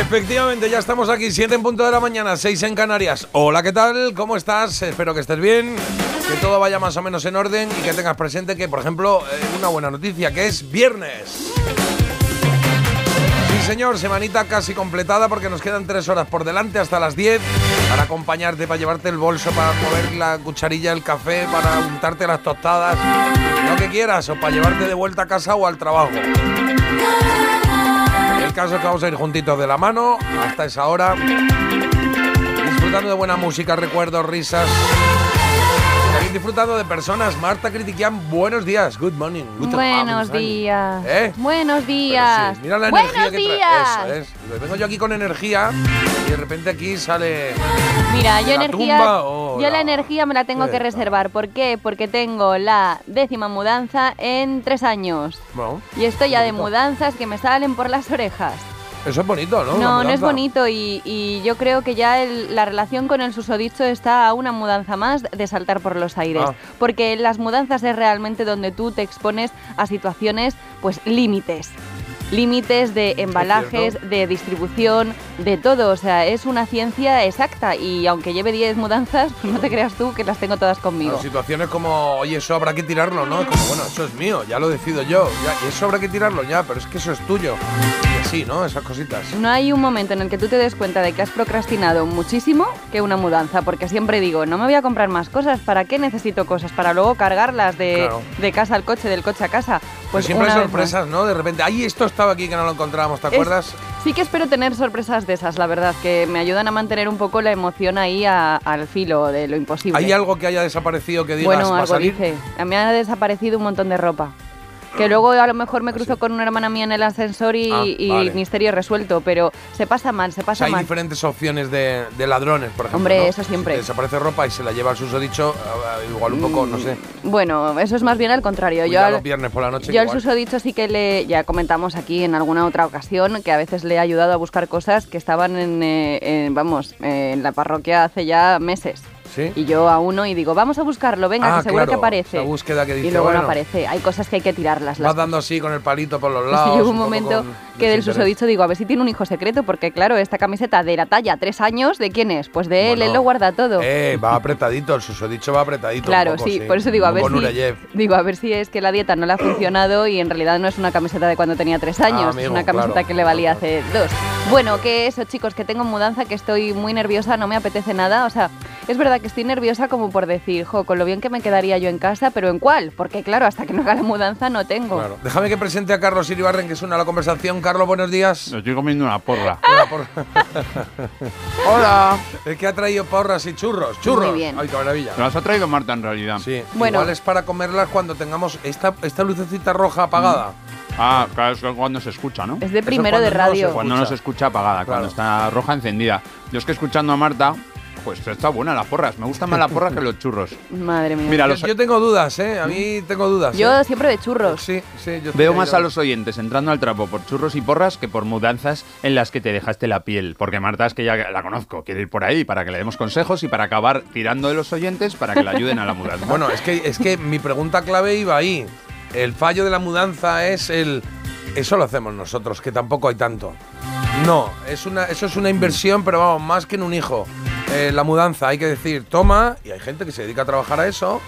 Efectivamente, ya estamos aquí, 7 en punto de la mañana, 6 en Canarias. Hola, ¿qué tal? ¿Cómo estás? Espero que estés bien, que todo vaya más o menos en orden y que tengas presente que, por ejemplo, eh, una buena noticia, que es viernes. Sí, señor, semanita casi completada porque nos quedan 3 horas por delante hasta las 10 para acompañarte, para llevarte el bolso, para mover la cucharilla del café, para untarte las tostadas, lo que quieras, o para llevarte de vuelta a casa o al trabajo. El caso que vamos a ir juntitos de la mano hasta esa hora, disfrutando de buena música, recuerdos, risas. Disfrutando de personas. Marta Critiquian, buenos días. Good morning. Buenos días. ¿Eh? Buenos días. sí, mira la Buenos energía que trae. Eso es. Vengo yo aquí con energía y de repente aquí sale. Mira, yo ¿De la energía, tumba yo la- la energía me la tengo que reservar. ¿Por qué? Porque tengo la décima mudanza en tres años. Bueno, Y estoy ya de mudanzas que me salen por las orejas. Eso es bonito, ¿no? No, no es bonito y, y yo creo que ya el- la relación con el susodicho está a una mudanza más de saltar por los aires. Ah. Porque las mudanzas es realmente donde tú te expones a situaciones, pues límites. Límites de embalajes, de distribución, de todo. O sea, es una ciencia exacta y aunque lleve 10 mudanzas, pues no te creas tú que las tengo todas conmigo. Claro, situaciones como, oye, eso habrá que tirarlo, ¿no? Es como, bueno, eso es mío, ya lo decido yo. Ya, eso habrá que tirarlo ya, pero es que eso es tuyo. Y así, ¿no? Esas cositas. No hay un momento en el que tú te des cuenta de que has procrastinado muchísimo que una mudanza, porque siempre digo, no me voy a comprar más cosas, ¿para qué necesito cosas? Para luego cargarlas de, Claro. de casa al coche, del coche a casa. Pues Pues siempre hay sorpresas, ¿no? De repente, ay, esto estaba aquí que no lo encontrábamos, ¿te acuerdas? Sí que espero tener sorpresas de esas, la verdad, que me ayudan a mantener un poco la emoción ahí a- al filo de lo imposible. ¿Hay algo que haya desaparecido que digas bueno, va a algo salir? dice. A mí me ha desaparecido un montón de ropa. Que luego a lo mejor me cruzo con una hermana mía en el ascensor y, Ah, y vale. misterio resuelto, pero se pasa mal, se O pasa sea, hay mal. diferentes opciones de, de ladrones, por ejemplo. Hombre, ¿no? eso siempre. Si desaparece ropa y se la lleva al susodicho, eh, igual un poco, no sé. Bueno, eso es más bien al contrario. Yo Cuidado al, los viernes por la noche. yo al susodicho sí que le, ya comentamos aquí en alguna otra ocasión, que a veces le he ayudado a buscar cosas que estaban en, eh, en, vamos, eh, en la parroquia hace ya meses. ¿Sí? Y yo a uno y digo, vamos a buscarlo, venga, Ah, que seguro claro, que aparece. búsqueda que dice, y luego bueno, no aparece. Hay cosas que hay que tirarlas. Vas dando así con el palito por los lados. llegó un poco momento que del susodicho digo, a ver si tiene un hijo secreto, porque claro, esta camiseta de la talla tres años, ¿de quién es? Pues de él, Bueno, él lo guarda todo. Eh, va apretadito, el susodicho va apretadito. un Claro, poco, sí, por eso digo, a Un ver si Nureyev. digo, a ver si es que la dieta no le ha funcionado y en realidad no es una camiseta de cuando tenía tres años, Ah, es una camiseta claro. que le valía hace dos. Bueno, que eso, chicos, que tengo mudanza, que estoy muy nerviosa, no me apetece nada, o sea, es verdad que estoy nerviosa como por decir, jo, con lo bien que me quedaría yo en casa, pero ¿en cuál? Porque claro, hasta que no haga la mudanza no tengo. Claro. Déjame que presente a Carlos Iribarren, que es una la conversación. Carlos, buenos días. Me estoy comiendo una porra. Una por- ¡Hola! Es que ha traído porras y churros. ¡Churros! Muy bien. ¡Ay, qué maravilla! Me las ha traído Marta en realidad. Sí, Bueno. igual es para comerlas cuando tengamos esta, esta lucecita roja apagada. Ah, claro, es cuando se escucha, ¿no? Es de primero de no radio. se Cuando no se escucha apagada, cuando está roja encendida. Yo es que escuchando a Marta, pues está buena las porras. Me gustan más las porras que los churros. Madre mía. Mira, Yo, los, yo tengo dudas, ¿eh? A mí tengo dudas. yo ¿eh? siempre de churros. Sí, sí, yo veo más yo- a los oyentes entrando al trapo por churros y porras que por mudanzas en las que te dejaste la piel. Porque Marta es que ya la conozco, quiere ir por ahí para que le demos consejos y para acabar tirando de los oyentes para que le ayuden a la mudanza. Bueno, es que, es que mi pregunta clave iba ahí. El fallo de la mudanza es el... Eso lo hacemos nosotros, que tampoco hay tanto. No, es una, eso es una inversión, pero vamos, más que en un hijo. Eh, la mudanza, hay que decir, toma, y hay gente que se dedica a trabajar a eso,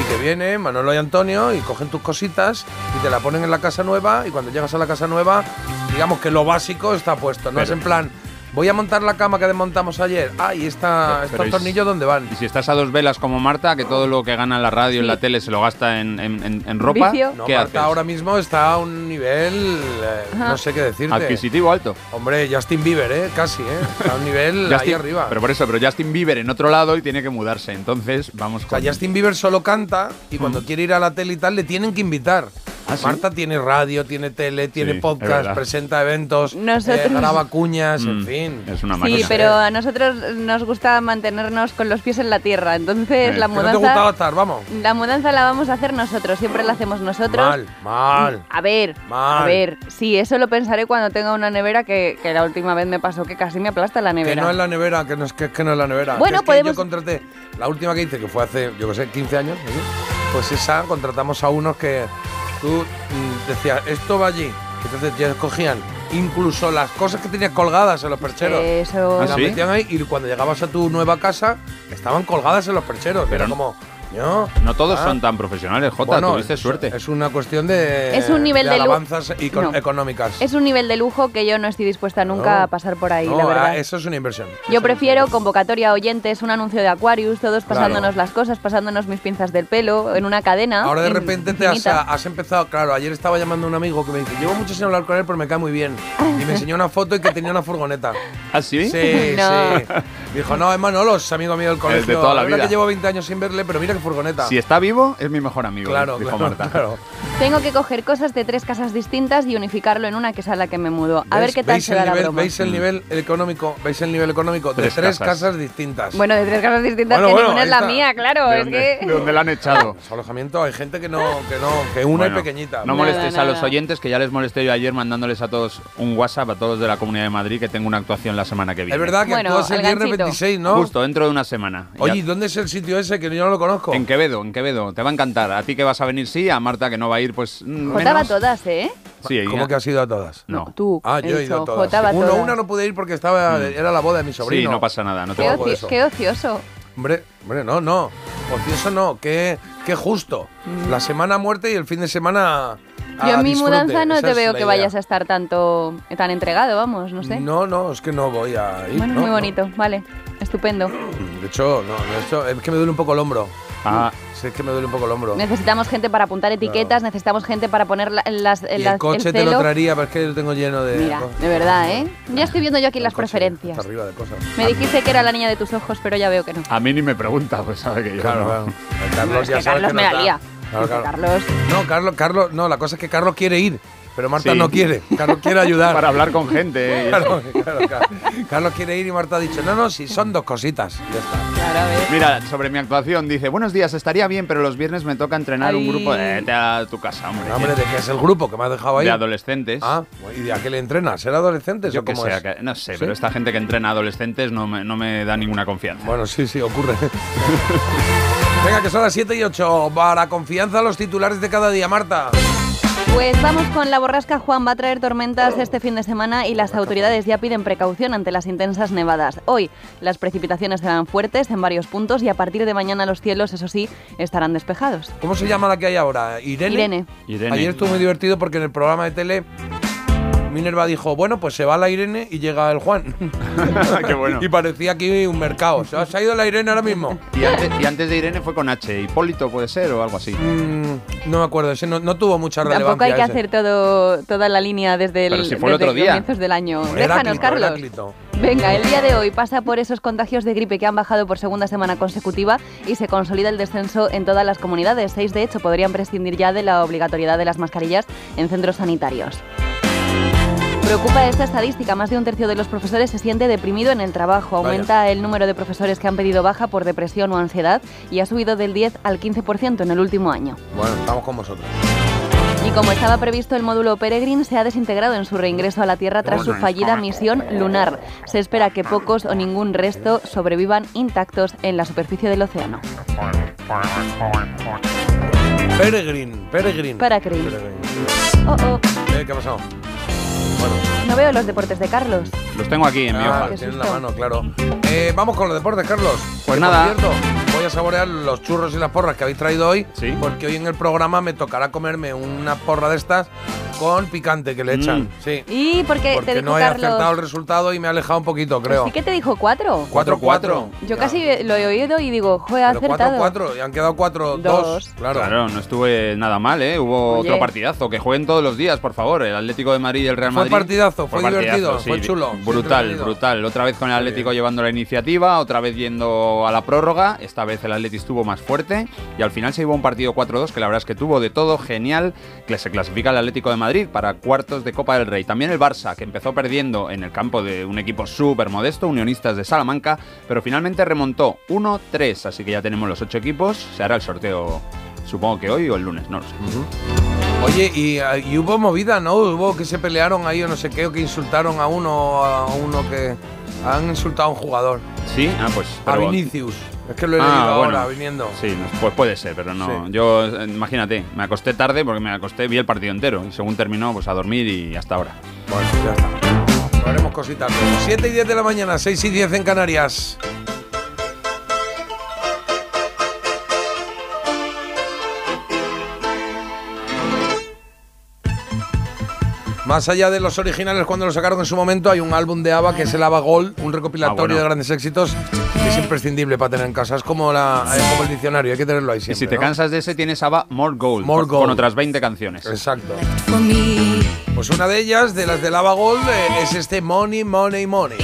y que viene Manolo y Antonio y cogen tus cositas y te la ponen en la casa nueva, y cuando llegas a la casa nueva, digamos que lo básico está puesto, no es en plan, voy a montar la cama que desmontamos ayer, ah, y esta, Pero- estos tornillos, ¿dónde van? Y si estás a dos velas como Marta, que todo lo que gana en la radio, en la tele, se lo gasta en, en- en- en ropa, Vicio. No, ¿qué Marta haces? ahora mismo está a un nivel, eh, no sé qué decirte. Adquisitivo alto. Hombre, Justin Bieber, ¿eh? Casi, ¿eh? Está a un nivel ahí Justin- arriba. Pero por eso, pero Justin Bieber en otro lado y tiene que mudarse. Entonces, vamos o sea, con. Justin Bieber solo canta y Mm. cuando quiere ir a la tele y tal le tienen que invitar. ¿Ah, sí? Marta tiene radio, tiene tele, tiene podcast, presenta eventos, Nosotros- eh, graba cuñas, Mm, en fin. Es una Sí, pero a nosotros nos gusta mantenernos con los pies en la tierra. Entonces Eh, la Que no te gustaba mudanza, estar, vamos. la mudanza la vamos a hacer nosotros. Siempre la hacemos nosotros. Mal, mal. A ver, Mal. a ver, sí, eso lo pensaré cuando tenga una nevera que, que la última vez me pasó que casi me aplasta la Que nevera. no es la nevera, que no es que, que no es la nevera. Bueno, Que es que podemos- Yo contraté, la última que hice, que fue hace, yo qué sé, 15 años, ¿sí? Pues esa contratamos a unos que tú mm, decías, esto va allí. Entonces ya escogían incluso las cosas que tenías colgadas en los percheros. Eso. ¿Ah, y las sí? metían ahí y cuando llegabas a tu nueva casa estaban colgadas en los percheros. Pero Era como, no. No todos ah, son tan profesionales, Jota, bueno, tuviste es- suerte. Es una cuestión de, Es un nivel de lu- alabanzas No. económicas. Es un nivel de lujo que yo no estoy dispuesta nunca No. a pasar por ahí, No, la ah, verdad. eso es una inversión. Yo es prefiero convocatoria a oyentes, un anuncio de Aquarius, todos Claro. pasándonos las cosas, pasándonos mis pinzas del pelo, en una cadena. Ahora de en- repente te has, infinita. has empezado, claro, ayer estaba llamando a un amigo que me dice, llevo mucho sin hablar con él, pero me cae muy bien. Y me enseñó una foto y que tenía una furgoneta. ¿Ah, sí? Sí, No. sí. Dijo, no, es Manolo, es amigo mío del colegio. de toda la verdad vida. que llevo 20 años sin verle, pero mira qué furgoneta. Si está vivo, es mi mejor amigo, claro, dijo claro, Marta. claro. Tengo que coger cosas de tres casas distintas y unificarlo en una que es a la que me mudo. A ver ¿Veis- qué tal ¿veis se da la nivel, broma. ¿Veis el nivel económico? ¿Veis el nivel económico? De Tres tres casas. casas, distintas. Bueno, de tres casas distintas Bueno, que bueno, ninguna es la está. mía, claro. ¿De Es dónde, que... de dónde la han echado? Su alojamiento hay gente que no, que no, que una Bueno, es pequeñita. No Nada, molestes a los nada. oyentes, que ya les molesté yo ayer mandándoles a todos un WhatsApp, a todos de la Comunidad de Madrid, que tengo una actuación la semana que viene. es verdad que Bueno, actúas el viernes ganchito. 26, ¿no? Justo, dentro de una semana. Oye, Ya- ¿y dónde es el sitio ese que yo no lo conozco? En Quevedo, en Quevedo. Te va a encantar. A ti que vas a venir, sí. A Marta que no va a ir, pues. mm, Jota va a menos. todas, ¿eh? Sí, ¿Cómo que has ido a todas? No. Tú. Ah, yo he ido a todas. Uno, todas. una no pude ir porque estaba, era la boda de mi sobrino. Mm. Sí, no pasa nada. No te Qué, Todo por oci- eso. qué ocioso. Hombre, hombre, no, no. Ocioso no, qué, qué justo. La semana muerte y el fin de semana. Yo en mi disfrute. mudanza no Esa te veo que idea. vayas a estar tanto tan entregado, vamos, no sé. No, no, es que no voy a ir. bueno, no, muy no. bonito, vale. Estupendo. De hecho, no, de hecho, es que me duele un poco el hombro. Ah, Sí, es que me duele un poco el hombro. Necesitamos gente para apuntar etiquetas, necesitamos gente para poner la- las, Y las- el coche te celo. lo traería, pero es que lo tengo lleno de. Mira, cosas. de verdad, ¿eh? Ya estoy viendo yo aquí El las coche preferencias. arriba de cosas. Me dijiste que era la niña de tus ojos, pero ya veo que no. a mí ni me pregunta, pues sabe que yo. Claro, no. claro. Carlos Es ya que sabes Carlos que me no la está. lía. Claro, claro. Carlos. No, Carlos, Carlos, no, la cosa es que Carlos quiere ir, pero Marta Sí. no quiere. Carlos quiere ayudar. Para hablar con gente. eso. Claro, claro, claro. Carlos quiere ir y Marta ha dicho, no, no, si son dos cositas. Ya está. Mira, sobre mi actuación, dice, buenos días, estaría bien, pero los viernes me toca entrenar un grupo de, Vete a tu casa, hombre. No, hombre, ¿de qué es el grupo que me has dejado ahí? de adolescentes. Ah, ¿y de a qué le entrenas? ¿Ser adolescentes Yo o que cómo sé, es? que- no sé, ¿Sí? pero esta gente que entrena adolescentes no me, no me da ninguna confianza. Bueno, sí, sí, ocurre. Venga, que son las 7 y 8. Para confianza, los titulares de cada día, Marta. Pues vamos con la borrasca Juan. Va a traer tormentas este fin de semana y las autoridades ya piden precaución ante las intensas nevadas. Hoy las precipitaciones serán fuertes en varios puntos y a partir de mañana los cielos, eso sí, estarán despejados. ¿Cómo se llama la que hay ahora? Irene. Irene. Irene. Ayer estuvo muy divertido porque en el programa de tele Minerva dijo, bueno, pues se va la Irene y llega el Juan. Qué bueno. y parecía aquí un mercado. ¿Se ha- se ha ido la Irene ahora mismo? Y antes, y antes de Irene fue con H. Hipólito puede ser o algo así. Mm, no me acuerdo, ese no, no tuvo mucha relevancia. Tampoco hay que ese. hacer todo, toda la línea desde, el, si fue el otro día. comienzos del año. Déjanos, Carlos. Heráclito. Venga, el día de hoy pasa por esos contagios de gripe que han bajado por segunda semana consecutiva y se consolida el descenso en todas las comunidades. Seis, de hecho, podrían prescindir ya de la obligatoriedad de las mascarillas en centros sanitarios. Preocupa esta estadística. Más de un tercio de los profesores se siente deprimido en el trabajo. Vaya. Aumenta el número de profesores que han pedido baja por depresión o ansiedad y ha subido del 10 al 15% en el último año. Bueno, estamos con vosotros. Y como estaba previsto, el módulo Peregrine se ha desintegrado en su reingreso a la Tierra tras su fallida misión lunar. Se espera que pocos o ningún resto sobrevivan intactos en la superficie del océano. Peregrine, Peregrine. Peregrine. Peregrine. Oh, oh, Eh, ¿Qué ha pasado? Bueno, no veo los deportes de Carlos. Los tengo aquí en mi ah, hoja. qué tiene en la mano, claro. Eh, vamos con los deportes, Carlos. Pues nada. Por cierto, voy a saborear los churros y las porras que habéis traído hoy. Sí. Porque hoy en el programa me tocará comerme una porra de estas con picante que le echan. Mm. Sí. Y porque, te Porque dijo no he Carlos. acertado el resultado y me he alejado un poquito, creo. ¿Sí que te dijo cuatro? 4-4. Yo casi lo he oído y digo, joder, ha acertado. 4-4 y han quedado 4-2. Dos. Claro. Claro, no estuve nada mal, ¿eh? Hubo Oye. otro partidazo. Que jueguen todos los días, por favor. El Atlético de Madrid y el Real Fue Madrid. partidazo, fue divertido, fue sí. chulo. brutal, brutal. Otra vez con el Atlético llevando la iniciativa, otra vez yendo a la prórroga. Esta vez el Atlético estuvo más fuerte y al final se llevó un partido 4-2 que la verdad es que tuvo de todo genial. Que se clasifica el Atlético de Madrid para cuartos de Copa del Rey. También el Barça, que empezó perdiendo en el campo de un equipo súper modesto, Unionistas de Salamanca, pero finalmente remontó 1-3. Así que ya tenemos los ocho equipos. Se hará el sorteo, supongo que hoy o el lunes, no lo sé. Oye, y, ah, y hubo movida, ¿no? Hubo que se pelearon ahí o no sé qué, o que insultaron a uno, a uno que han insultado a un jugador. Sí, ah, pues. A Vinicius. Es que lo he Ah, leído bueno. ahora, viniendo. Sí, pues puede ser, pero no. Sí. Yo, eh, imagínate, me acosté tarde porque me acosté, vi el partido entero y según terminó, pues a dormir y hasta ahora. Bueno, ya está. Lo haremos cositas. 7 y 10 de la mañana, 6 y 10 en Canarias. Más allá de los originales cuando lo sacaron en su momento, hay un álbum de ABBA que es el ABBA Gold, un recopilatorio Ah, bueno. de grandes éxitos que es imprescindible para tener en casa. Es como, la, como el diccionario, hay que tenerlo ahí y siempre. si te ¿no? cansas de ese, tienes ABBA More Gold, More con- Gold. con otras 20 canciones. Exacto. Pues una de ellas, de las del ABBA Gold, eh, es este Money, Money, Money.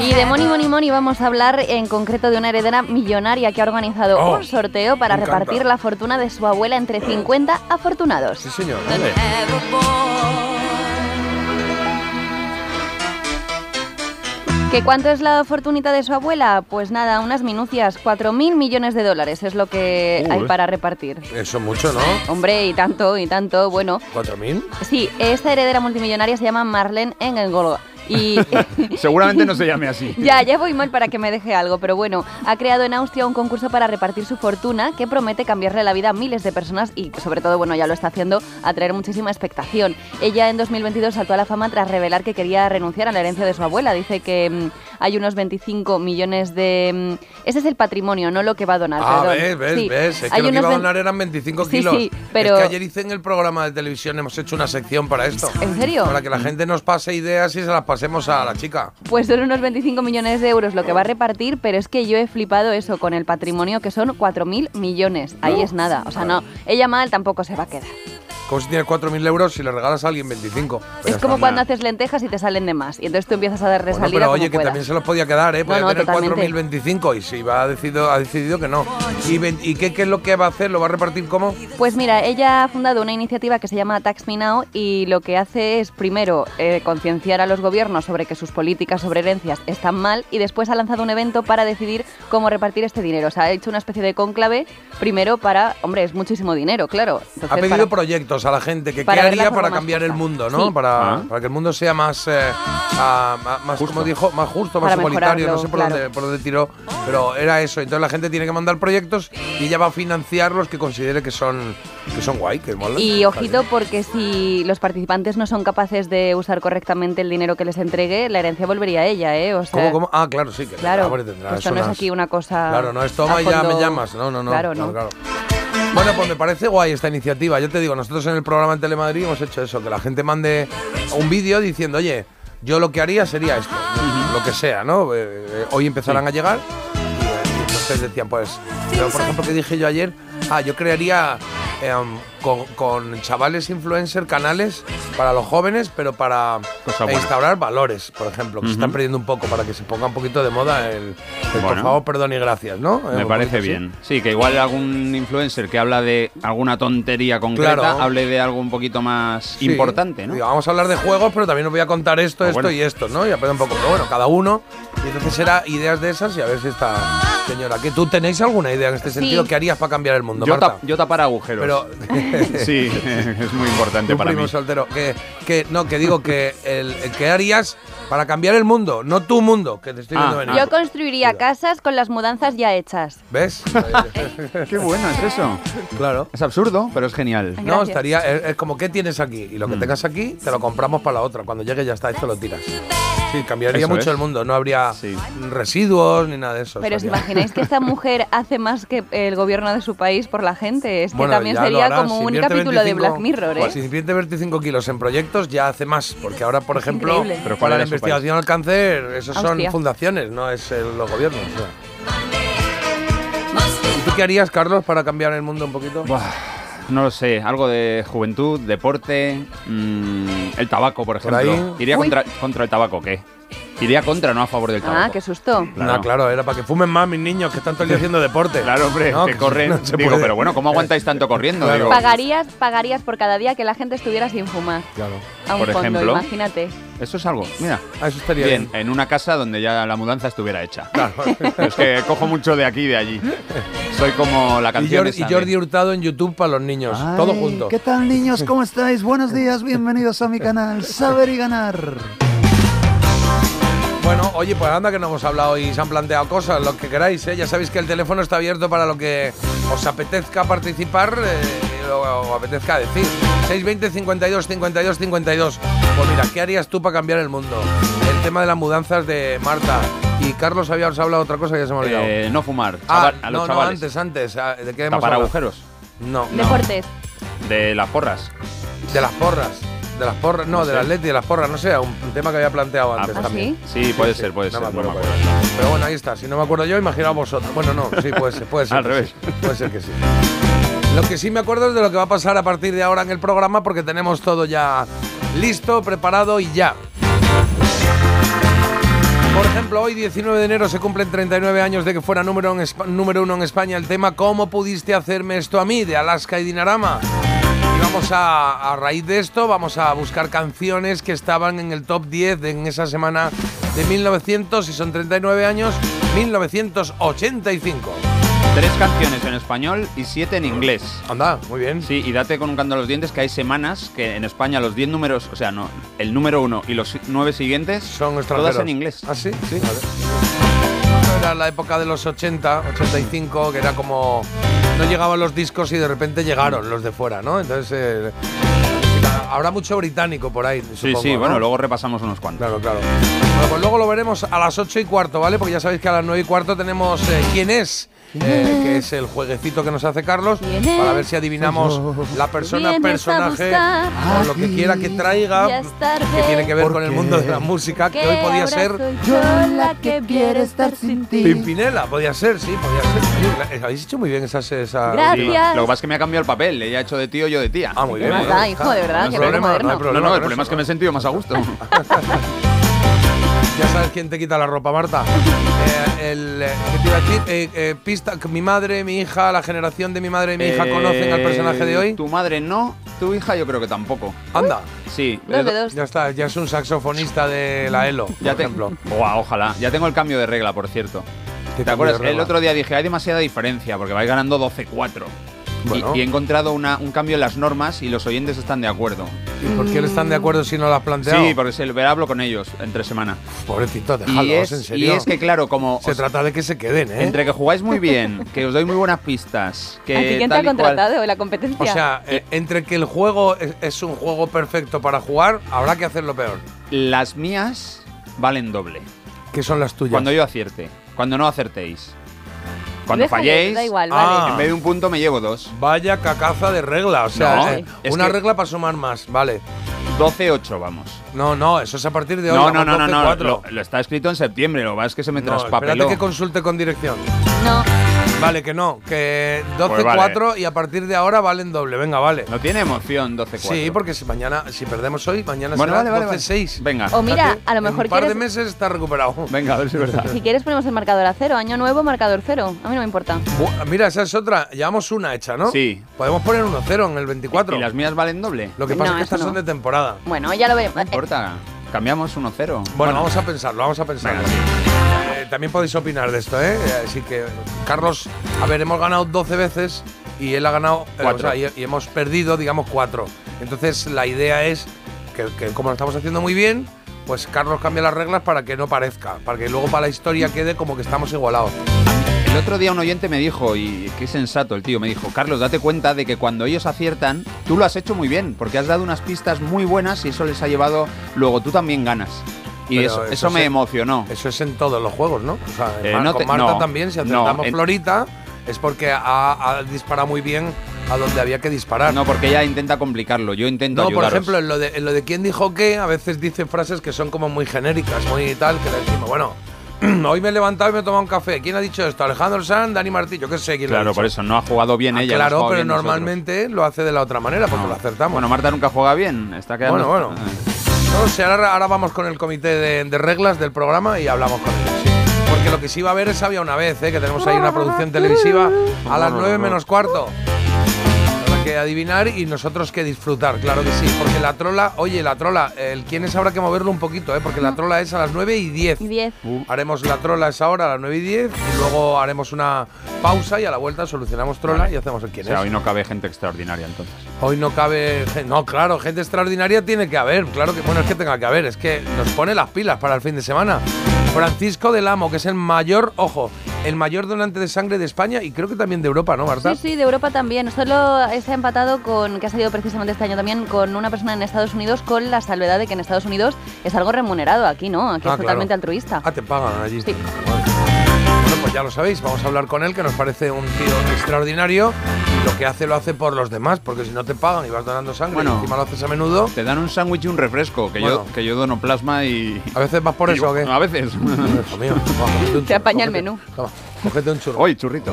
Y de Money Money Money vamos a hablar en concreto de una heredera millonaria que ha organizado Oh, un sorteo para repartir la fortuna de su abuela entre 50 afortunados. Sí, señor. Hombre, ¿Que cuánto es la fortunita de su abuela? Pues nada, unas minucias, 4.000 millones de dólares es lo que hay para repartir. Eso mucho, ¿no? Hombre, y tanto, y tanto, bueno. ¿4.000? Sí, esta heredera multimillonaria se llama Marlene Engelgolo. Y Seguramente no se llame así. ya, ya voy mal para que me deje algo, pero bueno, ha creado en Austria un concurso para repartir su fortuna que promete cambiarle la vida a miles de personas y sobre todo, bueno, ya lo está haciendo, atraer muchísima expectación. Ella en 2022 saltó a la fama tras revelar que quería renunciar a la herencia de su abuela. Dice que mm, hay unos 25 millones de... mm, ese es el patrimonio, no lo que va a donar. Ah, perdón. ves, ves, Sí, ves. Es que hay lo que unos iba a donar eran 25 Sí, kilos. sí, pero- Es que ayer hice en el programa de televisión, hemos hecho una sección para esto. ¿En serio? Para que la gente nos pase ideas y se las pasemos a la chica. Pues son unos 25 millones de euros lo que va a repartir, pero es que yo he flipado eso con el patrimonio que son 4.000 millones. Ahí es nada. O sea, no, ella mal tampoco se va a quedar. Como si tienes 4.000 euros si le regalas a alguien 25. Pero es como cuando haces lentejas y te salen de más. Y entonces tú empiezas a dar Bueno, resalida pero como oye, que puedas. también se los podía quedar, ¿eh? Podía no, tener totalmente. 4.025 y si va ha decidido, ha decidido que no. ¿Y, y qué, qué es lo que va a hacer? ¿Lo va a repartir cómo? Pues mira, ella ha fundado una iniciativa que se llama Tax Me Now y lo que hace es primero eh, concienciar a los gobiernos sobre que sus políticas sobre herencias están mal y después ha lanzado un evento para decidir cómo repartir este dinero. O sea, ha hecho una especie de cónclave primero para, hombre, es muchísimo dinero, claro. Entonces, Ha pedido para- proyectos a la gente que qué para haría para cambiar el mundo, ¿no? Sí. Para, Ah. para que el mundo sea más, eh, ah, ma- más Justo. como dijo, más justo, más Para igualitario. No sé por, claro. dónde, por dónde tiró, pero era eso. Entonces la gente tiene que mandar proyectos y ella va a financiar los que considere que son, que son guay, que molan. Y ojito porque si los participantes no son capaces de usar correctamente el dinero que les entregue, la herencia volvería a ella, ¿eh? O sea, ¿Cómo, cómo? Ah, claro, sí. Que Claro, tendrá esto no es aquí una cosa. Claro, no es a toma y ya me llamas. No, no, no. Claro, no. claro. Bueno, pues me parece guay esta iniciativa. Yo te digo, nosotros en el programa en Telemadrid hemos hecho eso, que la gente mande un vídeo diciendo, oye, yo lo que haría sería esto, lo que sea, ¿no? Eh, eh, hoy empezarán a llegar y, eh, y entonces decían, pues, pero por ejemplo, que dije yo ayer? Ah, yo crearía eh, con, con chavales influencer canales para los jóvenes, pero para instaurar valores, por ejemplo, que se están perdiendo un poco, para que se ponga un poquito de moda el, el por favor, perdón y gracias, ¿no? Eh, Me un parece así. bien. Sí, que igual algún influencer que habla de alguna tontería concreta Claro. hable de algo un poquito más Sí. importante, ¿no? Digo, vamos a hablar de juegos, pero también os voy a contar esto, Ah, esto bueno. y esto, ¿no? Y aprender un poco. Pero bueno, cada uno. Y entonces será ideas de esas y a ver si esta señora. ¿que ¿Tú tenéis alguna idea en este sentido? ¿Qué harías para cambiar el mundo, Yo, Marta? yo tapar agujeros. Pero. sí, es muy importante un para primo mí. soltero. Que, que, no, que digo que el, el que harías para cambiar el mundo, no tu mundo, que te estoy Ah, viendo venir. Yo construiría casas con las mudanzas ya hechas. ¿Ves? Qué bueno es eso. claro. Es absurdo, pero es genial. No, estaría. Es, es como, ¿qué tienes aquí? Y lo que Mm. tengas aquí, te lo compramos para la otra. Cuando llegue ya está, esto lo tiras. Sí, cambiaría Eso mucho es. el mundo. No habría Sí. residuos ni nada de eso. Pero ¿os imagináis que esta mujer hace más que el gobierno de su país por la gente? Es que Bueno, también sería hará. como Si un capítulo de 25 Black Mirror, ¿eh? pues si invierte 25 kilos en proyectos, ya hace más. Porque ahora, por Es ejemplo. Pero ¿cuál para la investigación al cáncer, esos son Austria. fundaciones, no es el- los gobiernos. o sea. ¿Y tú qué harías, Carlos, para cambiar el mundo un poquito? Buah, No lo sé, algo de juventud, deporte, mm, el tabaco, por Por ejemplo. ahí. ¿Iría contra, contra el tabaco qué? Iría contra, no a favor del tabaco. Ah, qué susto. Claro. No, claro, era para que fumen más mis niños que están todo el día haciendo deporte. Claro, hombre, No, que que corren. no Digo, pero bueno, ¿cómo aguantáis tanto corriendo? Claro. Digo, Pagarías, pagarías por cada día que la gente estuviera sin fumar. Claro. A un Por fondo, ejemplo. imagínate. Eso es algo, mira. Ah, eso estaría Bien, bien. en una casa donde ya la mudanza estuviera hecha. es que cojo mucho de aquí y de allí. Soy como la Y canción Jordi, esa y Jordi Hurtado en YouTube para los niños. todo junto. ¿Qué tal niños? ¿Cómo estáis? Buenos días, bienvenidos a mi canal Saber y Ganar. Bueno, oye, pues anda que no hemos hablado y se han planteado cosas, lo que queráis, ¿eh? Ya sabéis que el teléfono está abierto para lo que os apetezca participar eh, o, o apetezca decir. 620 52 52 52. Pues mira, ¿qué harías tú para cambiar el mundo? El tema de las mudanzas de Marta. Y Carlos habíamos hablado de otra cosa que ya se me ha olvidado. Eh, no fumar. ah, a los no, no, chavales. antes, antes. ah, ¿De qué hemos Tapar hablado? agujeros. No, Deportes. De las porras. de las porras. De las porras, no, No del sé. Atleti, de las porras, no sé, un, tema que había planteado antes ¿Ah, también. sí? Sí, puede ser, puede ser. me acuerdo, no me acuerdo. Pero bueno, ahí está. Si no me acuerdo yo, imaginaos vosotros. Bueno, no, sí, puede ser, puede ser. Al revés. Puede ser que sí. Lo que sí me acuerdo es de lo que va a pasar a partir de ahora en el programa porque tenemos todo ya listo, preparado y ya. Por ejemplo, hoy 19 de enero se cumplen 39 años de que fuera número, en número uno en España el tema ¿Cómo pudiste hacerme esto a mí? de Alaska y Dinarama. Vamos a, a raíz de esto, vamos a buscar canciones que estaban en el top 10 de- en esa semana de 1900, y son 39 años, 1985. Tres canciones en español y siete en inglés. Anda, muy bien. Sí, y date con un canto a los dientes que hay semanas que en España los 10 números, o sea, no, el número uno y los nueve siguientes Son todas en inglés. ¿Ah, sí? Sí. Vale. Era la época de los 80, 85, que era como... No llegaban los discos y de repente llegaron los de fuera, ¿no? Entonces... eh, habrá mucho británico por ahí, Sí, sí, ¿no? bueno, luego repasamos unos cuantos. Claro, claro. Bueno, pues luego lo veremos a las 8 y cuarto, ¿vale? Porque ya sabéis que a las 9 y cuarto tenemos eh, ¿Quién es? Eh, que es el jueguecito que nos hace Carlos ¿Quién para ver si adivinamos la persona, personaje o lo que quiera que traiga que tiene que ver con el mundo de la música, que hoy podía ser yo la que quiere estar sin ti. Pimpinela, podía ser, sí, podía ser. Oye, Habéis hecho muy bien esa... esa Gracias. Lo que pasa es que me ha cambiado el papel, ella ha hecho de tío, yo de tía. Ah, muy ¿Qué bien. hijo, de verdad? No no el problema es que me he sentido más a gusto. Ya sabes quién te quita la ropa, Marta. Eh, el, eh, ¿Qué te iba a decir? Eh, eh, pista, que mi madre, mi hija, la generación de mi madre y mi hija Eh, conocen al personaje de hoy. Tu madre no, tu hija yo creo que tampoco. Anda, Sí. Dos de eh, dos. ya está, ya es un saxofonista de la ELO, Ya por te- ejemplo. Buah, ojalá. Ya tengo el cambio de regla, por cierto. ¿Qué ¿Te acuerdas? El otro día dije, hay demasiada diferencia, porque vais ganando 12-4. Y- Bueno. Y, he encontrado una- un cambio en las normas y los oyentes están de acuerdo. ¿Y por qué no están de acuerdo si no lo has planteado? Sí, porque se lo hablo con ellos entre semana. Pobrecito, Y déjalos, es, en y serio. es que, claro, como Se os- trata de que se queden, ¿eh? entre que jugáis muy bien, que os doy muy buenas pistas, que ¿A ti quién te ha y cual- contratado? ¿La competencia? O sea, eh, entre que el juego es, es un juego perfecto para jugar, habrá que hacerlo peor. las mías valen doble. ¿Qué son las tuyas? Cuando yo acierte, cuando no acertéis. Cuando Déjale, falléis, Da igual, Ah. vale. en vez de un punto me llevo dos. Vaya cacaza de regla, o sea, No, eh, es una que- regla para sumar más, vale. 12-8, vamos. No, no, eso es a partir de hoy. No, no, vamos no, no, no. 12-4. Lo, lo está escrito en septiembre, lo que pasa es que se me No, traspapeló. espérate que consulte con dirección. No, Vale, que no, que 12-4 Pues vale. y a partir de ahora valen doble. Venga, vale. No tiene emoción 12-4. Sí, porque si mañana, si perdemos hoy, mañana Bueno, será vale, vale, vale. 12-6. Venga. o mira, a lo en mejor un par de quieres, meses está recuperado. Venga, a ver si es verdad. si quieres ponemos el marcador a cero. Año nuevo, marcador cero. A mí no me importa. Bu- Mira, esa es otra. Llevamos una hecha, ¿no? Sí. Podemos poner 1-0 en el 24. ¿Y las mías valen doble? Lo que pasa No, es que estas eso son no. de temporada. Bueno, ya lo veremos. No importa. Cambiamos 1-0. Bueno, vamos a pensarlo, vamos a pensarlo. Venga, sí. Eh, también podéis opinar de esto, ¿eh? Así que, Carlos, a ver, hemos ganado 12 veces y él ha ganado, eh, Cuatro. o sea, y, y hemos perdido, digamos, 4. Entonces, la idea es que, que como lo estamos haciendo muy bien, pues Carlos cambia las reglas para que no parezca, para que luego para la historia quede como que estamos igualados. El otro día un oyente me dijo, y qué sensato el tío, me dijo, Carlos, date cuenta de que cuando ellos aciertan, tú lo has hecho muy bien, porque has dado unas pistas muy buenas y eso les ha llevado, luego tú también ganas. Y eso, eso eso me emocionó. Eso es en todos los juegos, ¿no? O sea, Eh, Mar- no con te- Marta no, también, si acertamos Florita, es porque ha, ha disparado muy bien a donde había que disparar. No, porque ella intenta complicarlo, yo intento No, por ejemplo, en lo, de, en lo de quién dijo qué, a veces dice frases que son como muy genéricas, muy tal, que le decimos, bueno, Hoy me he levantado y me he tomado un café. ¿Quién ha dicho esto? Alejandro Sanz, Dani Martín, yo qué sé quién lo ha Claro, dicho. por eso no ha jugado bien Ah, ella. claro, pero nosotros. normalmente lo hace de la otra manera porque lo acertamos. Bueno, Marta nunca juega bien. Está quedando. Bueno, bueno. No sé, ahora, ahora vamos con el comité de, reglas del programa y hablamos con ellos. Porque lo que sí va a ver es Había una vez, ¿eh? que tenemos ahí una producción televisiva a las 9 menos cuarto. Que adivinar y nosotros que disfrutar, claro que sí. Porque la trola, oye, la trola, el quién es habrá que moverlo un poquito, ¿eh? porque la trola es a las 9 y 10. 10. Haremos la trola esa hora, a las 9 y 10, y luego haremos una pausa y a la vuelta solucionamos trola y hacemos el O quién sea, es. hoy no cabe gente extraordinaria entonces. Hoy no cabe. No, claro, gente extraordinaria tiene que haber. Claro que, bueno, es que tenga que haber. Es que nos pone las pilas para el fin de semana. Francisco del Amo, que es el mayor, ojo, el mayor donante de sangre de España y creo que también de Europa, ¿no, Marta? Sí, sí, de Europa también. Solo está empatado con, que ha salido precisamente este año también, con una persona en Estados Unidos, con la salvedad de que en Estados Unidos es algo remunerado. Aquí no, aquí Ah, es claro. totalmente altruista. Ah, te pagan allí. Sí. Bueno, pues ya lo sabéis, vamos a hablar con él, que nos parece un tío extraordinario. Lo que hace lo hace por los demás, porque si no te pagan y vas donando sangre Bueno. y encima lo haces a menudo, Te dan un sándwich y un refresco, que, Bueno. yo, que yo dono plasma y. a veces vas por eso, ¿o yo- qué? A veces. Mío, un Te apaña el menú. toma, cógete un churro. Hoy, churrito.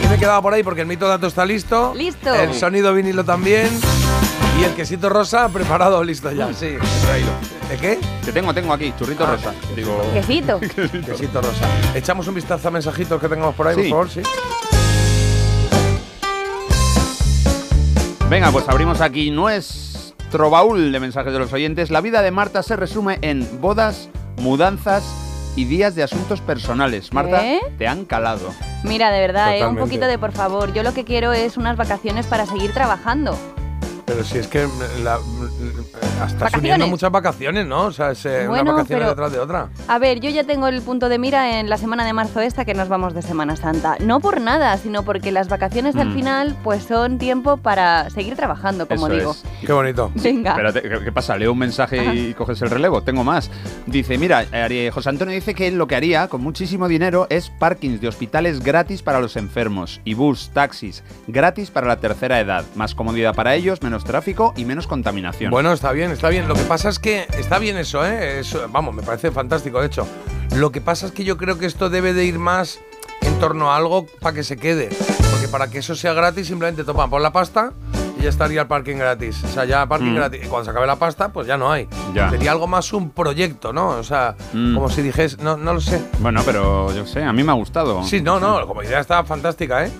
¿Qué me quedaba por ahí? Porque el mito dato está listo. Listo. El sonido vinilo también. Y el quesito rosa preparado, listo ya. Sí, he traído. ¿De qué? Que tengo, tengo aquí, churrito Ah, rosa. Digo. Quesito. Quesito rosa. Echamos un vistazo a mensajitos que tengamos por ahí, Sí. por favor, sí. Venga, pues abrimos aquí nuestro baúl de mensajes de los oyentes. La vida de Marta se resume en bodas, mudanzas y días de asuntos personales. Marta, ¿Eh? te han calado. Mira, de verdad, eh, un Totalmente. poquito de por favor. Yo lo que quiero es unas vacaciones para seguir trabajando. Pero si es que la, estás Vacaciones. uniendo muchas vacaciones, ¿no? O sea, es eh, Bueno, una vacación pero- detrás de otra. A ver, yo ya tengo el punto de mira en la semana de marzo esta que nos vamos de Semana Santa. No por nada, sino porque las vacaciones al Mm. final pues son tiempo para seguir trabajando, como Eso digo. es. Qué bonito. Venga. Espérate, ¿qué, qué pasa? Leo un mensaje y coges el relevo. Tengo más. Dice, mira, José Antonio dice que él lo que haría con muchísimo dinero es parkings de hospitales gratis para los enfermos y bus, taxis gratis para la tercera edad. Más comodidad para ellos, menos tráfico y menos contaminación. Bueno, está bien, está bien. Lo que pasa es que está bien eso, ¿eh? Eso, vamos, me parece fantástico, de hecho. Lo que pasa es que yo creo que esto debe de ir más en torno a algo para que se quede. Porque para que eso sea gratis, simplemente toman por la pasta y ya estaría el parking gratis. O sea, ya parking Mm. gratis. Y cuando se acabe la pasta, pues ya no hay. Ya. Sería algo más un proyecto, ¿no? O sea, Mm. como si dijese, no, no lo sé. Bueno, pero yo sé, a mí me ha gustado. Sí, no, no, como idea está fantástica, ¿eh?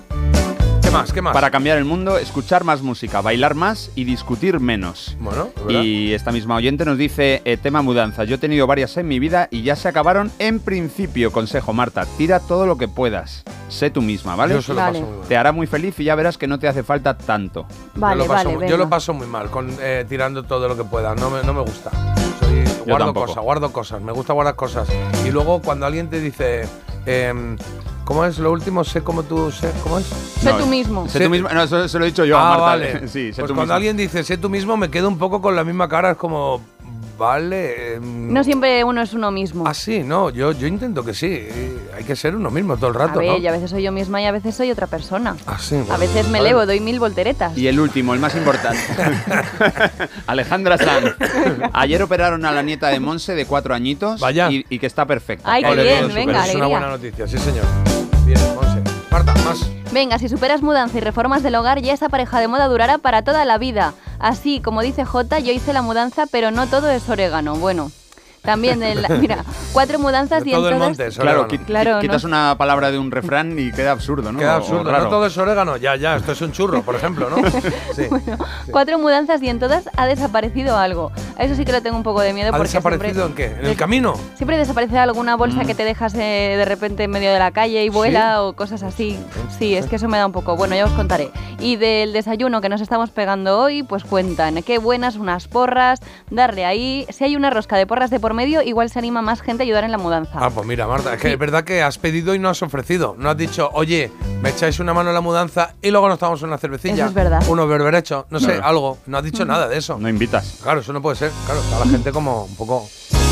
¿Qué más? ¿Qué más? Para cambiar el mundo, escuchar más música, bailar más y discutir menos. Bueno, verdad. Y esta misma oyente nos dice, eh, tema mudanza, yo he tenido varias en mi vida y ya se acabaron en principio. Consejo, Marta, tira todo lo que puedas. Sé tú misma, ¿vale? Yo se lo Vale. paso muy mal. Te hará muy feliz y ya verás que no te hace falta tanto. Vale, yo, lo paso, vale, muy- yo lo paso muy mal con eh, tirando todo lo que pueda. No me, no me gusta. Soy, guardo cosas, guardo cosas. Me gusta guardar cosas. Y luego cuando alguien te dice, em, ¿cómo es lo último? Sé como tú, sé, ¿cómo es? Sé No, tú mismo. Sé Sé- tú mismo. No, eso se lo he dicho yo a ah, Marta. vale. Sí, sé pues tú cuando mismo. alguien dice, sé tú mismo, me quedo un poco con la misma cara. Es como, vale. em, No siempre uno es uno mismo. Ah, sí, no, yo, yo intento que sí. eh, Hay que ser uno mismo todo el a rato, ver, ¿no? y a veces soy yo misma y a veces soy otra persona. Ah, sí, A veces me vale. elevo, doy mil volteretas. Y el último, el más importante. Alejandra Sanz. Ayer operaron a la nieta de Monse de cuatro añitos Vaya. Y, y que está perfecta. Ay, qué bien, venga, Es una buena noticia, sí, señor. Bien, más. Venga, si superas mudanza y reformas del hogar, ya esa pareja de moda durará para toda la vida. Así, como dice J, yo hice la mudanza, pero no todo es orégano. Bueno, también, mira, cuatro mudanzas De y en todo el todas... monte, es Claro, orégano. qui- Claro, quitas ¿no? una palabra de un refrán y queda absurdo, ¿no? Queda absurdo. No todo es orégano. Ya, ya, esto es un churro, por ejemplo, ¿no? Sí. Cuatro mudanzas y en todas ha desaparecido algo. A eso sí que lo tengo un poco de miedo ¿Ha porque desaparecido siempre, en qué? ¿En el camino? siempre desaparece alguna bolsa Mm. que te dejas eh, de repente en medio de la calle y vuela o cosas así. Sí, es que eso me da un poco. Bueno, ya os contaré. Y del desayuno que nos estamos pegando hoy, pues cuentan. Qué buenas unas porras, darle ahí. Si hay una rosca de porras de por medio, igual se anima más gente a ayudar en la mudanza. Ah, pues mira, Marta, es que es verdad que has pedido y no has ofrecido. No has dicho, oye, me echáis una mano en la mudanza y luego nos tomamos una cervecilla. Eso es verdad. Unos berberechos, no sé, No. algo. No has dicho nada de eso. No invitas. Claro, eso no puede ser. Claro, está la gente como un poco.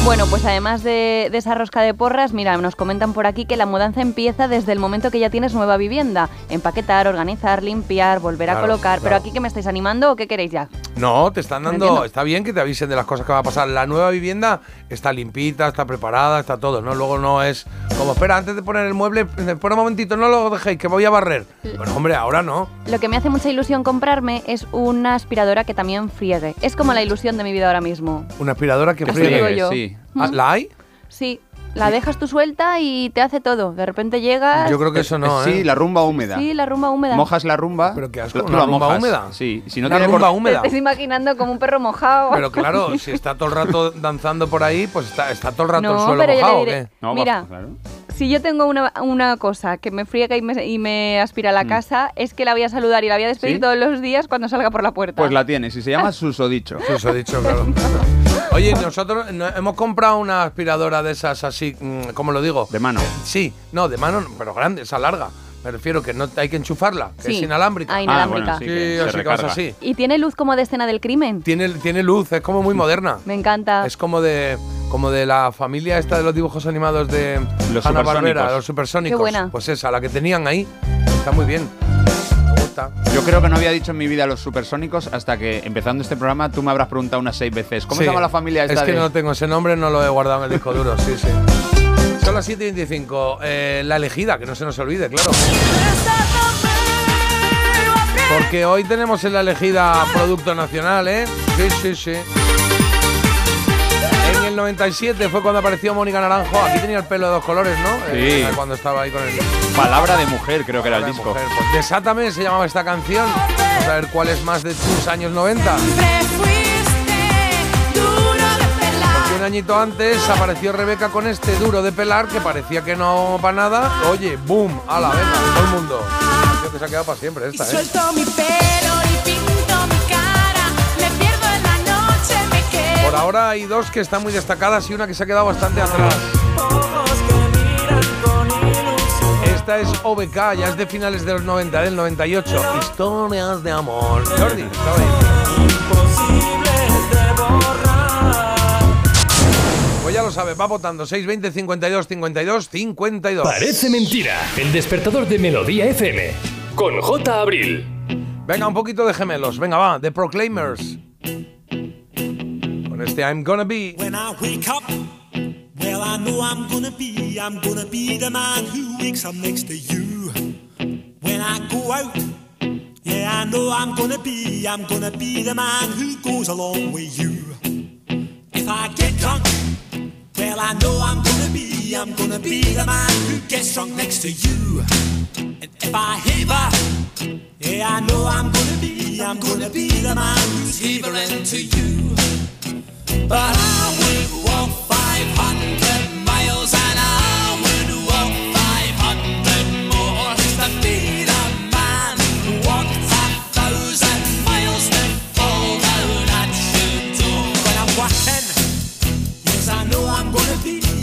Bueno, pues además de, de esa rosca de porras, mira, nos comentan por aquí que la mudanza empieza desde el momento que ya tienes nueva vivienda. Empaquetar, organizar, limpiar, volver a Claro, colocar. Pero aquí que me estáis animando o qué queréis ya. No, te están dando. Está bien que te avisen de las cosas que va a pasar. La nueva vivienda está limpita, está preparada, está todo, ¿no? Luego no es como, espera, antes de poner el mueble, espera un momentito, no lo dejéis, que voy a barrer. Bueno, hombre, ahora no. Lo que me hace mucha ilusión comprarme es una aspiradora que también friegue. Es como la ilusión de mi vida ahora mismo. Una aspiradora que Así friegue. digo yo. Sí. Ah, ¿La hay? Sí, la dejas tú suelta y te hace todo. De repente llegas. Yo creo que eso no, ¿eh? Sí, la rumba húmeda. Sí, la rumba húmeda. Mojas la rumba. Pero qué asco, tú ¿una la rumba mojas. húmeda? Sí, si no Una tiene rumba por- Te húmeda. estás imaginando como un perro mojado. Pero claro, si está todo el rato danzando por ahí, pues está, está todo el rato No, el suelo pero yo le mojado, ¿o diré- qué? No, Mira, claro. Si yo tengo una, una cosa que me friega y me, y me aspira a la casa, es que la voy a saludar y la voy a despedir ¿Sí? todos los días cuando salga por la puerta. Pues la tienes y se llama susodicho. Eso os he dicho, claro. Oye, nosotros no- hemos comprado una aspiradora de esas así, mm, ¿cómo lo digo? De mano. Sí, no, de mano, no, pero grande, esa larga. Me refiero que no hay que enchufarla, que Sí. es inalámbrica. Ah, Ah, inalámbrica. bueno, sí, sí, así que vas recarga. así. Y tiene luz como de escena del crimen. Tiene, tiene luz, es como muy moderna. Me encanta. Es como de como de la familia esta de los dibujos animados de Los Hanna Barbera, los supersónicos. Qué buena. Pues esa, la que tenían ahí. Está muy bien. Yo creo que no había dicho en mi vida los supersónicos hasta que empezando este programa tú me habrás preguntado unas seis veces. ¿Cómo se llama la familia esta Es que de- no tengo ese nombre, no lo he guardado en el disco duro, sí, sí. Son las 7.25. Eh, la elegida, que no se nos olvide, claro. Porque hoy tenemos en la elegida Producto Nacional, ¿eh? Sí, sí, sí. En el 97 fue cuando apareció Mónica Naranjo. Aquí tenía el pelo de dos colores, ¿no? Eh, Sí. cuando estaba ahí con el. Palabra de mujer, creo que era el la disco. mujer. Pues Desátame se llamaba esta canción. Vamos a ver cuál es más de tus años 90. Porque un añito antes apareció Rebeca con este duro de pelar que parecía que no para nada. Oye, boom, ala, venga, todo el mundo. Canción que se ha quedado para siempre esta, ¿eh? Por ahora hay dos que están muy destacadas y una que se ha quedado bastante atrás. Esta es OBK, ya es de finales de los 90, del 98. Historias de amor. Jordi, ahí. Pues ya lo sabe, va votando 620 52 52 52. Parece mentira. El despertador de Melodía FM. Con J. Abril. Venga, un poquito de gemelos. Venga, va, The Proclaimers. I'm Gonna Be. When I wake up, well, I know I'm gonna be, I'm gonna be the man who wakes up next to you. When I go out, yeah, I know I'm gonna be, I'm gonna be the man who goes along with you. If I get drunk, well, I know I'm gonna be, I'm gonna be the man who gets drunk next to you. And if I haver, yeah, I know I'm gonna be, I'm gonna be the man who's havering to you. But I would walk 500 miles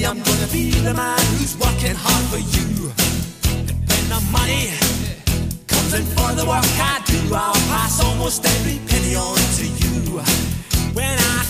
I'm gonna be the man who's working hard for you. And when the money comes in for the work I do, I'll pass almost every penny on to you. When I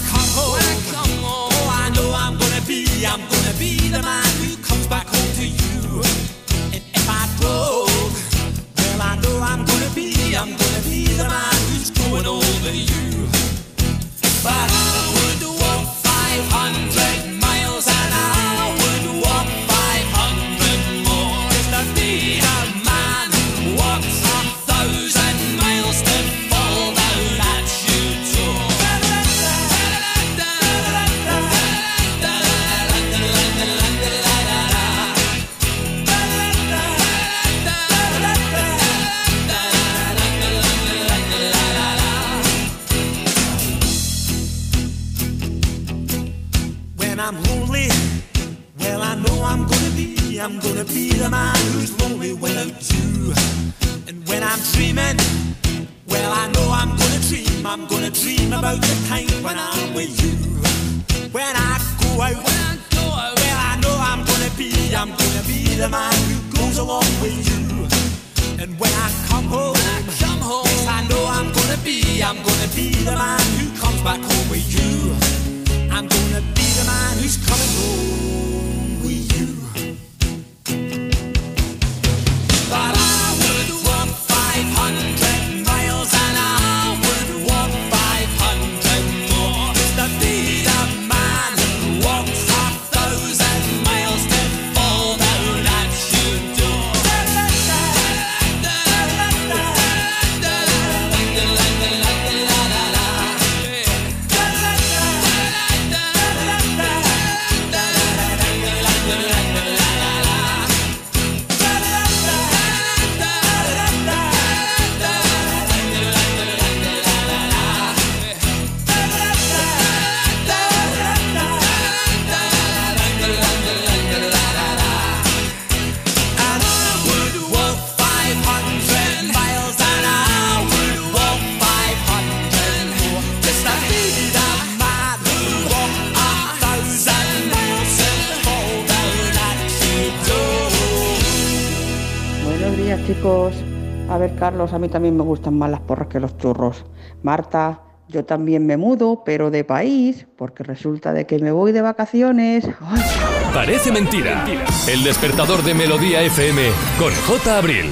a mí también me gustan más las porras que los churros. Marta, yo también me mudo, pero de país, porque resulta de que me voy de vacaciones. Parece mentira. El despertador de Melodía FM con J. Abril.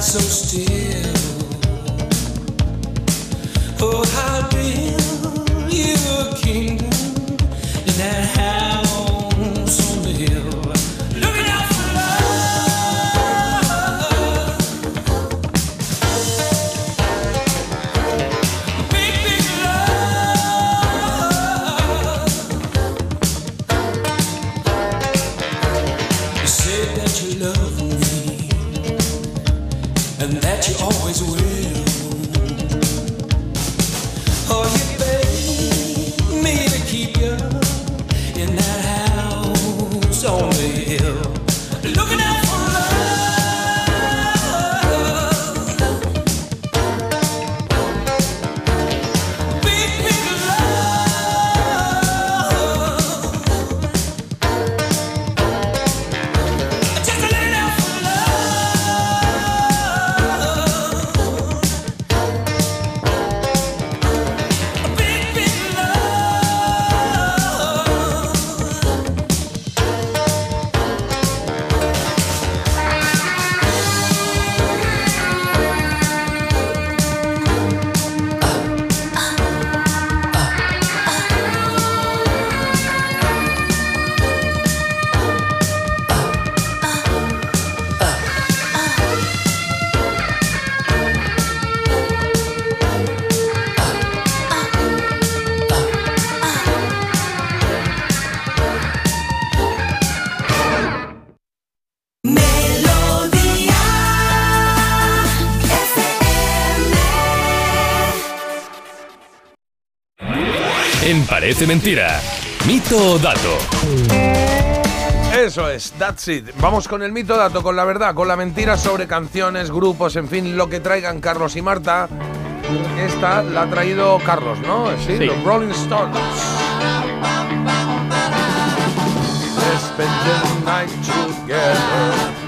So still. Parece Mentira. Mito o dato. Eso es, that's it. Vamos con el mito dato, con la verdad, con la mentira sobre canciones, grupos, en fin, lo que traigan Carlos y Marta. Esta la ha traído Carlos, ¿no? Sí, Sí. los Rolling Stones. Let's spend the night together.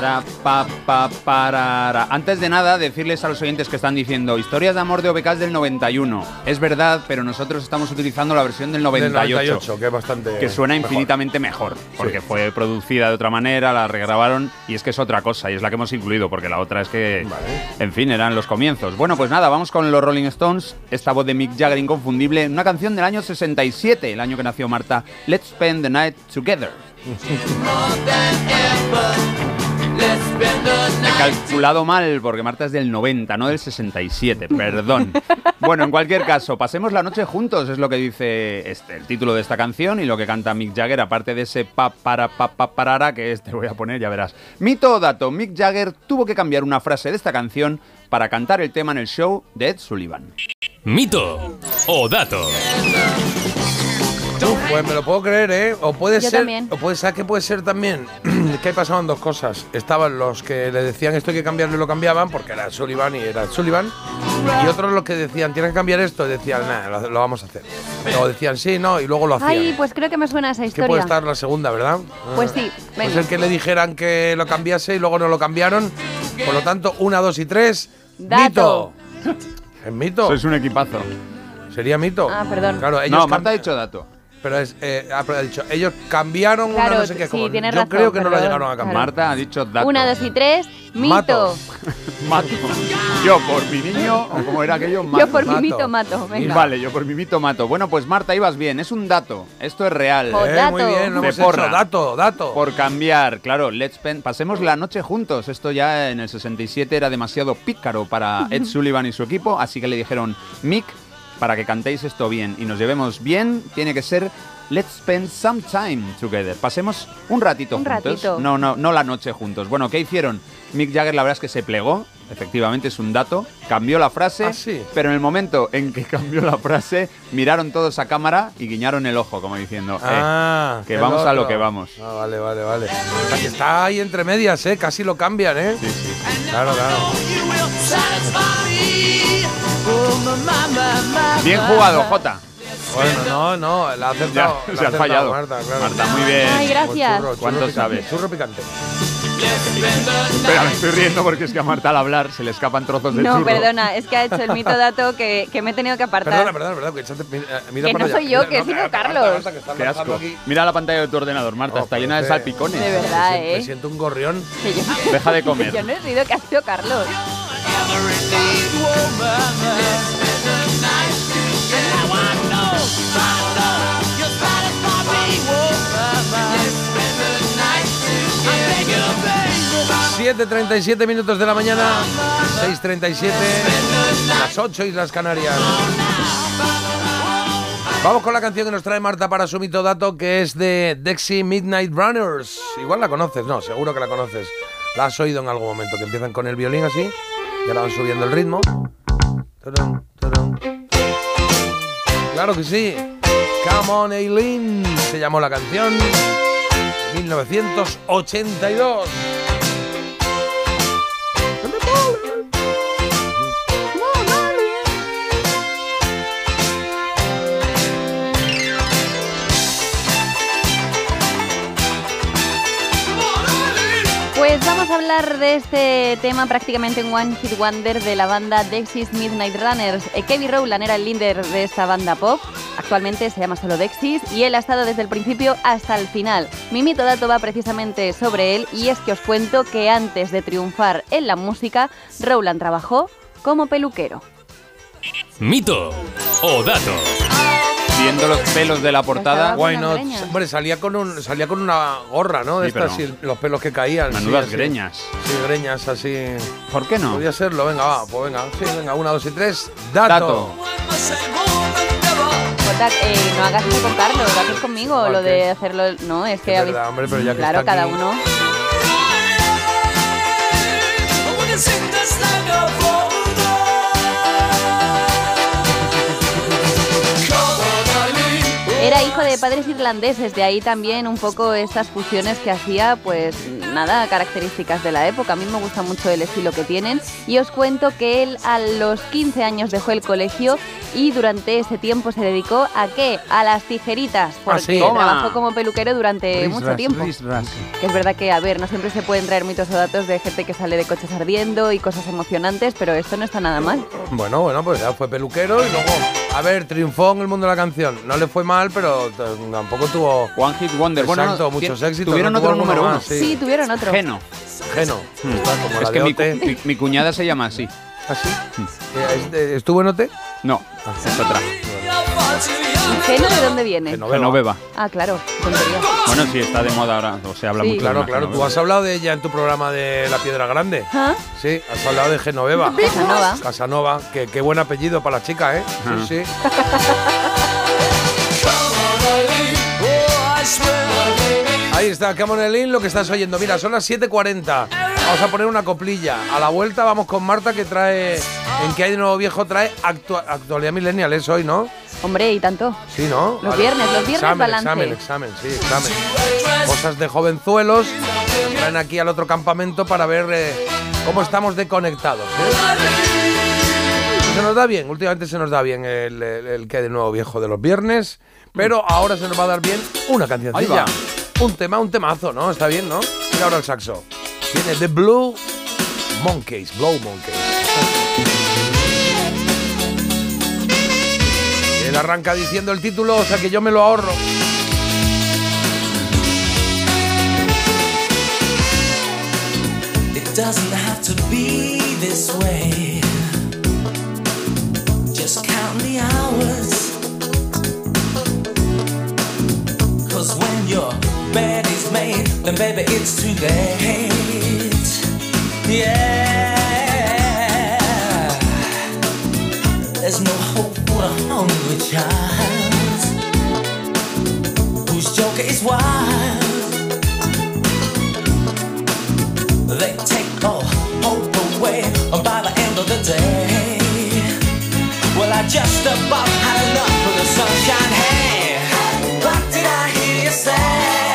Para, pa, pa, parara. Antes de nada, decirles a los oyentes que están diciendo historias de amor de OBK del 91. Es verdad, pero nosotros estamos utilizando la versión del 98. Del 98, que es bastante. que suena mejor. infinitamente mejor, porque fue producida de otra manera, la regrabaron y es que es otra cosa y es la que hemos incluido, porque la otra es que, en fin, eran los comienzos. Bueno, pues nada, vamos con los Rolling Stones, esta voz de Mick Jagger inconfundible, una canción del año 67, el año que nació Marta, Let's Spend the Night Together. He calculado mal porque Marta es del 90, no del 67, perdón. Bueno, en cualquier caso, pasemos la noche juntos, es lo que dice este, el título de esta canción y lo que canta Mick Jagger, aparte de ese pa para pa pa parara que este voy a poner, ya verás. Mito o dato, Mick Jagger tuvo que cambiar una frase de esta canción para cantar el tema en el show de Ed Sullivan. Mito o dato. Pues me lo puedo creer, ¿eh? O puede Yo ser. también. O puede ser que puede ser también. que ahí pasaban dos cosas. Estaban los que le decían esto hay que cambiarlo y lo cambiaban, porque era Sullivan y era Sullivan. Y otros los que decían tienes que cambiar esto y decían, nada, lo, lo vamos a hacer. O decían sí, no, y luego lo hacían. Ay, pues creo que me suena esa que puede historia. estar la segunda, ¿verdad? Pues Ah. sí, Pues venga. el que le dijeran que lo cambiase y luego no lo cambiaron. Por lo tanto, una, dos y tres. Dato. Mito. ¿Es mito? Sois un equipazo. ¿Sería mito? Ah, perdón. Claro, ellos No, Marta ha dicho dato. Pero es, eh, ha ha dicho, ellos cambiaron Claro, una no sé qué. sí, como- tienes yo razón, creo que no la llegaron a cambiar. Marta ha dicho dato. Una, dos y tres. Mito. Mato. Mato. Yo por mi niño, o como era aquello, mato. Yo por mi mito mato. Venga. Vale, yo por mi mito mato. Bueno, pues Marta, ibas bien. Es un dato. Esto es real. Joder. Eh, muy bien, De hemos porra. hecho. Dato, dato. Por cambiar, claro, let's spend- pasemos la noche juntos. Esto ya en el 67 era demasiado pícaro para Ed Sullivan y su equipo, así que le dijeron, Mick, para que cantéis esto bien y nos llevemos bien, tiene que ser Let's spend some time together. Pasemos un ratito Un juntos. ratito. No, no, no la noche juntos. Bueno, ¿qué hicieron? Mick Jagger la verdad es que se plegó, efectivamente es un dato, cambió la frase, Ah, sí. pero en el momento en que cambió la frase, miraron todos a cámara y guiñaron el ojo, como diciendo, eh, Ah, que vamos a lo que vamos. Ah, vale, vale, vale. O sea, que está ahí entre medias, ¿eh? Casi lo cambian, ¿eh? Sí, sí. Claro, claro. Bien jugado, Jota. Bueno, no, no, la ha acertado. Ya, la se ha acertado, fallado. Marta, claro. Marta, muy bien. Ay, gracias. Pues churro, churro ¿Cuánto picante, sabes? Churro picante. Espera, me estoy riendo porque es que a Marta al hablar se le escapan trozos de No, churro. perdona, es que ha hecho el mito dato que, que me he tenido que apartar. Perdona, perdona, perdona. Que, mira, eh, mira Que no soy yo, Mira, que no, Marta, Carlos. Marta, que están Qué asco. aquí. Mira la pantalla de tu ordenador, Marta, No, está pero llena de salpicones. De verdad, Me ¿eh? siento un gorrión. Que yo- Deja de comer. Yo no he sido que ha sido Carlos. Yeah. 7.37 minutos de la mañana, 6.37, las 8 Islas Canarias. Vamos con la canción que nos trae Marta para su mito dato, que es de Dexy Midnight Runners. Igual la conoces, no, seguro que la conoces. La has oído en algún momento, que empiezan con el violín así, y ahora van subiendo el ritmo. Claro que sí. Come on, Aileen, se llamó la canción. 1982. A hablar de este tema prácticamente en One Hit Wonder de la banda Dexys Midnight Runners. Eh, Kevin Rowland era el líder de esta banda pop, actualmente se llama solo Dexys y él ha estado desde el principio hasta el final. Mi mito dato va precisamente sobre él y es que os cuento que antes de triunfar en la música, Rowland trabajó como peluquero. Mito o dato. Viendo los pelos de la portada, Why not? Hombre, salía con, un, salía con una gorra, ¿no? De Sí, estas, pero- y los pelos que caían. sí, Menudas así. greñas. Sí, greñas así. ¿Por qué no? Podría serlo, venga, va, pues venga. Sí, venga, una, dos y tres. Dato. Dato. Eh, no hagas eso con Carlos, lo haces conmigo, ¿Por lo de hacerlo. No, es que Es habéis- verdad, hombre, pero ya que Claro, está cada aquí- uno. De padres irlandeses, de ahí también un poco estas fusiones que hacía, pues nada, características de la época. A mí me gusta mucho el estilo que tienen y os cuento que él a los 15 años dejó el colegio y durante ese tiempo se dedicó a qué? A las tijeritas, porque sí. Toma. trabajó como peluquero durante mucho ras, tiempo. Que es verdad que, a ver, no siempre se pueden traer mitos o datos de gente que sale de coches ardiendo y cosas emocionantes, pero esto no está nada mal. Bueno, bueno, pues ya fue peluquero y luego, a ver, triunfó en el mundo de la canción. No le fue mal, pero tampoco tuvo One Hit Wonder. Bueno, Exacto, no, muchos éxitos. Tuvieron no otro número uno. más, Sí, tuvieron otro. Geno. Geno. Como Es que de mi, mi- mi cuñada se llama así. ¿Ah, sí? Eh, ¿Estuvo en OT? No, es otra. ¿Geno de dónde viene? Genoveva. Ah, claro, tontería. Bueno, sí, está de moda ahora, o se habla Sí. mucho. de Claro, una claro. Tú Genoveva. has hablado de ella en tu programa de La Piedra Grande. ¿Ah? Sí, has hablado de Genoveva. Casanova. Casanova. Que, qué buen apellido para la chica, ¿eh? Ajá. Sí, sí. Ahí está, Camonelín, lo que estás oyendo. Mira, son las 7.40. Vamos a poner una coplilla. A la vuelta vamos con Marta que trae, en que hay de nuevo viejo, trae actua- actualidad millennial, es hoy, ¿no? Hombre, y tanto. Sí, ¿no? Los viernes, los viernes examen, balance. Examen, examen, sí, examen. Cosas de jovenzuelos. Traen aquí al otro campamento para ver eh, cómo estamos desconectados. ¿eh? Se nos da bien, últimamente se nos da bien el, el, el que hay de nuevo viejo de los viernes, pero ahora se nos va a dar bien una cancioncilla. Un tema, un temazo, ¿no? Está bien, ¿no? Y ahora el saxo. Viene The Blue Monkeys, Blow Monkeys. Él arranca diciendo el título, o sea que yo me lo ahorro. It doesn't have to be this way. Cause when your bed is made, then baby, it's too late. Yeah. There's no hope for a hungry child whose joker is wild. They take all hope away by the end of the day. Well, I just about had enough of the sunshine. Hey, what did I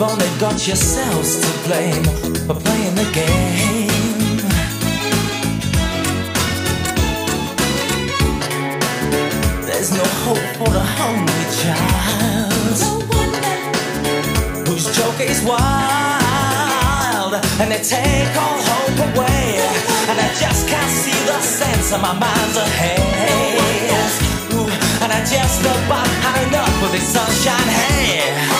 You've only got yourselves to blame for playing the game. There's no hope for the hungry child whose joke is wild and they take all hope away. And I just can't see the sense of my mind's ahead. Ooh, and I just about had enough of this sunshine. Hey,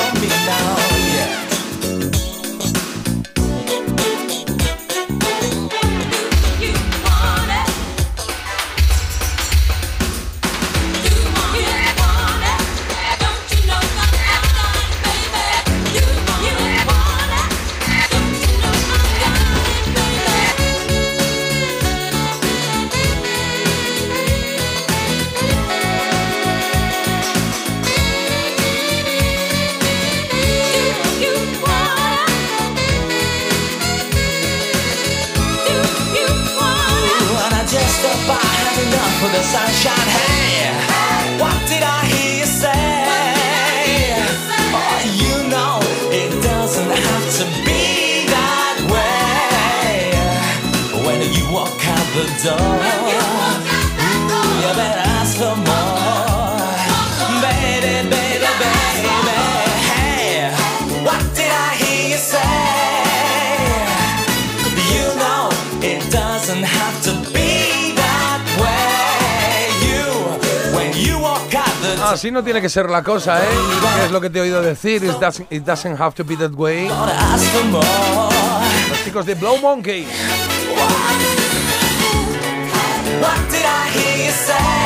Así no tiene que ser la cosa, ¿eh? ¿Qué es lo que te he oído decir? It doesn't, it doesn't have to be that way. Los chicos de Blow Monkey. What did I hear you say?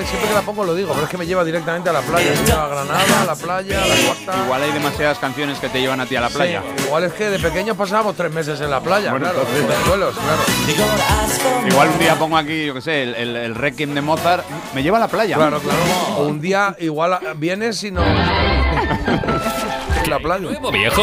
Que siempre que la pongo lo digo, pero es que me lleva directamente a la playa. Me lleva a Granada, a la playa, a la cuarta. Igual hay demasiadas canciones que te llevan a ti a la playa. Sí, igual es que de pequeños pasábamos tres meses en la playa, claro. jovenzuelos, claro. Igual un día pongo aquí, yo qué sé, el, el, el Requiem de Mozart, me lleva a la playa. Claro, claro. O un día igual vienes y no. la playa. ¿Nuevo viejo?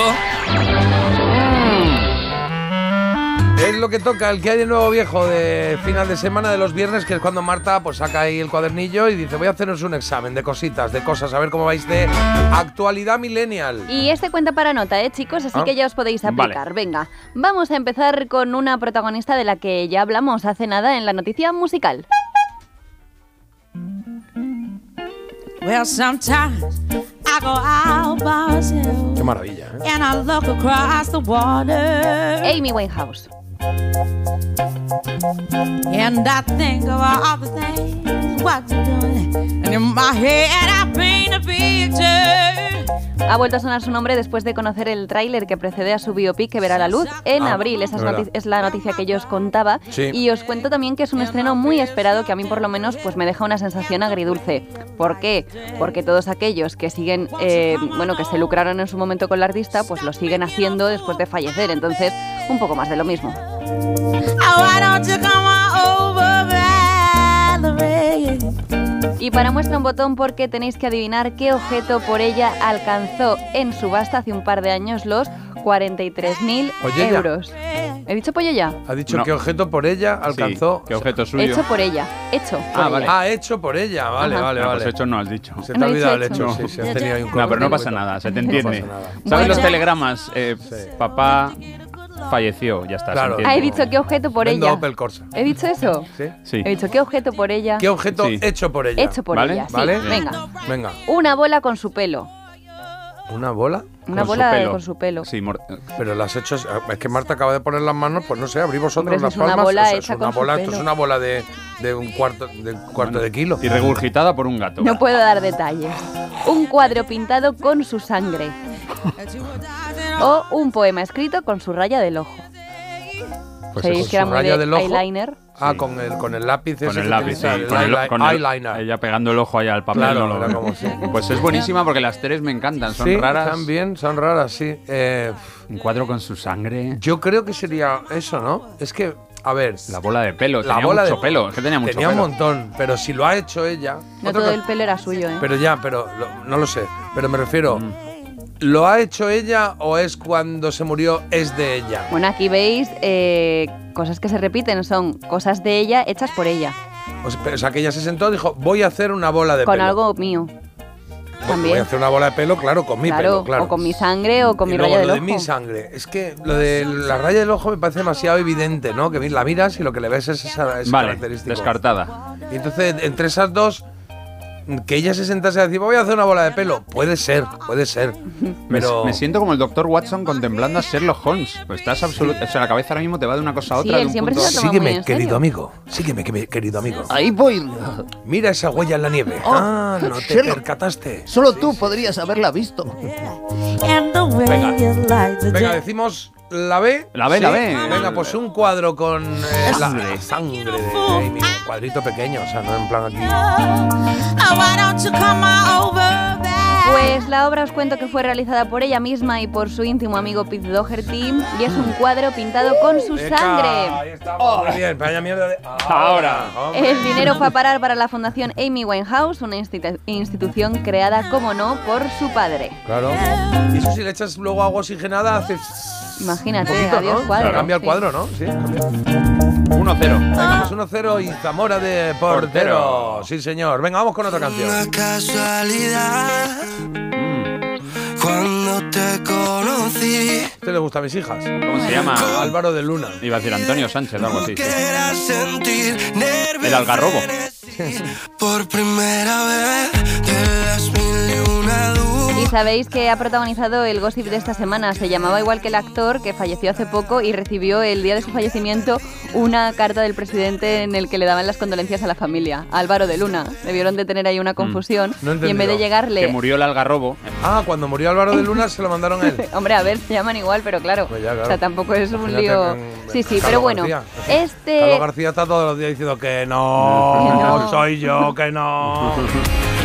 Es lo que toca, el que hay de nuevo viejo de final de semana de los viernes, que es cuando Marta pues saca ahí el cuadernillo y dice voy a haceros un examen de cositas, de cosas, a ver cómo vais de actualidad millennial. Y este cuenta para nota, ¿eh, chicos? Así Ah. que ya os podéis Vale. aplicar. Venga, vamos a empezar con una protagonista de la que ya hablamos hace nada en la noticia musical. Well, sometimes I go out by myself Qué maravilla, ¿eh? and I look across the water. Amy Winehouse. And I think of all the things what you're doing. And in my head I paint a picture. Ha vuelto a sonar su nombre después de conocer el tráiler que precede a su biopic que verá la luz en Ah, abril. Esa es, la noticia que yo os contaba. Sí. Y os cuento también que es un estreno muy esperado que a mí por lo menos pues me deja una sensación agridulce. ¿Por qué? Porque todos aquellos que siguen, eh, bueno, que se lucraron en su momento con la artista, pues lo siguen haciendo después de fallecer. Entonces, un poco más de lo mismo. Why don't you come on over, Valerie? Y para muestra un botón porque tenéis que adivinar qué objeto por ella alcanzó en subasta hace un par de años los 43.000 Pollella. euros. ¿He dicho Pollella? Ha dicho No. qué objeto por ella alcanzó. ¿Qué objeto suyo? Hecho por ella. Hecho por Ah, ella. vale. Ah, hecho por ella, vale, Ajá. vale, No, vale. pues hecho no has dicho. Se te No ha he olvidado el dicho hecho, hecho. sí, sí, has tenido ahí un No, pero no pasa nada, se te entiende. pasa nada. ¿Sabes los telegramas? Eh, Papá falleció, ya está. Claro. Ah, he dicho qué objeto por Vendo ella. Opel Corsa. ¿He dicho eso? ¿Sí? Sí. He dicho qué objeto por ella. ¿Qué objeto Sí. hecho por ella? Hecho por ¿Vale? ella. Sí, ¿Vale? venga. Venga. Una bola con su pelo. ¿Una bola? Una Con su bola pelo. con su pelo. Sí, Pero las he hecho. Es que Marta acaba de poner las manos, pues no sé, abrí vosotros las es una palmas. bola o sea, hecha es una con su bola, esto pelo. es una bola de, de un cuarto, de un cuarto de kilo. y regurgitada por un gato. No puedo dar detalles. Un cuadro pintado con su sangre. O un poema escrito con su raya del ojo. Pues ¿Sabéis que era su muy raya de del ojo. eyeliner? Ah, Sí. con el, con el lápiz ese Con que el lápiz, sí. utiliza, el Con el, eyeli- con el- eyeliner. Ella pegando el ojo ahí al papel. Claro, no lo- era como sí. Pues es buenísima porque las tres me encantan. Son sí, raras. están bien, son raras, sí. Eh, Un cuadro con su sangre. yo creo que sería eso, ¿no? Es que, a ver, La bola de pelo. la tenía bola mucho de pelo. Es que tenía mucho tenía un pelo. montón, pero si lo ha hecho ella. No todo el pelo era suyo, ¿eh? Pero ya, pero lo- no lo sé. Pero me refiero, Mm. ¿Lo ha hecho ella o es cuando se murió es de ella? Bueno, aquí veis eh, cosas que se repiten. Son cosas de ella hechas por ella. O sea, que ella se sentó y dijo, voy a hacer una bola de Con pelo. algo mío. Voy- También. Voy a hacer una bola de pelo, claro, con mi claro, pelo, claro. o con mi sangre o con y mi luego raya lo del de ojo. mi sangre. Es que lo de la raya del ojo me parece demasiado evidente, ¿no? Que la miras y lo que le ves es esa, ese Vale, característico. descartada. Y entonces, entre esas dos, que ella se sentase a decir, voy a hacer una bola de pelo. Puede ser, puede ser. Me, Pero. me siento como el doctor Watson contemplando a Sherlock Holmes. Pues estás absoluto. O sea, la cabeza ahora mismo te va de una cosa a Sí, otra. él de un siempre punto se Sígueme, querido amigo. Sígueme, que me- querido amigo. Ahí voy. Mira esa huella en la nieve. Oh, ah, no te Sherlock. percataste. Solo tú podrías haberla visto. Venga. Venga, decimos la B. La ¿Sí? la B. Venga, pues un cuadro con eh, la sangre de Amy. Un cuadrito pequeño, o sea, no en plan aquí. Oh? Pues la obra os cuento que fue realizada por ella misma y por su íntimo amigo Pete Doherty y es un cuadro pintado con su sangre. Ahí estamos, muy bien. Vaya mierda de. Ahora. hombre. El dinero fue a parar para la Fundación Amy Winehouse, una institu- institución creada, como no, por su padre. Claro. Y eso si le echas luego agua oxigenada, hace. Imagínate, un poquito, adiós ¿no? cuadro. Cambia el Sí. cuadro, ¿no? Sí, cambia. 1-0. Venga, pues 1-0 y Zamora de portero. Portero. Sí, señor. Venga, vamos con otra canción. Una casualidad cuando te conocí. ¿Este le gusta a mis hijas? ¿Cómo se llama? Álvaro de Luna. Iba a decir Antonio Sánchez, algo así. sí. Quería sentir nervios. El algarrobo. Por primera vez sabéis que ha protagonizado el gossip de esta semana. Se llamaba igual que el actor que falleció hace poco y recibió el día de su fallecimiento una carta del presidente en el que le daban las condolencias a la familia. Álvaro de Luna. Debieron de tener ahí una confusión No y en vez de llegarle... Que murió el algarrobo. Ah, cuando murió Álvaro de Luna se lo mandaron a él. Hombre, a ver, se llaman igual, pero claro. Pues ya, claro. O sea, tampoco es un Imagínate lío. Sí, sí, Carlos pero bueno. García. Este. Carlos García está todos los días diciendo que no, Que no. soy yo, que no.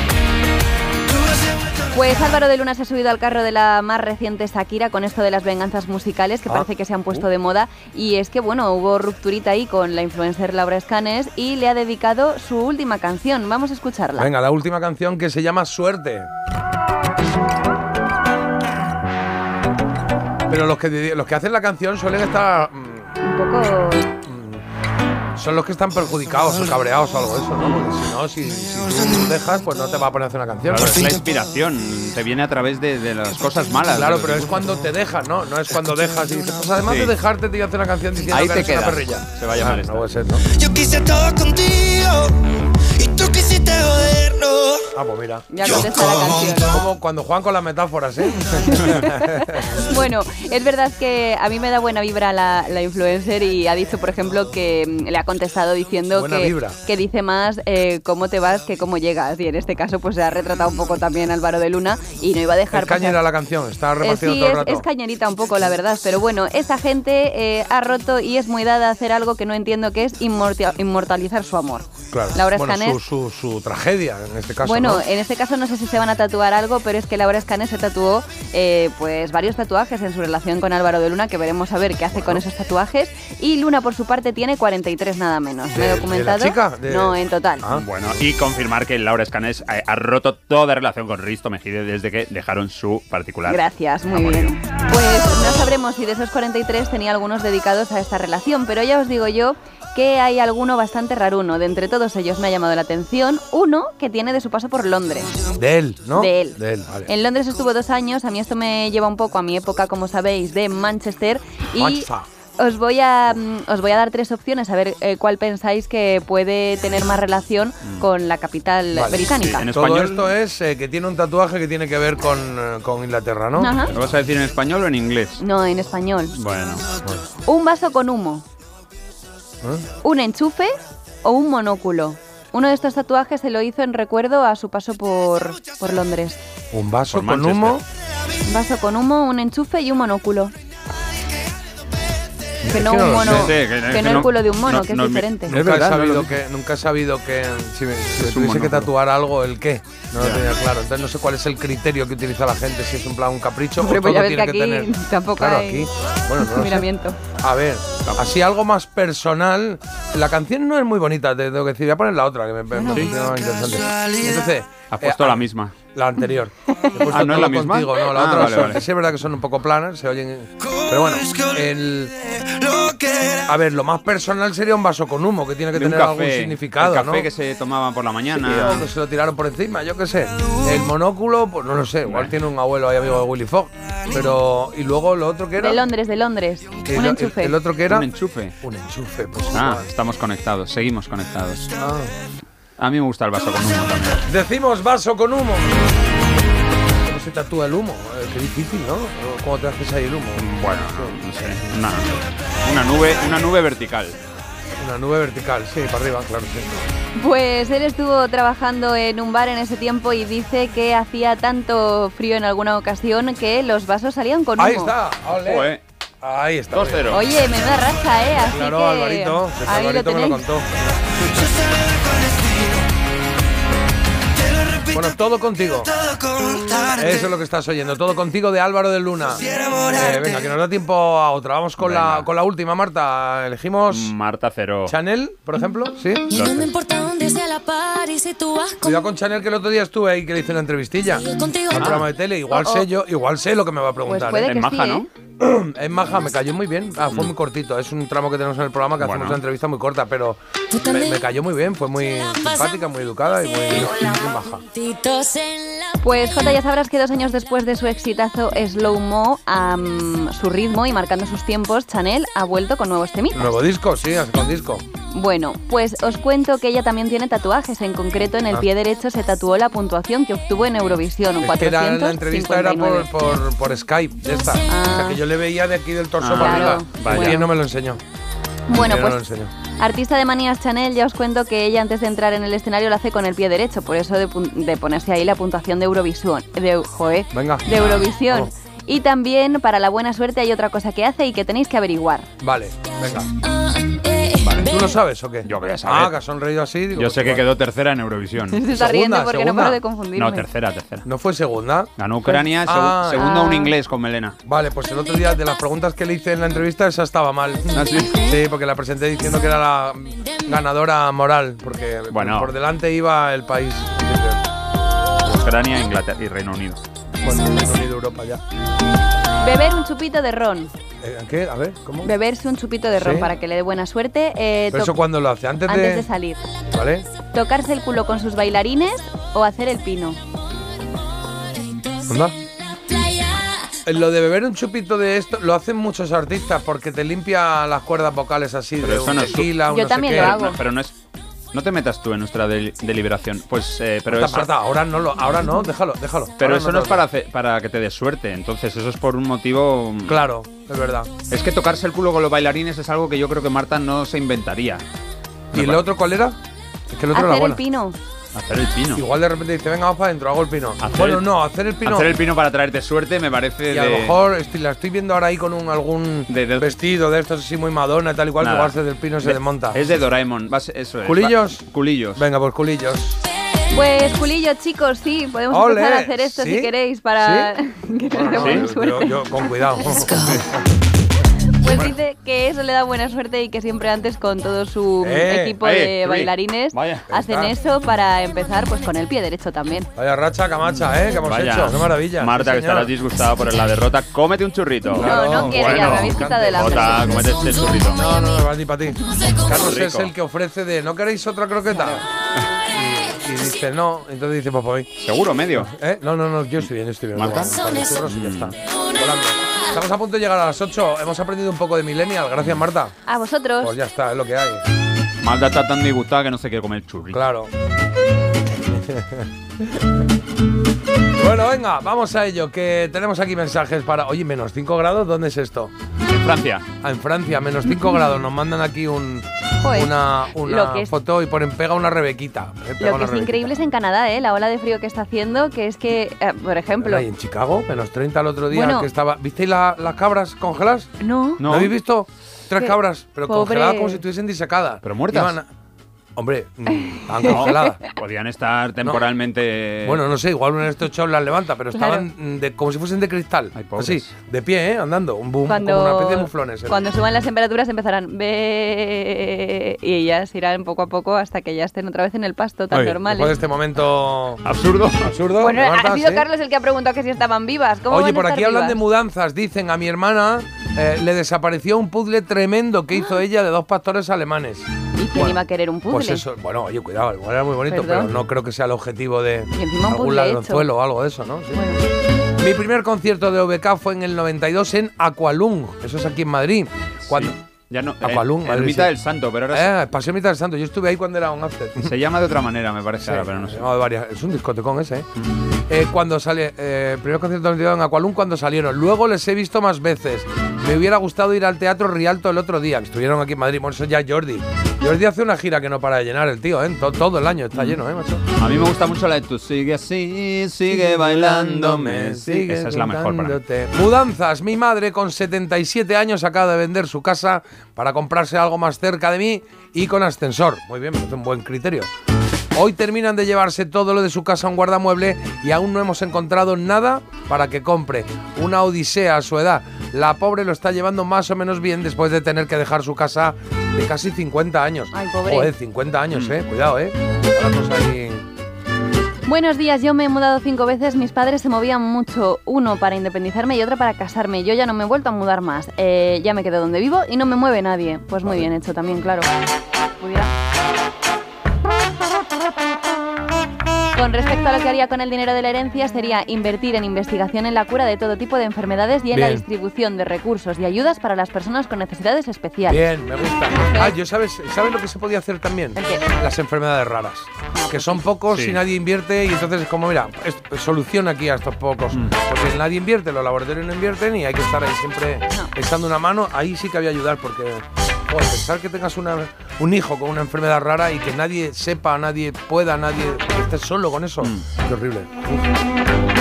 Pues Álvaro de Luna se ha subido al carro de la más reciente Shakira con esto de las venganzas musicales que Ah. parece que se han puesto de moda y es que bueno, hubo rupturita ahí con la influencer Laura Escanes y le ha dedicado su última canción. Vamos a escucharla. Venga, la última canción que se llama Suerte. Pero los que, los que hacen la canción suelen estar mm, un poco... Son los que están perjudicados o cabreados o algo de eso, ¿no? Porque si no, si, si tú dejas, pues no te va a poner a hacer una canción. Claro, es la inspiración, te viene a través de, de las cosas malas. Claro, pero es cuando te dejas, ¿no? No es cuando dejas y dices, pues además Sí. de dejarte, te voy a hacer una canción diciendo Ahí que te eres una quedas. perrilla. Se va a llamar Ah, esta. No puede ser, ¿no? Yo quise todo contigo y tú quisiste joderlo. Ah, pues mira. Ya contesta la canción. Como cuando juegan con las metáforas, ¿eh? Bueno, es verdad que a mí me da buena vibra la, la influencer y ha dicho, por ejemplo, que mm, le ha contestado diciendo que, dice más eh, cómo te vas que cómo llegas. Y en este caso, pues se ha retratado un poco también Álvaro de Luna y no iba a dejar Es cañera la canción, está Eh, repartiendo sí, todo el es, rato. es cañerita un poco, la verdad. Pero bueno, esa gente eh, ha roto y es muy dada a hacer algo que no entiendo, que es inmortalizar su amor. Claro. Laura bueno, Escanes- su, su, su tragedia, en este caso. bueno, ¿no? en este caso no sé si se van a tatuar algo, pero es que Laura Escanes se tatuó eh, pues varios tatuajes en su relación con Álvaro de Luna, que veremos a ver qué hace con esos tatuajes. Y Luna, por su parte, tiene 43 nada menos. ¿Me ¿De- he de la documentado? chica? De- No, en total. Bueno, y confirmar que Laura Escanes ha, ha roto toda relación con Risto Mejide desde que dejaron su particular. Gracias, muy bien. Pues no sabremos si de esos 43 tenía algunos dedicados a esta relación, pero ya os digo yo que hay alguno bastante raruno. De entre todos ellos me ha llamado la atención uno que tiene de su paso por Londres. De él, ¿no? De él. De él, vale. En Londres estuvo dos años, a mí esto me lleva un poco a mi época, como sabéis, de Manchester. Y Manchester. os voy a, mm, os voy a dar tres opciones, a ver eh, cuál pensáis que puede tener más relación con la capital Vale. británica. Todo esto es eh, que tiene un tatuaje que tiene que ver con, eh, con Inglaterra, ¿no? Ajá. ¿Lo vas a decir en español o en inglés? No, en español. Bueno, Un vaso con humo, ¿Eh? un enchufe o un monóculo. Uno de estos tatuajes se lo hizo en recuerdo a su paso por, por Londres. Un vaso Por con Manchester. humo. Un vaso con humo, un enchufe y un monóculo. Que no, un mono, sé. que, Sí, que- que no el culo de un mono, no- que es diferente. Nunca, he verdad, sabido que, nunca he sabido que si me, si me tuviese que tatuar algo, el qué. No lo tenía claro. Entonces no sé cuál es el criterio que utiliza la gente, si es un plan un capricho Hombre, o pues todo ya ves tiene que aquí tener. tampoco claro, hay aquí. Bueno, no sé. miramiento. A ver, así algo más personal. La canción no es muy bonita, te tengo que decir. Voy a poner la otra, que me, me Sí. interesante. Entonces, Has puesto eh, la misma. La anterior. Puesto Ah, ¿no es la misma? Contigo, no, la Ah, otra vale, son- vale. sí es verdad que son un poco planas, se oyen. Pero bueno, el. A ver, lo más personal sería un vaso con humo, que tiene que De tener algún significado, el café ¿no? que se tomaban por la Sí, mañana. o que se lo tiraron por encima, yo qué sé. El monóculo, pues no lo sé, igual tiene un abuelo ahí amigo de Willy Fogg. Pero. Y luego lo otro que era. De Londres, de Londres. que un enchufe. El, el otro que era. Un enchufe. Un enchufe, pues. Ah, igual. estamos conectados, seguimos conectados. Ah. A mí me gusta el vaso con humo también. Decimos vaso con humo. ¿Cómo se tatúa el humo? Eh, qué difícil, ¿no? ¿Cómo te haces ahí el humo? Bueno, no, no sé. Una, una nube, una nube vertical. Una nube vertical, sí, para arriba, claro, sí. Pues él estuvo trabajando en un bar en ese tiempo y dice que hacía tanto frío en alguna ocasión que los vasos salían con humo. Ahí está, ole. Ahí está. 2-0. Oye, me da racha, ¿eh? Así Claro, que Alvarito, ahí lo Alvarito me lo tenéis. contó. Bueno, todo contigo. Eso es lo que estás oyendo. Todo contigo de Álvaro de Luna. Eh, venga, que nos da tiempo a otra. Vamos con la, con la última, Marta. Elegimos Marta Cero. Chanel, por ejemplo. Sí. Y no me importa dónde sea la par y si tú vas Cuidado con Chanel, que el otro día estuve ahí que le hice una entrevistilla. contigo. En un programa de tele. Igual Oh, oh. sé yo, igual sé lo que me va a preguntar. Pues puede ¿eh? que Es maja, sí, ¿no? Es maja, me cayó muy bien. Ah, fue muy cortito. Es un tramo que tenemos en el programa que Bueno. hacemos una entrevista muy corta, pero me, me cayó muy bien. Fue muy simpática, muy educada y muy, muy maja. Pues Jota, ya sabrás que dos años después de su exitazo Slow Mo, a mm, su ritmo y marcando sus tiempos, Chanel ha vuelto con nuevos temitas. Nuevo disco, sí, hace con disco. Bueno, pues os cuento que ella también tiene tatuajes. En concreto, en el Ah. pie derecho se tatuó la puntuación que obtuvo en Eurovisión, un Es que era, la entrevista era 459. por, por, por Skype, esta. O sea, que yo le veía de aquí del torso Ah, para claro. arriba. Vaya. No me lo enseñó. Bueno, no pues artista de manías Chanel, ya os cuento que ella antes de entrar en el escenario lo hace con el pie derecho, por eso de, ponerse ahí la puntuación de Eurovisión. De, joe, Venga. de Eurovisión. Y también, para la buena suerte, hay otra cosa que hace y que tenéis que averiguar. Vale, venga. ¿Tú lo sabes o qué? Yo voy a saber. Ah, que has sonreído así. digo, Yo pues sé que quedó tercera en Eurovisión. Se está riendo Segunda, porque no segunda. paro de confundirme. No, tercera, tercera. ¿No fue segunda? Ganó Ucrania, segu- Ah. segundo Ah. un inglés con Melena. Vale, pues el otro día de las preguntas que le hice en la entrevista, esa estaba mal. ¿Ah, sí? Sí, porque la presenté diciendo que era la ganadora moral, porque Bueno. por delante iba el país. Ucrania, Inglaterra y Reino Unido. Bueno, Reino Unido, Europa ya. Beber un chupito de ron. Eh, ¿Qué? A ver, ¿cómo? Beberse un chupito de ron Sí. para que le dé buena suerte. eh, Pero eso cuando lo hace, antes, antes de salir. ¿Vale? Tocarse el culo con sus bailarines o hacer el pino. Anda. Eh, Lo de beber un chupito de esto lo hacen muchos artistas porque te limpia las cuerdas vocales así de eso un no tequila, un Yo no sé también qué. lo hago. Pero no es. No te metas tú en nuestra del- deliberación. Pues, eh, pero Marta, eso, Marta, ahora no lo, ahora no, déjalo, déjalo. pero Ahora eso no es para, para que te des suerte. Entonces, eso es por un motivo. Claro, es verdad. Es que tocarse el culo con los bailarines es algo que yo creo que Marta no se inventaría. ¿Y el otro cuál era? Es que el otro era Hacer el bueno. pino. Hacer el pino. Igual de repente dice, venga, vamos para adentro, hago el pino. Hacer bueno, el- no, hacer el pino. Hacer el pino para traerte suerte me parece y a lo mejor estoy- la estoy viendo ahora ahí con un algún vestido de estos así muy Madonna y tal y cual, que se del pino se De- desmonta. Es de Doraemon. eso es. ¿Culillos? Va- culillos. Venga, pues culillos. Pues culillo, chicos, sí, podemos Ole, empezar a hacer esto ¿sí? si queréis para que buena yo, suerte. yo- con cuidado. Pues dice que eso le da buena suerte y que siempre antes con todo su Eh, equipo de bailarines vaya. hacen eso para empezar pues con el pie derecho también. Vaya racha camacha, ¿eh? Que hemos Vaya. hecho. Qué maravilla. Marta, Sí, que estarás disgustada por la derrota. Cómete un churrito. No, no quiero ya, me habéis quitado del hambre. Jota, cómete este churrito. No, no, no, para ti, para ti. Carlos es el que ofrece de, ¿no queréis otra croqueta? Y, dice, no, entonces dice, pues voy. ¿Seguro, medio? ¿Eh? No, no, no, yo estoy bien, yo estoy bien. ¿Marta? Churros y ya está. Volando. Estamos a punto de llegar a las 8. Hemos aprendido un poco de Millennial. Gracias, Marta. A vosotros. Pues ya está, es lo que hay. Malda está tan disgustada que no se quiere comer churrito. Claro. bueno, venga, vamos a ello, que tenemos aquí mensajes para... Oye, menos 5 grados, ¿dónde es esto? En Francia. Ah, en Francia, menos 5 grados. Nos mandan aquí un, Joder, una, una lo que es- foto y ponen pega una rebequita. Eh, pega Lo que una es rebequita. increíble es en Canadá, ¿eh? La ola de frío que está haciendo, que es que, eh, por ejemplo... Ahí en Chicago, menos 30 el otro día Bueno. que estaba... ¿Visteis la- las cabras congeladas? No. ¿No habéis visto? Tres cabras, pero pobre- congeladas como si estuviesen disecadas. ¿Pero muertas? Hombre, mm, estaban congeladas. Podían estar temporalmente. Bueno, no sé, igual uno de estos chavos las levanta, pero estaban mm, de, como si fuesen de cristal. pobres. Así, de pie, ¿eh? Andando. Un boom, Cuando, como una especie de muflones. ¿eh? cuando suban las temperaturas empezarán ve y ellas irán poco a poco hasta que ya estén otra vez en el pasto tan bien, normal. Después de este momento absurdo. absurdo. Bueno, ha sido ¿sí? Carlos el que ha preguntado que si estaban vivas. ¿Cómo Oye, por aquí hablan de mudanzas. Dicen a mi hermana eh, le desapareció un puzzle tremendo que hizo ella de dos pastores alemanes. ¿Y quién iba a querer un puzzle? Pues eso, bueno, oye, cuidado, igual era muy bonito, Perdón. pero no creo que sea el objetivo de algún ladronzuelo o algo de eso, ¿no? Sí. Mi primer concierto de OBK fue en el 92 en Aqualung, eso es aquí en Madrid. Cuando, Ya no. Aqualung, eh, Ermita sí. del Santo, pero ahora Eh, Paseo Mitad del Santo, yo estuve ahí cuando era un after. se, llama de otra manera, me parece Sí, ahora, pero no se sé. de varias- Es un discotecón ese, ¿eh? Eh, cuando sale, eh, primer concierto del en Aqualung cuando salieron. Luego les he visto más veces. Me hubiera gustado ir al Teatro Rialto el otro día, que estuvieron aquí en Madrid. Bueno, eso ya Jordi. Jordi hace una gira que no para de llenar el tío, ¿eh? To- todo el año está lleno, ¿eh, macho? A mí me gusta mucho la de tú sigue así, sigue bailándome. Sigue Esa es la mejor para mí. Mudanzas. Mi madre con 77 años acaba de vender su casa para comprarse algo más cerca de mí y con ascensor. Muy bien, parece un buen criterio. Hoy terminan de llevarse todo lo de su casa a un guardamueble y aún no hemos encontrado nada para que compre. Una odisea a su edad. La pobre lo está llevando más o menos bien después de tener que dejar su casa de casi 50 años. Ay, pobre. Joder, 50 años, eh. Cuidado, eh. Ahí. Buenos días, yo me he mudado cinco veces, mis padres se movían mucho, uno para independizarme y otro para casarme. Yo ya no me he vuelto a mudar más, Eh, ya me quedo donde vivo y no me mueve nadie. Pues muy bien hecho también, claro. Pudiera. Con respecto a lo que haría con el dinero de la herencia, sería invertir en investigación en la cura de todo tipo de enfermedades y en la distribución de recursos y ayudas para las personas con necesidades especiales. Bien, me gusta. Ah, yo sabes, ¿sabes lo que se podía hacer también? Las enfermedades raras. Que son pocos Sí. y nadie invierte y entonces es como, mira, es, solución aquí a estos pocos. Mm. Porque nadie invierte, los laboratorios no invierten y hay que estar ahí siempre echando una mano. Ahí sí que había ayudar porque, joder, pensar que tengas una, un hijo con una enfermedad rara y que nadie sepa, nadie pueda, nadie que estés solo con eso. Mm. Qué horrible.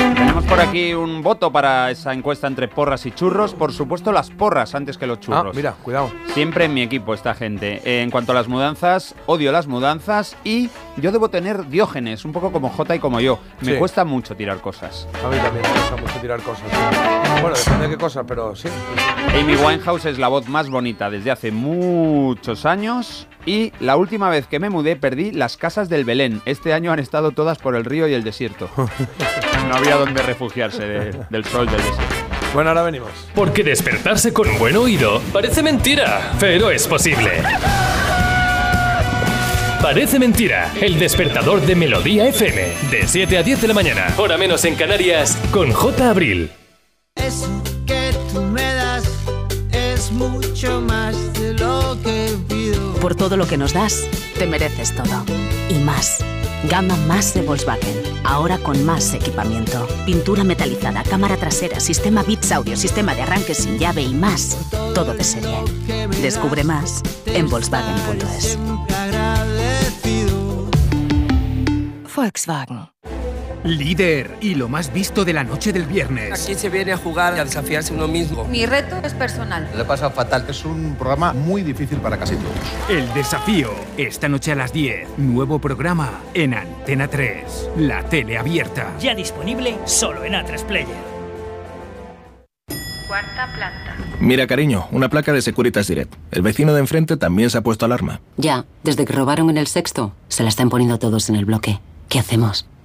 Por aquí un voto para esa encuesta entre porras y churros. Por supuesto, las porras antes que los Ah, churros. mira, cuidado. Siempre en mi equipo esta gente. Eh, en cuanto a las mudanzas, odio las mudanzas y yo debo tener diógenes, un poco como J y como yo. Me Sí. cuesta mucho tirar cosas. A mí también me gusta mucho tirar cosas. Bueno, depende de qué cosas, pero sí. Amy Winehouse es la voz más bonita desde hace muchos años y la última vez que me mudé perdí las casas del Belén. Este año han estado todas por el río y el desierto. No había donde refugiarse de- del sol del desierto. Bueno, ahora venimos. Porque despertarse con un buen oído parece mentira, pero es posible. Parece mentira, el despertador de Melodía FM, de 7 a 10 de la mañana, hora menos en Canarias, con J. Abril. Eso que tú me das es mucho más Por todo lo que nos das, te mereces todo. Y más. Gama más de Volkswagen. Ahora con más equipamiento. Pintura metalizada, cámara trasera, sistema Bits Audio, sistema de arranque sin llave y más. Todo de serie. Descubre más en Volkswagen.es. Volkswagen. Líder y lo más visto de la noche del viernes. Aquí se viene a jugar y a desafiarse uno mismo. Mi reto es personal. Le pasa fatal. Es un programa muy difícil para casi todos. El desafío. Esta noche a las 10. Nuevo programa en Antena 3. La tele abierta. Ya disponible solo en A3 Player. Cuarta planta. Mira, cariño, una placa de Securitas Direct. El vecino de enfrente también se ha puesto alarma. Ya, desde que robaron en el sexto, se la están poniendo todos en el bloque. ¿Qué hacemos?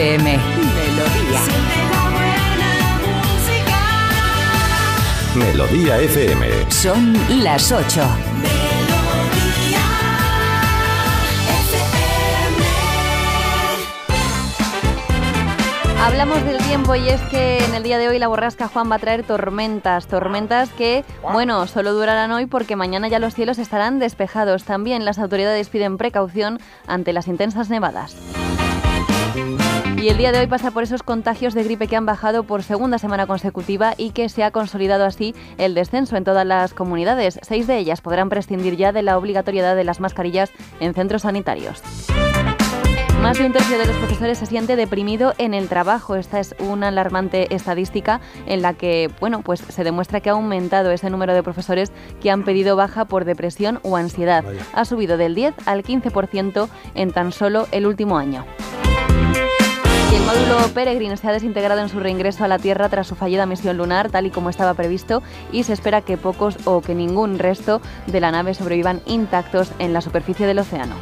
FM. Melodía. Melodía FM. Son las 8. Hablamos del tiempo y es que en el día de hoy la borrasca Juan va a traer tormentas, tormentas que, bueno, solo durarán hoy porque mañana ya los cielos estarán despejados. También las autoridades piden precaución ante las intensas nevadas. Y el día de hoy pasa por esos contagios de gripe que han bajado por segunda semana consecutiva y que se ha consolidado así el descenso en todas las comunidades. Seis de ellas podrán prescindir ya de la obligatoriedad de las mascarillas en centros sanitarios. Más de un tercio de los profesores se siente deprimido en el trabajo. Esta es una alarmante estadística en la que, bueno, pues se demuestra que ha aumentado ese número de profesores que han pedido baja por depresión o ansiedad. Ha subido del 10 al 15% en tan solo el último año. Módulo Peregrine se ha desintegrado en su reingreso a la Tierra tras su fallida misión lunar, tal y como estaba previsto, y se espera que pocos o que ningún resto de la nave sobrevivan intactos en la superficie del océano.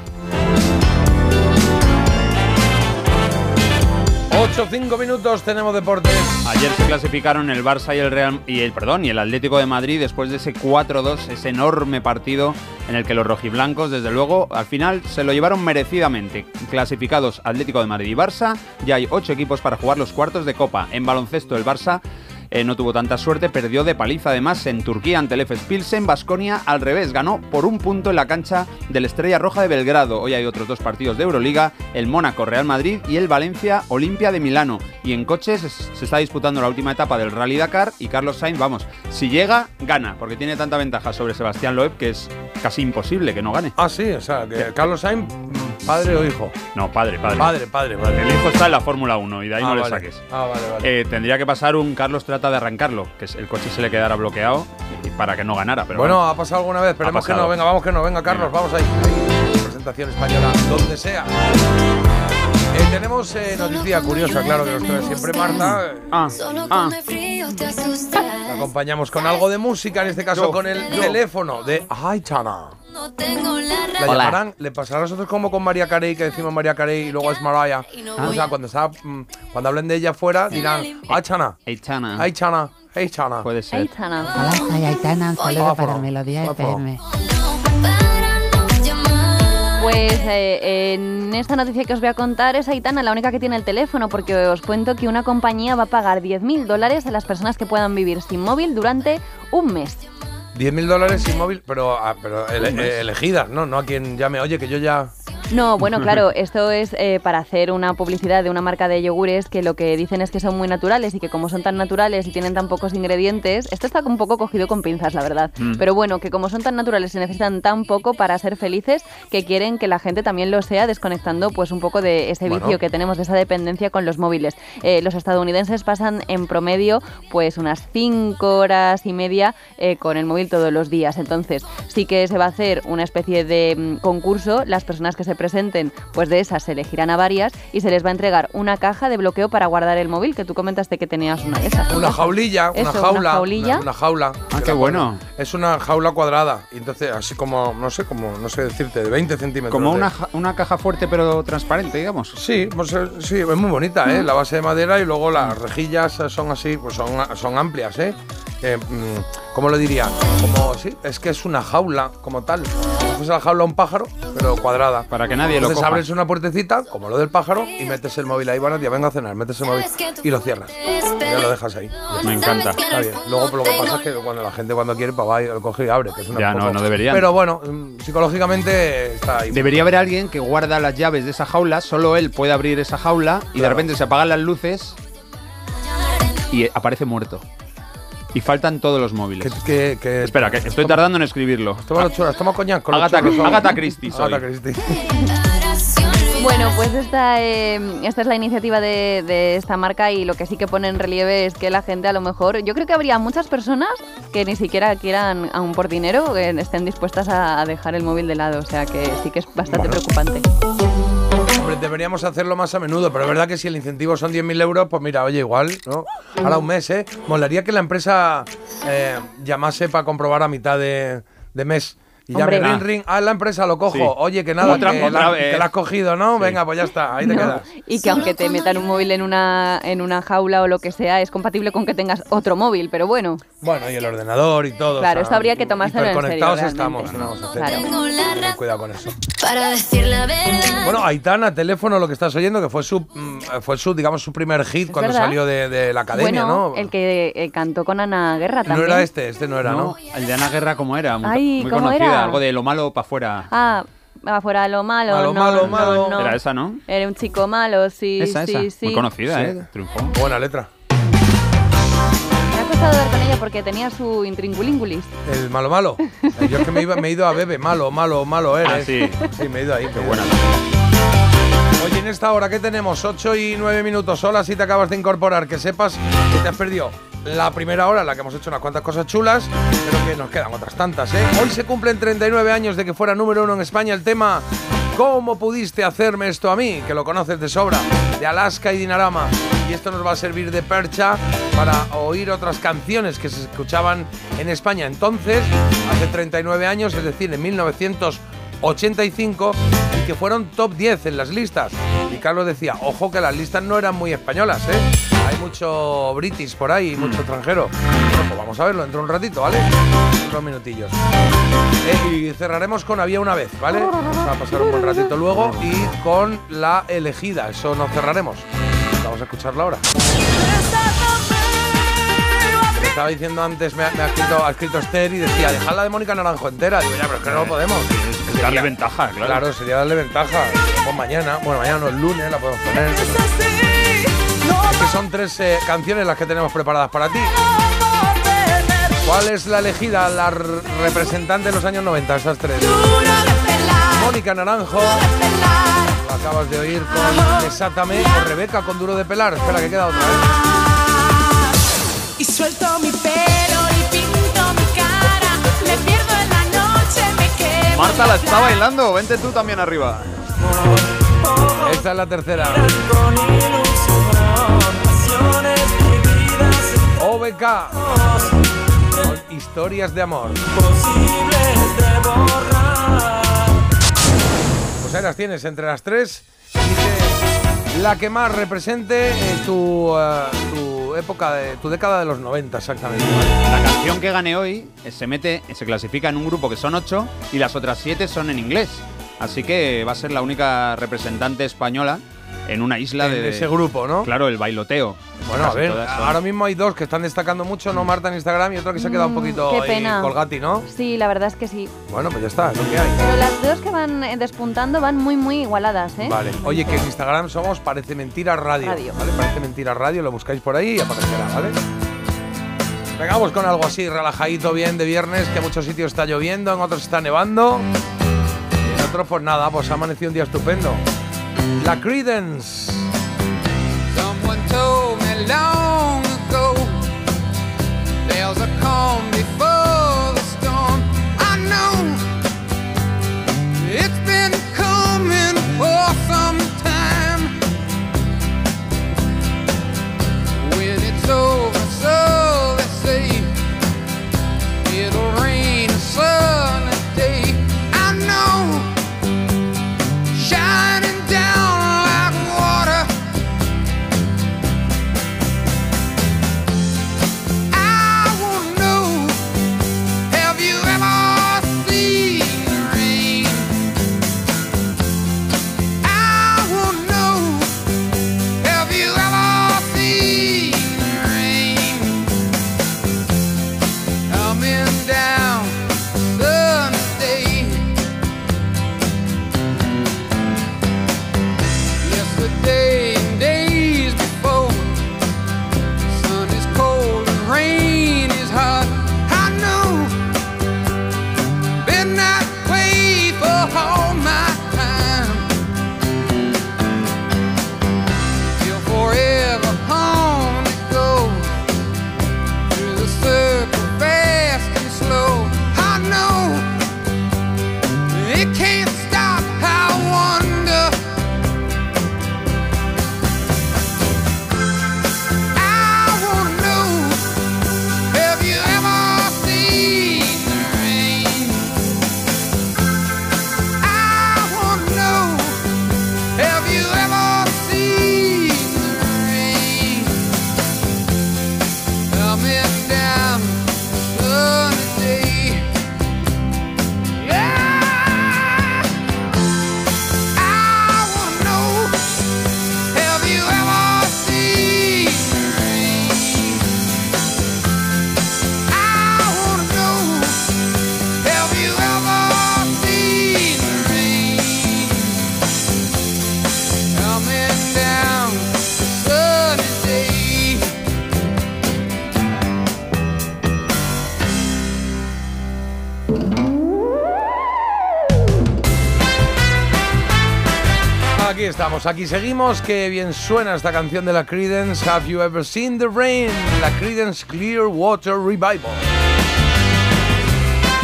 8, 5 minutos, tenemos deportes. Ayer se clasificaron el Barça y el Real y el perdón y el Atlético de Madrid después de ese 4-2, ese enorme partido en el que los rojiblancos, desde luego, al final se lo llevaron merecidamente. Clasificados Atlético de Madrid y Barça, ya hay ocho equipos para jugar los cuartos de Copa. En baloncesto el Barça eh, no tuvo tanta suerte, perdió de paliza además en Turquía ante el FS Pilsen. Basconia al revés, ganó por un punto en la cancha del Estrella Roja de Belgrado. Hoy hay otros dos partidos de Euroliga, el Mónaco Real Madrid y el Valencia Olimpia de Milano. Y en coches es- se está disputando la última etapa del Rally Dakar y Carlos Sainz, vamos, si llega, gana, porque tiene tanta ventaja sobre Sebastián Loeb que es casi imposible que no gane. Ah, sí, o sea, que Carlos Sainz, padre o hijo. No, padre, padre. Padre, padre, padre. El hijo está en la Fórmula 1 y de ahí Ah, no le saques. Ah, vale, vale. Eh, tendría que pasar un Carlos trata de arrancarlo, que el coche se le quedara bloqueado y para que no ganara. Pero bueno, ha pasado alguna vez, esperemos que no. Venga, vamos que no. Venga, Carlos, vamos ahí. Ahí, Presentación española, donde sea. Eh, tenemos eh, noticia curiosa, claro, que nos trae siempre Marta. Ah. La acompañamos con algo de música, en este caso Yo, con el yo. teléfono de Aitana. No tengo la La razón. llamarán, le pasará a nosotros como con María Carey, que decimos María Carey y luego es Mariah. O sea, cuando, está, mm, cuando hablen de ella afuera, dirán Aichana. Eichana. Aichana. Aichana. Puede ser. Aitana. Hola, soy Aitana, un saludo para. Melodía. FM. Pues eh, en esta noticia que os voy a contar es Aitana la única que tiene el teléfono, porque os cuento que una compañía va a pagar 10.000 dólares a las personas que puedan vivir sin móvil durante un mes. 10.000 dólares sin móvil, pero, ah, pero ele- eh, elegidas, ¿no? No a quien llame, oye, que yo ya. No, bueno, claro, esto es eh, para hacer una publicidad de una marca de yogures que lo que dicen es que son muy naturales y que como son tan naturales y tienen tan pocos ingredientes, esto está un poco cogido con pinzas, la verdad. Mm. Pero bueno, que como son tan naturales y necesitan tan poco para ser felices, que quieren que la gente también lo sea, desconectando pues un poco de ese Bueno. vicio que tenemos, de esa dependencia con los móviles. Eh, los estadounidenses pasan en promedio pues unas 5 horas y media eh, con el móvil todos los días. Entonces, sí que se va a hacer una especie de mm, concurso. Las personas que se presenten, pues de esas se elegirán a varias y se les va a entregar una caja de bloqueo para guardar el móvil, que tú comentaste que tenías una de esas. Una jaulilla, una Eso, una jaula. jaulilla. Una, una jaula. Ah, qué bueno. Es una jaula cuadrada. Y entonces, así como, no sé, como, no sé decirte, de 20 centímetros. Como de- una, una caja fuerte pero transparente, digamos. Sí, pues, eh, sí, es muy bonita, ¿eh? La base de madera y luego las rejillas eh, son así, pues son, son amplias, ¿eh? Eh, mm, ¿Cómo lo diría? Como, sí, es que es una jaula como tal. Es la jaula a un pájaro, pero cuadrada. Para que nadie lo Entonces coja. abres una puertecita, como lo del pájaro, y metes el móvil ahí, buenos días, vengo a cenar, metes el móvil y lo cierras. Y ya lo dejas ahí. Me encanta. Está bien. Luego lo que pasa es que cuando la gente cuando quiere, pues va y lo coge y abre, que es una Ya, no, no deberían. Pero bueno, mm, psicológicamente está ahí. Debería haber alguien que guarda las llaves de esa jaula, solo él puede abrir esa jaula y de repente se apagan las luces y aparece muerto. Y faltan todos los móviles. Que, que- Espera, que estoy tardando en escribirlo. Los churros, toma coñac con los Agatha, churros, vamos. Agatha Christie soy. Agatha Christie. Bueno, pues esta, eh, esta es la iniciativa de, de esta marca y lo que sí que pone en relieve es que la gente a lo mejor, yo creo que habría muchas personas que ni siquiera quieran, aún por dinero, que estén dispuestas a, a dejar el móvil de lado, o sea que sí que es bastante preocupante. Deberíamos hacerlo más a menudo, pero es verdad que si el incentivo son 10.000 euros, pues mira, oye, igual, ¿no? Ahora un mes, ¿eh? Molaría que la empresa eh, llamase para comprobar a mitad de mes. Y llame, Hombre. ring, ring, ah, la empresa lo cojo. Sí. Oye, que nada, Otra- que, otra la, que la has cogido, ¿no? Sí. Venga, pues ya está, ahí te No, quedas. Y que aunque te metan un móvil en una, en una jaula o lo que sea, es compatible con que tengas otro móvil, pero bueno. Bueno, y el ordenador y todo. Claro, esto habría que tomárselo en serio, Conectados estamos, ¿qué vamos a hacer? Claro. Ten cuidado con eso. Para decir la verdad. Bueno, Aitana, teléfono, lo que estás oyendo, que fue su, mm, fue su, digamos, su primer hit cuando verdad. salió de, de la academia, bueno, ¿no? el que eh, cantó con Ana Guerra No también. era este, este no era, ¿no? El de Ana Guerra, ¿cómo era? Muy, Ay, muy ¿cómo conocida, era? Algo de lo malo para afuera. Ah, afuera lo malo. Malo, no, malo, no, malo. no. Era esa, ¿no? Era un chico malo, sí, esa, sí, esa. sí. Muy conocida, Sí. ¿eh? Triunfó. Buena letra. Me ha costado dar con ella porque tenía su intríngulingulis. El malo malo. Yo es que me, iba- me he ido a Bebe, malo, malo, malo eres. Ah, sí. Sí, me he ido ahí. Qué buena. Oye, en esta hora que tenemos 8 y 9 minutos solas si te acabas de incorporar, que sepas que te has perdido la primera hora en la que hemos hecho unas cuantas cosas chulas, pero que nos quedan otras tantas, ¿eh? Hoy se cumplen 39 años de que fuera número uno en España el tema ¿Cómo pudiste hacerme esto a mí? Que lo conoces de sobra. de Alaska y Dinarama. Y esto nos va a servir de percha para oír otras canciones que se escuchaban en España entonces, hace 39 años, es decir, en 1985, y que fueron top 10 en las listas. Y Carlos decía, ojo que las listas no eran muy españolas, ¿eh? Mucho british por ahí, mucho extranjero. Bueno, pues vamos a verlo dentro de un ratito, ¿vale? Unos minutillos. Eh, y cerraremos con Había una vez, ¿vale? Vamos a pasar un buen ratito luego y con la elegida, eso nos cerraremos. Vamos a escucharla ahora. Estaba diciendo antes, me ha, me ha escrito, ha escrito Esther y decía, dejadla de Mónica Naranjo entera. Digo, ya, pero es que no lo podemos. Es darle ventaja, claro. Claro, sería darle ventaja. Pues mañana, bueno, mañana no, el lunes la podemos poner. Que son tres eh, canciones las que tenemos preparadas para ti. ¿Cuál es la elegida, la representante de los años 90, esas tres? Mónica Naranjo, la acabas de oír con Desátame, o Rebeca con Duro de Pelar. Espera, que queda otra, ¿eh? Y suelto mi pelo y pinto mi cara. Me pierdo en la noche, me. Marta la está bailando, vente tú también arriba. Esta es la tercera. Con historias de amor. Pues ahí las tienes entre las tres. Dice la que más represente eh, tu, eh, tu época, de, tu década de los 90, exactamente. La canción que gane hoy eh, se mete, se clasifica en un grupo que son ocho y las otras siete son en inglés. Así que va a ser la única representante española en una isla En de ese grupo, ¿no? Claro, el bailoteo. Bueno, a ver, ahora mismo hay dos que están destacando mucho, ¿no? Marta en Instagram y otro que se ha quedado un poquito Mm, qué ahí pena. colgati, ¿no? Sí, la verdad es que sí. Bueno, pues ya está, es lo que hay. Pero las dos que van eh, despuntando van muy, muy igualadas, ¿eh? Vale. Oye, que en Instagram somos Parece Mentira Radio. Radio. ¿Vale? Parece Mentira Radio, lo buscáis por ahí y aparecerá, ¿vale? Vengamos con algo así, relajadito, bien de viernes, que en muchos sitios está lloviendo, en otros está nevando. Y en otros, pues nada, pues ha amanecido un día estupendo. La Credence. Someone told me long ago there's a calm Aquí seguimos. Qué bien suena esta canción de la Credence. Have you ever seen the rain? La Credence Clearwater Revival.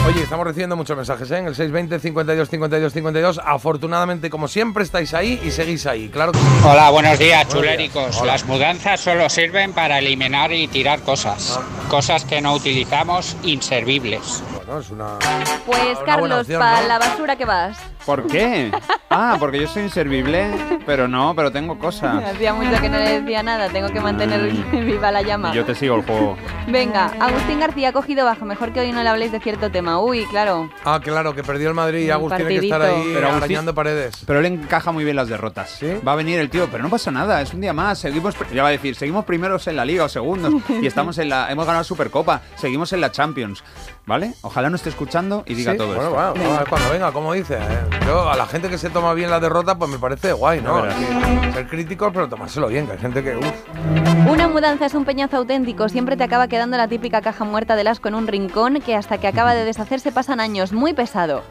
Oye, estamos recibiendo muchos mensajes ¿eh? en el 620 52 52 52. Afortunadamente, como siempre, estáis ahí y seguís ahí. Claro que sí. Hola, buenos días, Buenos días. chuléricos. Hola. Las mudanzas solo sirven para eliminar y tirar cosas. Cosas que no utilizamos, inservibles. Bueno, es una. Pues Una Carlos, opción, para ¿no? la basura que vas. ¿Por qué? Ah, porque yo soy inservible, pero no, pero tengo cosas. Hacía mucho que no le decía nada, tengo que mantener viva la llama. Yo te sigo el juego. Venga, Agustín García ha cogido bajo. Mejor que hoy no le habléis de cierto tema. Uy, claro. Ah, claro, que perdió el Madrid y Un Agus tiene que estar ahí Pero Agustín- arañando paredes. Pero él encaja muy bien las derrotas. Va a venir el tío, pero no pasa nada, es un día más. Seguimos, ya va a decir, seguimos primeros en la liga o segundos y estamos en la, hemos ganado la Supercopa, seguimos en la Champions, ¿vale? Ojalá no esté escuchando y diga Sí, todo bueno, esto. bueno, vamos a ver cuando venga, como dice. ¿eh? Yo, a la gente que se toma bien la derrota, pues me parece guay, ¿no? Que ser críticos, pero tomárselo bien, que hay gente que. Uf. Una mudanza es un peñazo auténtico. Siempre te acaba quedando la típica caja muerta del asco en un rincón que hasta que acaba de deshacerse pasan años. Muy pesado.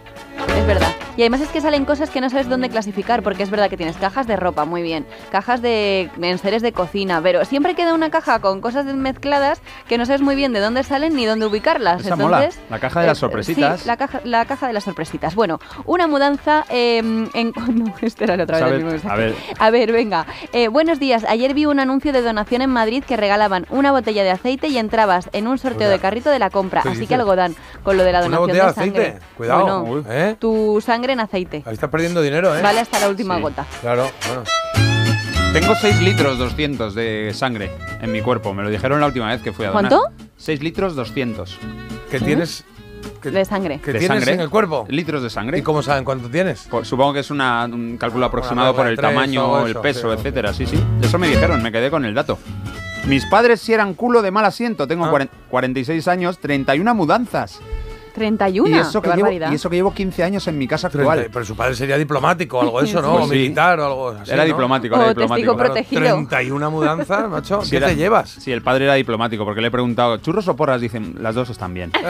Es verdad. Y además es que salen cosas que no sabes dónde clasificar, porque es verdad que tienes cajas de ropa, muy bien, cajas de enseres de cocina, pero siempre queda una caja con cosas mezcladas que no sabes muy bien de dónde salen ni dónde ubicarlas. Esa mola, Entonces, la caja de las eh, sorpresitas. Sí, la caja, la caja de las sorpresitas. Bueno, una mudanza eh, en... No, este era el otra vez. el ¿Sabes? mismo mensaje. A ver. A ver, venga. Eh, buenos días. Ayer vi un anuncio de donación en Madrid que regalaban una botella de aceite y entrabas en un sorteo de carrito de la compra. ¿Qué Así dices? que algo dan con lo de la ¿Una donación botella de sangre. aceite? Cuidado. Bueno, Uy, ¿eh? tu sangre en aceite. Ahí estás perdiendo dinero, ¿eh? Vale hasta la última Sí. gota. Claro, bueno. Tengo 6 litros 200 de sangre en mi cuerpo, me lo dijeron la última vez que fui a donar. ¿Cuánto? 6 litros 200. Que tienes. Que, De sangre. que ¿De tienes sangre? en el cuerpo. Litros de sangre. ¿Y cómo saben cuánto tienes? Pues supongo que es una- un cálculo aproximado regla por el tamaño, el eso, peso, sí, etcétera. Sí, sí. Eso me dijeron, me quedé con el dato. Mis padres sí eran culo de mal asiento. Ah. Tengo cuaren- 46 años, 31 mudanzas. 31. Y eso, que llevo, y eso que llevo 15 años en mi casa actual. Pero su padre sería diplomático o algo de eso, ¿no? Pues sí. militar o algo así. Era ¿no? diplomático, era O diplomático. testigo Claro, protegido. 31 mudanzas, macho. ¿Qué era- te llevas? Sí, el padre era diplomático porque le he preguntado, ¿churros o porras? Dicen, las dos están bien.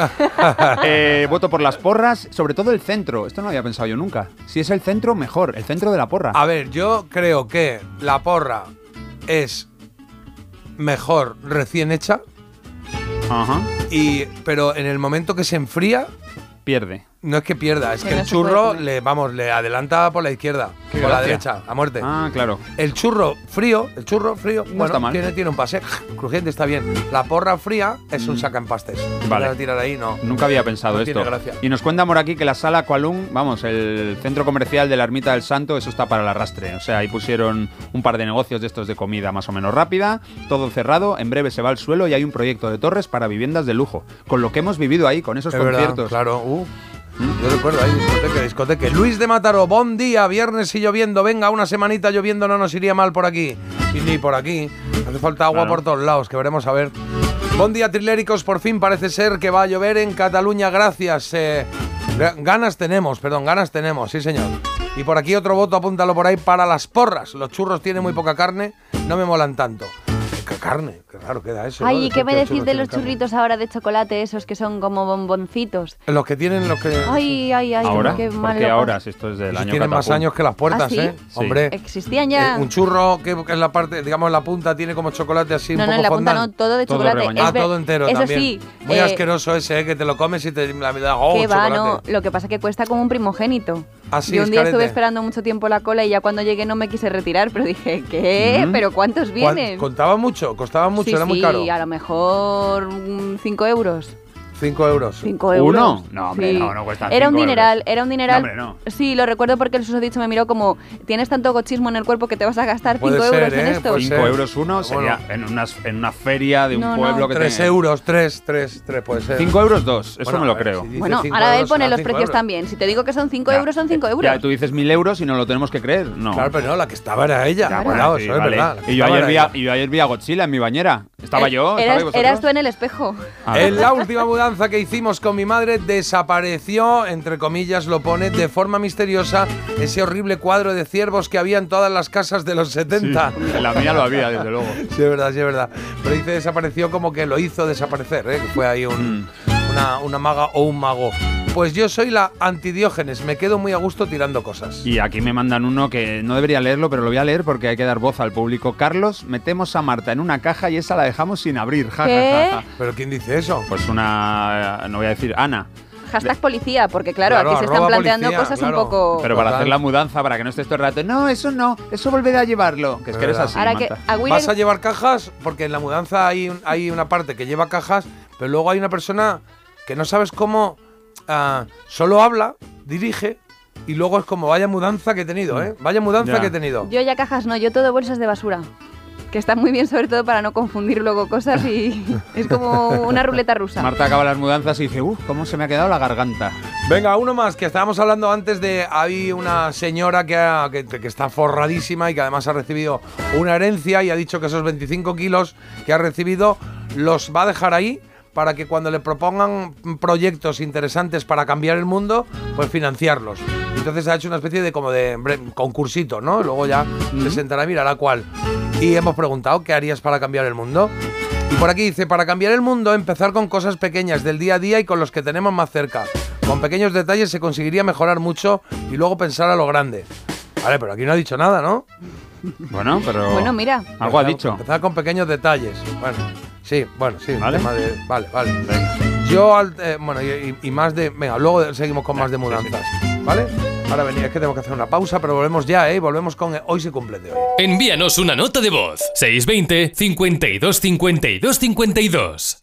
Eh, voto por las porras, sobre todo el centro. Esto no lo había pensado yo nunca. Si es el centro, mejor. El centro de la porra. A ver, yo creo que la porra es mejor recién hecha, Ajá. y, pero en el momento que se enfría, Pierde. No es que pierda, es Que que no el churro le, vamos, le adelanta por la izquierda, por la derecha, a muerte. Ah, claro. El churro frío, el churro frío, bueno, está mal. Tiene, tiene un pase crujiente, está bien. La porra fría es un saca empastes. Mm. Vale. Para tirar ahí, no. Nunca había pensado No esto. tiene gracia. Y nos cuenta por aquí que la sala Kualung, vamos, el centro comercial de la Ermita del Santo, eso está para el arrastre. O sea, ahí pusieron un par de negocios de estos de comida más o menos rápida, todo cerrado, en breve se va al suelo y hay un proyecto de torres para viviendas de lujo. Con lo que hemos vivido ahí, con esos Es verdad, conciertos. claro. Uh. Yo recuerdo ahí, discoteca, discoteca. Luis de Mataró, buen día, viernes y lloviendo. Venga, una semanita lloviendo no nos iría mal por aquí. Y ni por aquí. Hace falta agua Claro. por todos lados, que veremos a ver. Buen día, triléricos. Por fin parece ser que va a llover en Cataluña. Gracias. eh, ga- ganas tenemos, perdón, ganas tenemos, sí, señor. Y por aquí otro voto, apúntalo por ahí, para las porras. Los churros tienen muy poca carne, no me molan tanto. ¿Qué carne? Qué raro queda eso. ¿no? Ay, ¿y Decir qué me que decís de los carne. churritos ahora de chocolate, esos que son como bomboncitos? Los que tienen, los que... Ay, ay, ay, Ahora, qué mal porque ahora, si esto es del Esos año tienen más años que las puertas, ¿Ah, sí? ¿eh? Sí. Hombre. Existían ya. Eh, un churro que en la parte, digamos, en la punta tiene como chocolate así no, un no, en la punta no, todo de Todo chocolate. Ah, Es ver- todo entero Eso también. sí. Muy eh, asqueroso ese, ¿eh? que te lo comes y te la vida oh, que va, no. Lo que pasa es que cuesta como un primogénito. Ah, sí, Yo es un día carete. estuve esperando mucho tiempo la cola y ya cuando llegué no me quise retirar, pero dije, ¿qué? Mm. ¿Pero cuántos ¿Cuál- vienen? Contaba mucho, costaba mucho, sí, era muy sí, caro. a lo mejor 5 euros. 5 euros. 5 euros. ¿Uno? No, hombre, Sí. no, no cuesta Era un dineral, euros. era un dineral. No, hombre, no. Sí, lo recuerdo porque el susodicho me miró como, tienes tanto gochismo en el cuerpo que te vas a gastar 5 Puede euros ser, en ¿eh? esto. Puede 5 ser. euros uno Bueno. sería en, unas, en una feria de un No, no. pueblo que 3 tiene- euros, 3, 3, 3 puede ser. 5 euros dos, eso Bueno, me lo creo. si Bueno, ahora él pone los precios euros. también. Si te digo que son 5 Ya. euros, son 5 euros. Ya, tú dices 1000 euros y no lo tenemos que creer. No. Claro, pero no, la que estaba era ella. Ya, Cuidado, bueno, sí, eso es verdad. ella. y yo ayer vi a Godzilla en mi bañera. ¿Estaba Eh, yo? Eras, ¿Estabais eras tú en el espejo. En la última mudanza que hicimos con mi madre desapareció, entre comillas lo pone, de forma misteriosa ese horrible cuadro de ciervos que había en todas las casas de los 70. Sí, en la mía lo había, desde luego. Sí, es verdad, sí, es verdad. Pero dice desapareció como que lo hizo desaparecer, ¿eh? que fue ahí un- Mm. Una, una maga o un mago. Pues yo soy la antidiógenes, me quedo muy a gusto tirando cosas. Y aquí me mandan uno que no debería leerlo, pero lo voy a leer porque hay que dar voz al público. Carlos, metemos a Marta en una caja y esa la dejamos sin abrir. Ja, ja, ¿Qué? ja, ja. ¿Pero quién dice eso? Pues una, no voy a decir Ana. Hashtag policía, porque claro, Claro, aquí se están planteando policía, cosas claro. un poco... Pero para hacer la mudanza, para que no estés todo el rato, no, eso no, eso volveré a llevarlo. Que es que eres así. Ahora que Vas a llevar cajas porque en la mudanza hay, hay una parte que lleva cajas, pero luego hay una persona que no sabes cómo ah, solo habla, dirige y luego es como vaya mudanza que he tenido, ¿eh? Vaya mudanza Ya. que he tenido. Yo ya cajas no, yo todo bolsas de basura. Que están muy bien sobre todo para no confundir luego cosas y es como una ruleta rusa. Marta acaba las mudanzas y dice, uff, cómo se me ha quedado la garganta. Venga, uno más, que estábamos hablando antes de. Hay una señora que, ha- que, que está forradísima y que además ha recibido una herencia y ha dicho que esos 25 kilos que ha recibido los va a dejar ahí para que cuando le propongan proyectos interesantes para cambiar el mundo, pues financiarlos. Entonces ha hecho una especie de como de concursito, ¿no? Luego ya se sentará y mirará cuál. Y hemos preguntado, ¿qué harías para cambiar el mundo? Y por aquí dice, para cambiar el mundo, empezar con cosas pequeñas del día a día y con los que tenemos más cerca. Con pequeños detalles se conseguiría mejorar mucho y luego pensar a lo grande. Vale, pero aquí no ha dicho nada, ¿no? Bueno, pero. Bueno, mira. Algo ha Empezar- dicho. Empezar con pequeños detalles. Bueno, sí, bueno, sí. ¿Vale? tema de- vale, vale. Yo, al- eh, bueno, y, y- más de. Venga, luego seguimos con más de mudanzas. ¿Vale? Ahora venía, es que tengo que hacer una pausa, pero volvemos ya, ¿eh? Volvemos con. Hoy se cumple de hoy. Envíanos una nota de voz. 620 52 52 52.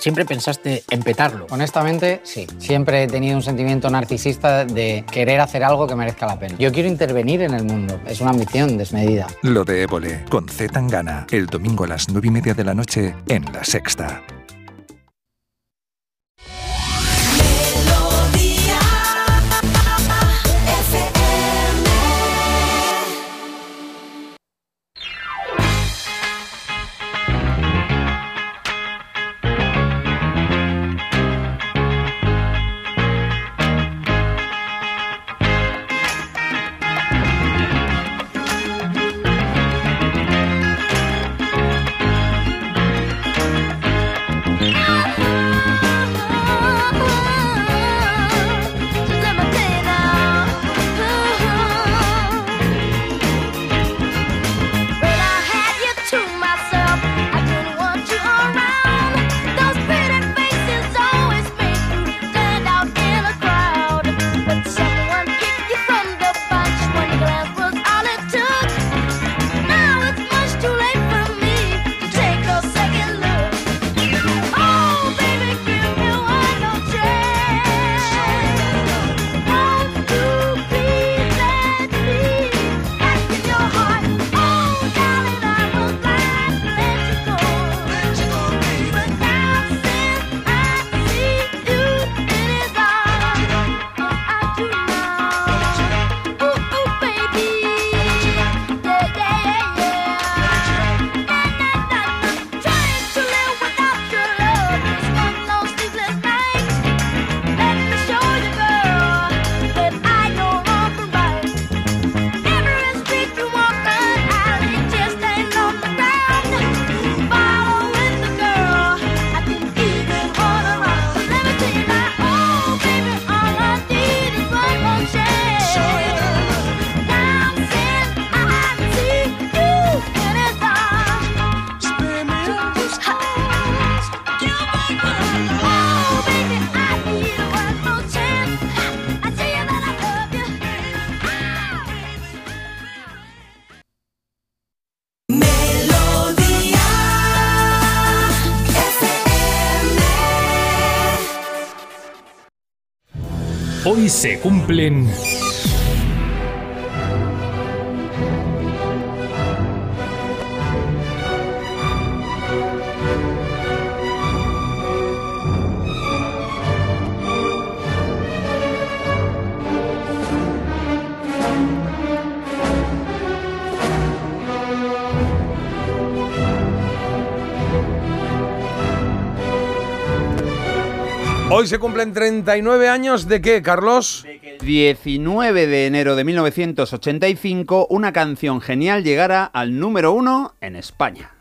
¿Siempre pensaste en petarlo? Honestamente, sí. Siempre he tenido un sentimiento narcisista de querer hacer algo que merezca la pena. Yo quiero intervenir en el mundo. Es una ambición desmedida. Lo de Évole, con Z Tangana, el domingo a las nueve y media de la noche en La Sexta. Se cumplen... Hoy se cumplen 39 años de qué, Carlos? 19 de enero de 1985, una canción genial llegara al número uno en España.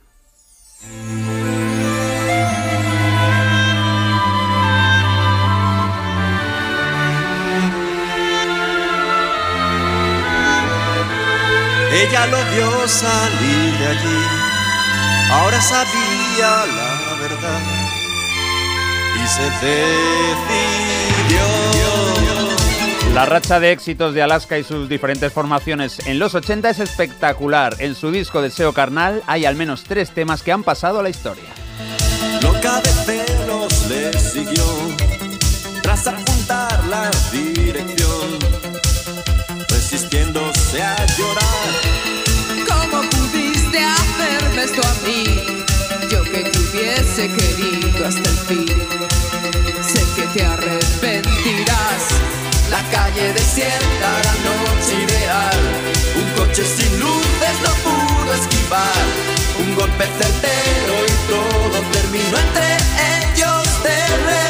Ella lo vio salir de allí, ahora sabía la verdad y se decidió. La racha de éxitos de Alaska y sus diferentes formaciones en los 80 es espectacular. En su disco Deseo Carnal hay al menos tres temas que han pasado a la historia. Loca de celos le siguió, tras apuntar la dirección, resistiéndose a llorar. ¿Cómo pudiste hacerme esto a mí? Hubiese querido hasta el fin. Sé que te arrepentirás. La calle desierta, la noche ideal. Un coche sin luces no pudo esquivar. Un golpe certero y todo terminó entre ellos de.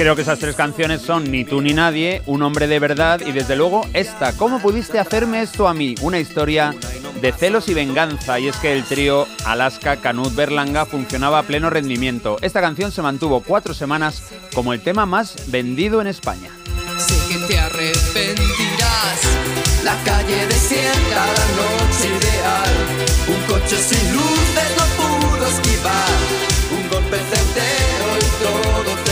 Creo que esas tres canciones son Ni tú ni nadie, Un hombre de verdad y desde luego esta, ¿Cómo pudiste hacerme esto a mí? Una historia de celos y venganza y es que el trío Alaska Canut Berlanga funcionaba a pleno rendimiento. Esta canción se mantuvo cuatro semanas como el tema más vendido en España. Sé que te arrepentirás. La calle desierta, la noche ideal. Un coche sin luces no pudo esquivar. Un golpe certero y todo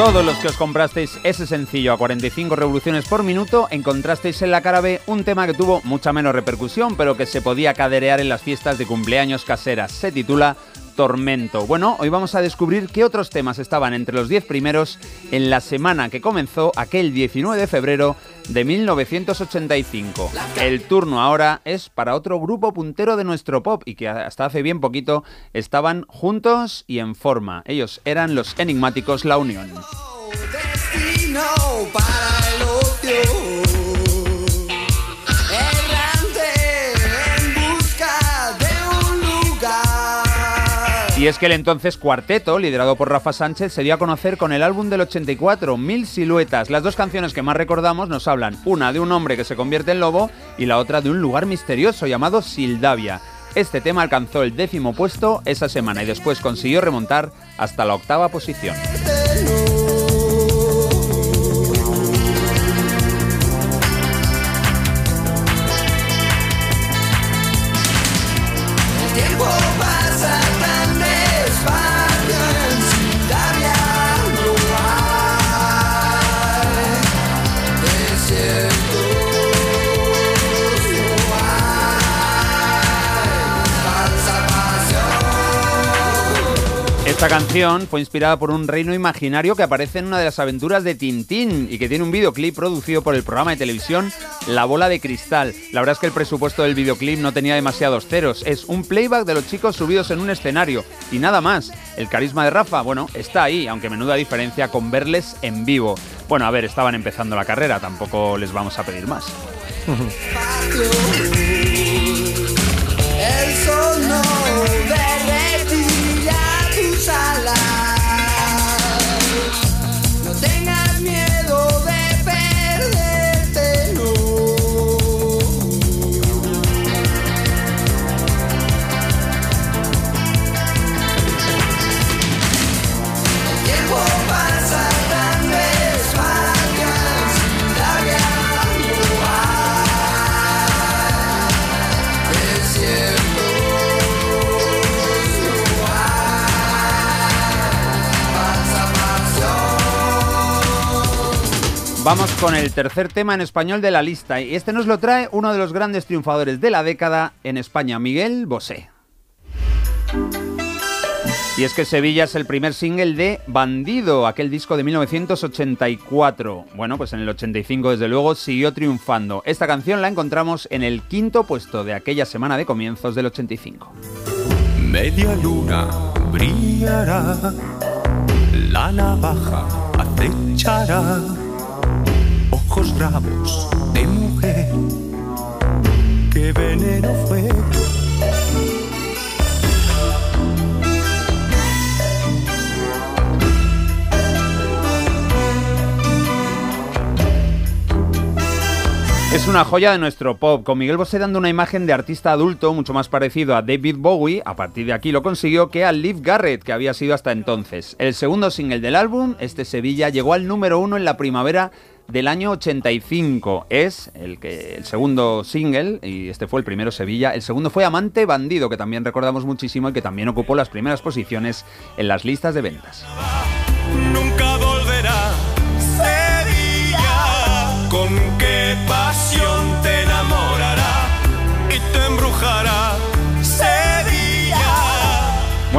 Todos los que os comprasteis ese sencillo a 45 revoluciones por minuto encontrasteis en la cara B un tema que tuvo mucha menos repercusión, pero que se podía caderear en las fiestas de cumpleaños caseras. Se titula Tormento. Bueno, hoy vamos a descubrir qué otros temas estaban entre los 10 primeros en la semana que comenzó aquel 19 de febrero de 1985. El turno ahora es para otro grupo puntero de nuestro pop y que hasta hace bien poquito estaban juntos y en forma. Ellos eran los enigmáticos La Unión. Y es que el entonces cuarteto, liderado por Rafa Sánchez, se dio a conocer con el álbum del 84, Mil Siluetas. Las dos canciones que más recordamos nos hablan, una de un hombre que se convierte en lobo y la otra de un lugar misterioso llamado Sildavia. Este tema alcanzó el décimo puesto esa semana y después consiguió remontar hasta la octava posición. Esta canción fue inspirada por un reino imaginario que aparece en una de las aventuras de Tintín y que tiene un videoclip producido por el programa de televisión La Bola de Cristal. La verdad es que el presupuesto del videoclip no tenía demasiados ceros. Es un playback de los chicos subidos en un escenario y nada más. El carisma de Rafa, bueno, está ahí, aunque menuda diferencia con verles en vivo. Bueno, a ver, estaban empezando la carrera, tampoco les vamos a pedir más. alas. Vamos con el tercer tema en español de la lista y este nos lo trae uno de los grandes triunfadores de la década en España, Miguel Bosé. Y es que Sevilla es el primer single de Bandido, aquel disco de 1984. Bueno, pues en el 85 desde luego siguió triunfando. Esta canción la encontramos en el quinto puesto de aquella semana de comienzos del 85. Media luna brillará, la navaja acechará, ojos de mujer, qué veneno fue. Es una joya de nuestro pop, con Miguel Bosé dando una imagen de artista adulto mucho más parecido a David Bowie, a partir de aquí lo consiguió, que a Liv Garrett, que había sido hasta entonces. El segundo single del álbum, este Sevilla, llegó al número uno en la primavera del año 85. Es el, que, el segundo single, y este fue el primero Sevilla. El segundo fue Amante Bandido, que también recordamos muchísimo y que también ocupó las primeras posiciones en las listas de ventas. Nunca volverá Sevilla. Con qué pasión te enamorará y te embrujará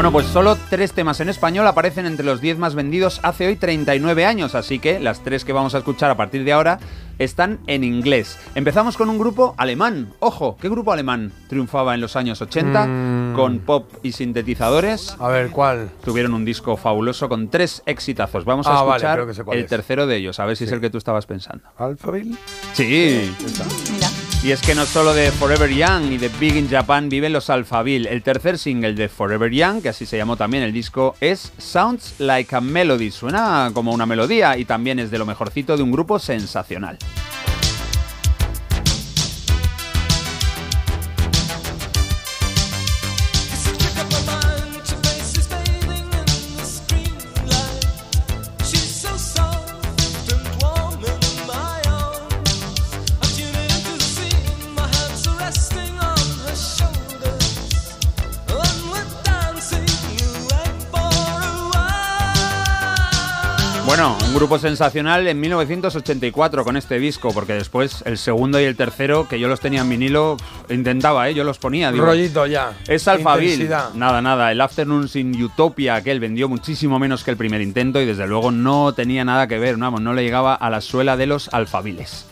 Bueno, pues solo tres temas en español aparecen entre los 10 más vendidos hace hoy 39 años, así que las tres que vamos a escuchar a partir de ahora están en inglés. Empezamos con un grupo alemán. Ojo, ¿qué grupo alemán triunfaba en los años 80 Mm. con pop y sintetizadores? A ver, ¿cuál? Tuvieron un disco fabuloso con tres exitazos. Vamos a Ah, vale, escuchar cuál el es. tercero de ellos, a ver si es el que tú estabas pensando. ¿Alphaville? Sí. Y es que no solo de Forever Young y de Big in Japan viven los Alphaville. El tercer single de Forever Young, que así se llamó también el disco, es Sounds Like a Melody. Suena como una melodía y también es de lo mejorcito de un grupo sensacional. Grupo sensacional en 1984 con este disco, porque después el segundo y el tercero, que yo los tenía en vinilo, intentaba, ¿eh? yo los ponía. Digo, Rollito ya. Es Alphaville. Nada, nada. El Afternoons in Utopia, aquel vendió muchísimo menos que el primer intento y desde luego no tenía nada que ver, vamos, no le llegaba a la suela de los alfabiles.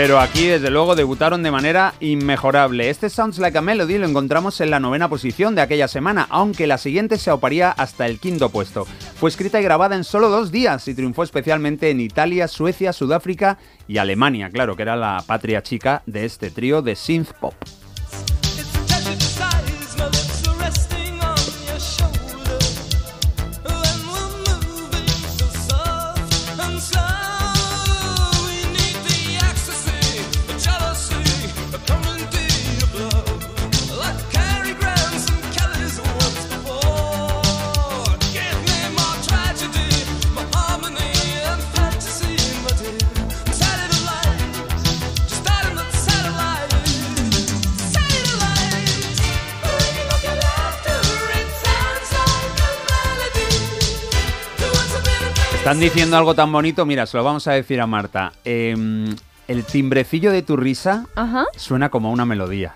Pero aquí, desde luego, debutaron de manera inmejorable. Este Sounds Like a Melody lo encontramos en la novena posición de aquella semana, aunque la siguiente se auparía hasta el quinto puesto. Fue escrita y grabada en solo dos días y triunfó especialmente en Italia, Suecia, Sudáfrica y Alemania, claro, que era la patria chica de este trío de synth pop. Están diciendo algo tan bonito, mira, se lo vamos a decir a Marta. Em, el timbrecillo de tu risa Ajá. suena como una melodía.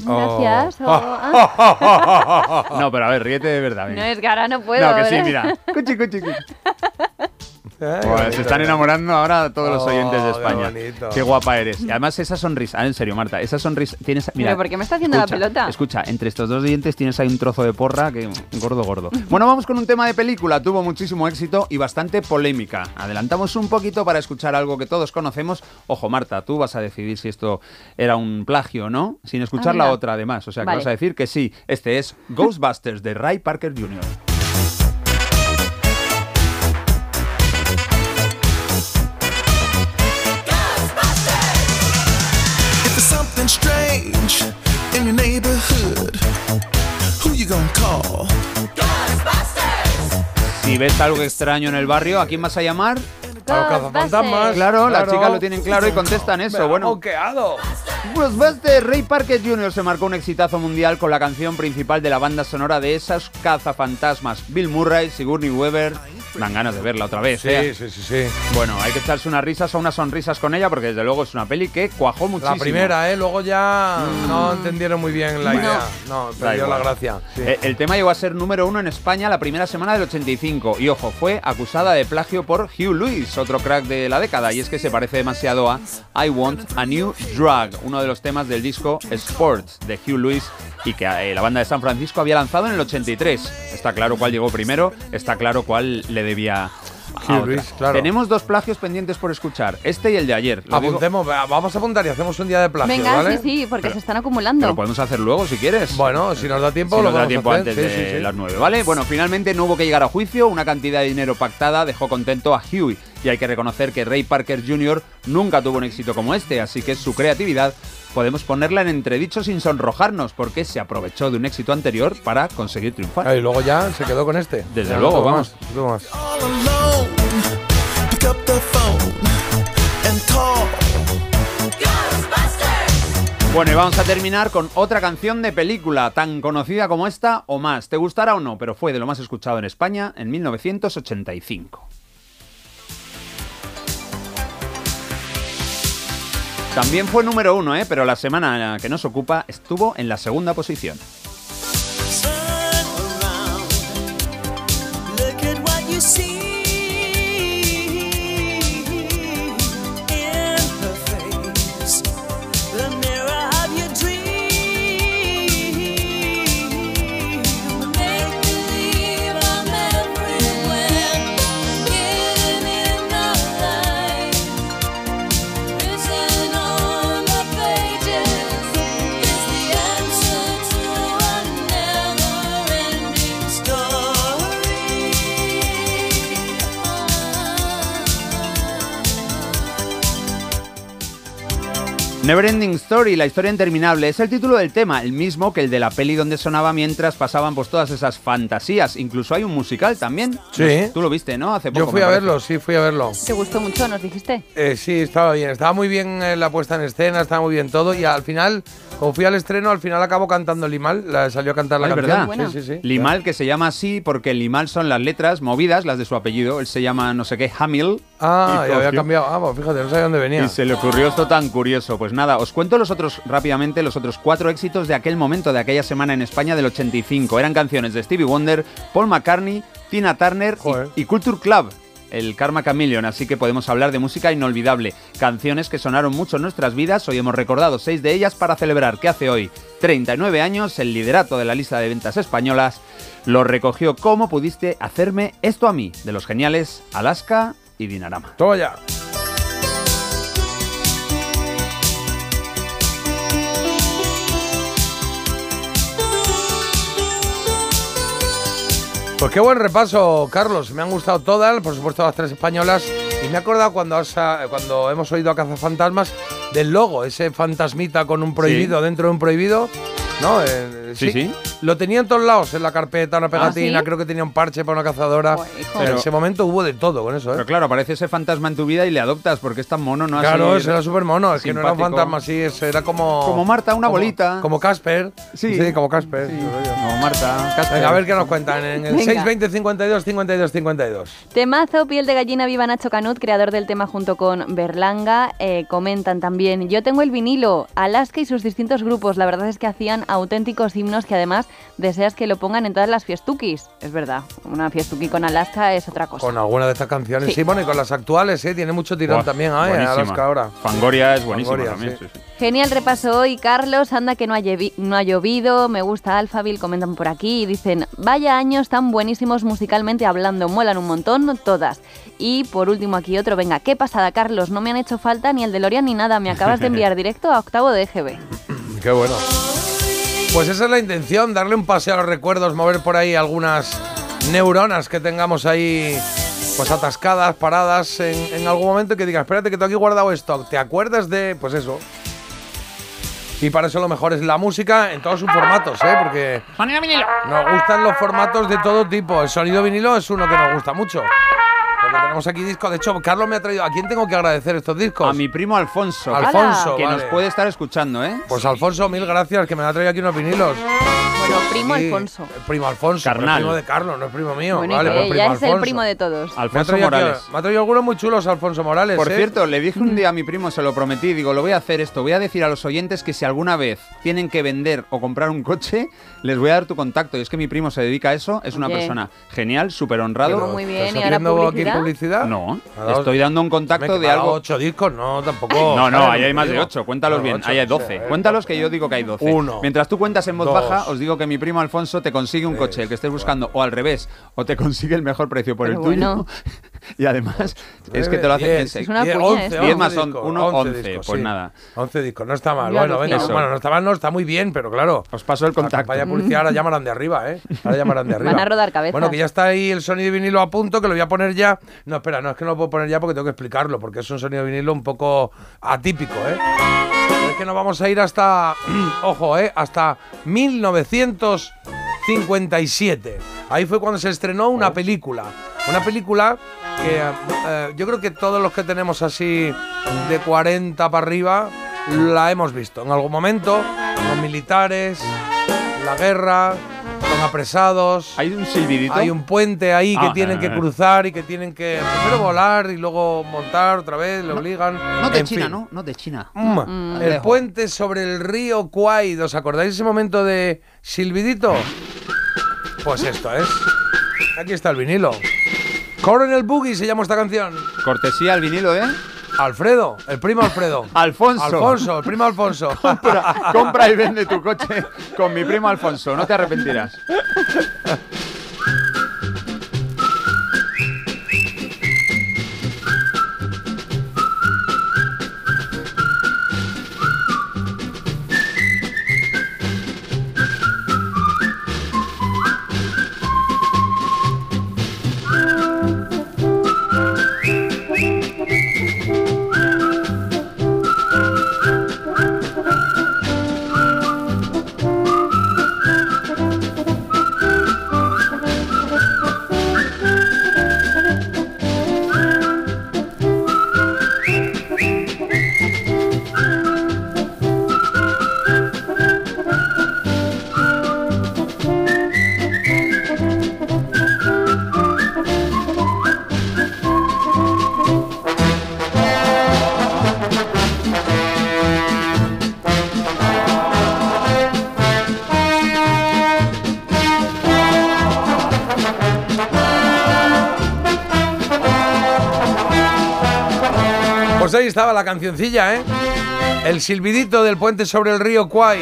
Gracias. Oh. oh, ah. no, pero a ver, ríete de verdad. No es que ahora no puedo. No, que sí, mira. Cuchi, cuchi, cuchi. Pues se están enamorando ahora todos los Oh, oyentes de España. Qué guapa eres. Y además esa sonrisa, ah, en serio, Marta, esa sonrisa tienes, mira. ¿Pero por qué me está haciendo la pelota? Escucha, entre estos dos dientes tienes ahí un trozo de porra que gordo gordo. Bueno, vamos con un tema de película, tuvo muchísimo éxito y bastante polémica. Adelantamos un poquito para escuchar algo que todos conocemos. Ojo, Marta, tú vas a decidir si esto era un plagio o no, sin escuchar la mira. otra además, o sea, que vas a decir que sí. Este es Ghostbusters de Ray Parker Jr. Si ves algo extraño en el barrio, ¿a quién vas a llamar? A los cazafantasmas. Claro, las chicas lo tienen claro y contestan eso. Bueno, moqueado. Pues Buster Ray Parker Jr. se marcó un exitazo mundial con la canción principal de la banda sonora de esas cazafantasmas. Bill Murray, Sigourney Weaver. Dan ganas de verla otra vez, Sí, ¿eh? sí, sí, sí. Bueno, hay que echarse unas risas o unas sonrisas con ella porque desde luego es una peli que cuajó muchísimo. La primera, ¿eh? Luego ya no entendieron muy bien la No. idea. No, Da perdió la gracia. Sí. Eh, El tema llegó a ser número uno en España la primera semana del 85 y ojo, fue acusada de plagio por Hugh Lewis, otro crack de la década, y es que se parece demasiado a I Want a New Drug, uno de los temas del disco Sports de Hugh Lewis y que eh, la banda de San Francisco había lanzado en el 83. Está claro cuál llegó primero, está claro cuál le debía a Hugh otra. Lewis, claro. Tenemos dos plagios pendientes por escuchar, este y el de ayer. Lo Apuntemos, va- vamos a apuntar y hacemos un día de plagios, Venga, ¿vale? sí, sí, porque Pero- se están acumulando. Lo podemos hacer luego si quieres. Bueno, si nos da tiempo, Si lo nos da tiempo hacer. antes Sí, de sí, sí. las 9, ¿vale? Bueno, finalmente no hubo que llegar a juicio, una cantidad de dinero pactada dejó contento a Huey y hay que reconocer que Ray Parker Jr. nunca tuvo un éxito como este, así que su creatividad podemos ponerla en entredicho sin sonrojarnos porque se aprovechó de un éxito anterior para conseguir triunfar. Ah, y luego ya se quedó con este. Desde Ya luego, vamos. call. Bueno, y vamos a terminar con otra canción de película tan conocida como esta o más. ¿Te gustará o no? Pero fue de lo más escuchado en España en 1985. También fue número uno, ¿eh? pero la semana que nos ocupa estuvo en la segunda posición. Neverending Story, la historia interminable, es el título del tema, el mismo que el de la peli donde sonaba mientras pasaban pues todas esas fantasías. Incluso hay un musical también. Sí. Tú lo viste, ¿no? Hace poco. Yo fui a verlo, sí, fui a verlo. ¿Te gustó mucho, nos dijiste? Eh, sí, estaba bien. Estaba muy bien eh, la puesta en escena, estaba muy bien todo. Y al final, como fui al estreno, al final acabo cantando Limal. La, salió a cantar la Ah, es canción. verdad. Sí, sí, sí. Limal, que se llama así porque Limal son las letras movidas, las de su apellido. Él se llama no sé qué, Hamil. Ah, Y ya había cambiado. Ah, pues fíjate, no sabía dónde venía. Y se le ocurrió esto tan curioso. Pues nada, os cuento los otros rápidamente, los otros cuatro éxitos de aquel momento, de aquella semana en España del 85. Eran canciones de Stevie Wonder, Paul McCartney, Tina Turner y, y Culture Club. El Karma Chameleon, así que podemos hablar de música inolvidable. Canciones que sonaron mucho en nuestras vidas, hoy hemos recordado seis de ellas para celebrar que hace hoy 39 años el liderato de la lista de ventas españolas lo recogió como pudiste hacerme esto a mí, de los geniales Alaska y Dinarama. Toma ya. Pues qué buen repaso, Carlos. Me han gustado todas, por supuesto las tres españolas. Y me he acordado cuando, has, ah, cuando hemos oído a Cazafantasmas del logo, ese fantasmita con un prohibido dentro de un prohibido. ¿No? Eh, Sí, sí. Lo tenía en todos lados, en la carpeta, una pegatina, ¿sí? creo que tenía un parche para una cazadora. en Pero- ese momento hubo de todo con eso, ¿eh? Pero claro, aparece ese fantasma en tu vida y le adoptas porque es tan mono, ¿no? Claro, Así, era súper mono, es que no era un fantasma así, es- era como... Como Marta, una como- bolita. Como Casper. Sí. como Casper. Como Marta. Casper. Venga, a ver qué nos cuentan en el Venga. 620 52 52 52. Temazo, piel de gallina, viva Nacho Canut, creador del tema junto con Berlanga. eh, comentan también, yo tengo el vinilo, Alaska y sus distintos grupos. La verdad es que hacían auténticos himnos que además deseas que lo pongan en todas las fiestuquis. Es verdad, una fiestuki con Alaska es otra cosa. Con alguna de estas canciones. Sí, Sí. bueno, y con las actuales, ¿eh? Tiene mucho tirón también, ¿eh? Alaska ahora. Fangoria es buenísima Fangoria, también. sí. sí, sí. Genial repaso hoy, Carlos. Anda que no ha, no ha llovido. Me gusta Alphaville, comentan por aquí y dicen: Vaya años tan buenísimos musicalmente hablando, muelan un montón, todas. Y por último, aquí otro: Venga, qué pasada, Carlos. No me han hecho falta ni el DeLorean ni nada. Me acabas de enviar directo a octavo de EGB. Qué bueno. Pues esa es la intención, darle un paseo a los recuerdos, mover por ahí algunas neuronas que tengamos ahí pues atascadas, paradas en, en algún momento y que digas, espérate que tengo aquí guardado esto. ¿Te acuerdas de, pues eso? Y para eso lo mejor es la música en todos sus formatos, ¿eh? Porque nos gustan los formatos de todo tipo. El sonido vinilo es uno que nos gusta mucho. Porque tenemos aquí discos. De hecho, Carlos me ha traído. ¿A quién tengo que agradecer estos discos? A mi primo Alfonso. Alfonso, Que nos puede estar escuchando, ¿eh? Pues Alfonso, mil gracias, que me ha traído aquí unos vinilos. Bueno, primo Sí, Alfonso. el Primo Alfonso, Carnal. es primo de Carlos, no es primo mío. Bueno, vale, pues primo ya es el primo de todos. Me Alfonso aquí- Morales. me ha traído algunos muy chulos, Alfonso Morales. Por ¿eh? cierto, le dije un día a mi primo, se lo prometí, digo, lo voy a hacer esto, voy a decir a los oyentes que si alguna vez tienen que vender o comprar un coche, les voy a dar tu contacto. Y es que mi primo se dedica a eso, es una Oye. persona genial, súper honrado. Pero muy bien, ¿Estás ¿y ahora publicidad? Publicidad? No, estoy dando un contacto Me de algo... ocho discos, no, tampoco. No, no, ¿sabes ahí hay más de? 8, cuéntalos No, bien, ocho, ahí hay o sea, 12. eh, Cuéntalos que yo digo que hay 12. Uno, Mientras tú cuentas en voz dos, baja, os digo que mi primo Alfonso te consigue un coche, el que estés buscando, o al revés, o te consigue el mejor precio por Pero el tuyo. bueno. y además, es que te lo hace... Diez, Es una diez, cuña once, esto. once 10 más son discos, 1, 11, discos, pues sí. nada. 11 discos, no está mal. Bueno, venga, bueno, no está mal, no, está muy bien, pero claro. Os paso el La contacto. campaña publicidad ahora llamarán de arriba, ¿eh? Ahora llamarán de arriba. Van a rodar cabezas. Bueno, que ya está ahí el sonido de vinilo a punto, que lo voy a poner ya. No, espera, no es que no lo puedo poner ya porque tengo que explicarlo, porque es un sonido de vinilo un poco atípico, ¿eh? Pero es que nos vamos a ir hasta, ojo, ¿eh? Hasta 1957. Ahí fue cuando se estrenó una película. Una película que eh, yo creo que todos los que tenemos así de 40 para arriba la hemos visto en algún momento. Los militares, la guerra, los apresados. Hay un silbidito. Hay un puente ahí que Ah, tienen que cruzar y que tienen que primero volar y luego montar otra vez, le obligan. No de En China, fin. ¿no? No de China. Mm, Mm. El Lejos. puente sobre el río Kwai. ¿Os acordáis ese momento de silbidito? Pues esto es. Aquí está el vinilo. Coronel Boogie se llama esta canción. Cortesía al vinilo, ¿eh? Alfredo, el primo Alfredo. Alfonso. Alfonso, el primo Alfonso. compra, compra y vende tu coche con mi primo Alfonso, no te arrepentirás. La cancioncilla, ¿eh? El silbidito del puente sobre el río Kwai.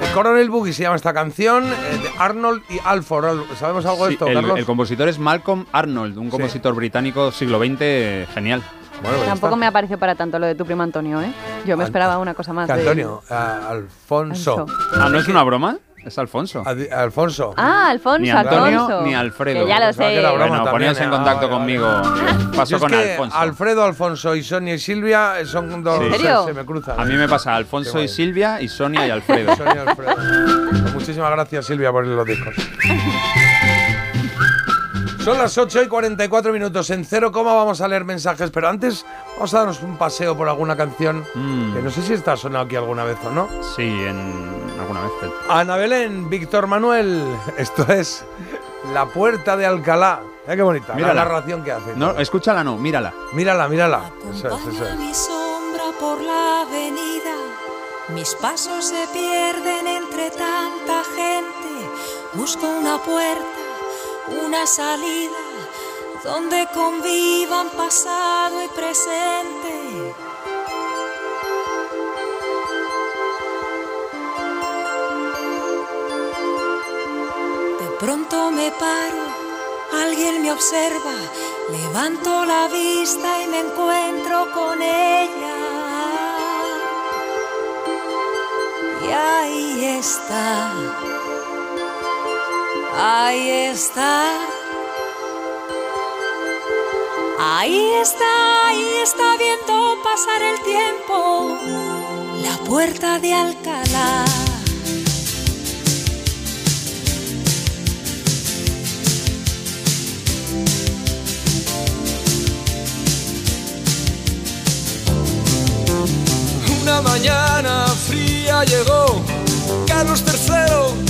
El Coronel Boogie se llama esta canción, eh, de Arnold y Alford. Al- ¿Sabemos algo de Sí, esto, el, Carlos? el compositor es Malcolm Arnold, un compositor británico siglo XX genial. Bueno, pues Tampoco está. me ha parecido para tanto lo de tu primo Antonio, ¿eh? Yo me An- esperaba una cosa más. De- Antonio, a- Alfonso. Alfonso. Ah, ¿no es una broma? Es Alfonso. Alfonso. Ah, Alfonso, Ni Antonio Alfonso. ni Alfredo. Que ya lo sé. era broma Bueno, en ¿eh? contacto Ah, conmigo. Pasó es con que Alfonso. Alfredo, Alfonso y Sonia y Silvia eh, son dos. ¿En se- serio? Se, me cruzan. A mí ¿eh? me pasa Alfonso y. Silvia y Sonia y Alfredo. Sonia y Alfredo. Pues muchísimas gracias, Silvia, por los discos. Son las 8 y 44 minutos. En cero coma vamos a leer mensajes, pero antes vamos a darnos un paseo por alguna canción Mm, que no sé si está sonado aquí alguna vez o no. sí, en alguna vez. pero- Ana Belén, Víctor Manuel, esto es La Puerta de Alcalá. Mira qué bonita Mírala. la narración que hace. No, escúchala, no, mírala. Mírala, mírala. Eso es, eso es. mi sombra por la avenida, mis pasos se pierden entre tanta gente. Busco una puerta, una salida, donde convivan pasado y presente. De pronto me paro, alguien me observa, levanto la vista y me encuentro con ella. Y ahí está, ahí está. Ahí está, ahí está viendo pasar el tiempo. La puerta de Alcalá. Una mañana fría llegó Carlos III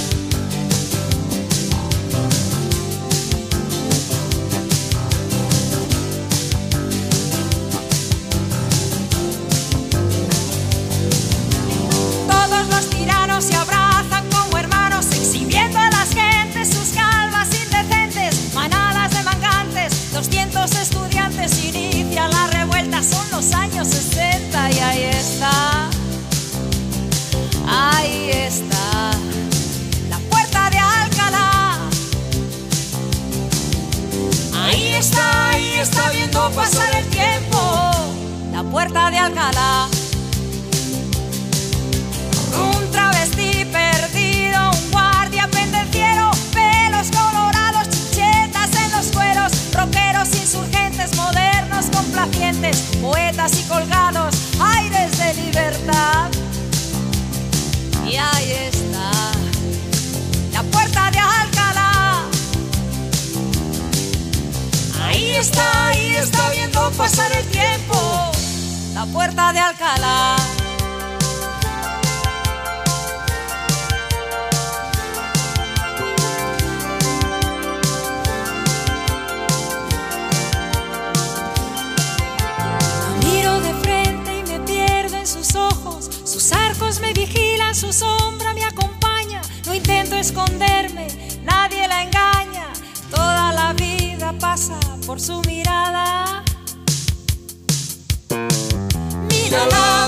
Puerta de Alcalá. Un travesti perdido, un guardia pendenciero, pelos colorados, chichetas en los cueros, rockeros insurgentes, modernos complacientes, poetas y colgados, aires de libertad. Y ahí está, la puerta de Alcalá. Ahí está, ahí está viendo pasar el tiempo, la puerta de Alcalá. La miro de frente y me pierdo en sus ojos. Sus arcos me vigilan, su sombra me acompaña. No intento esconderme, nadie la engaña. Toda la vida pasa por su mirada. Mírala,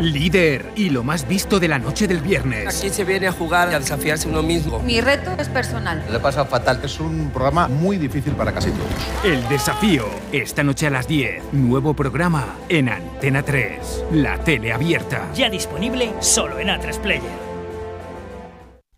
Líder y lo más visto de la noche del viernes. Aquí se viene a jugar y a desafiarse uno mismo. Mi reto es personal. Le he pasado fatal. Es un programa muy difícil para casi todos. El desafío. Esta noche a las 10. Nuevo programa en Antena 3. La tele abierta. Ya disponible solo en A3 Player.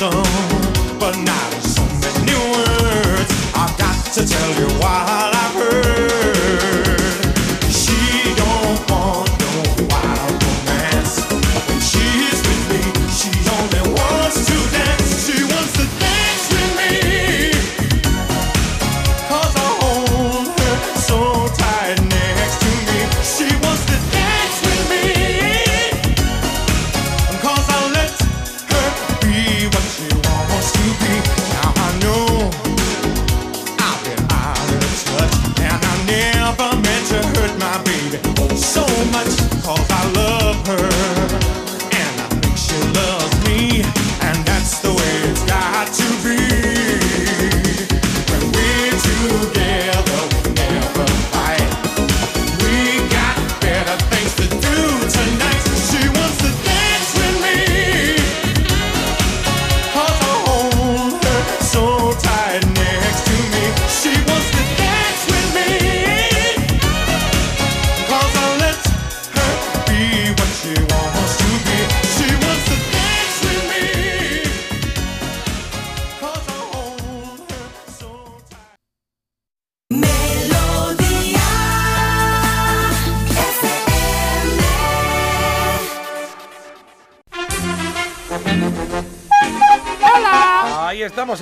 Mention, but not so many words. I've got to tell you what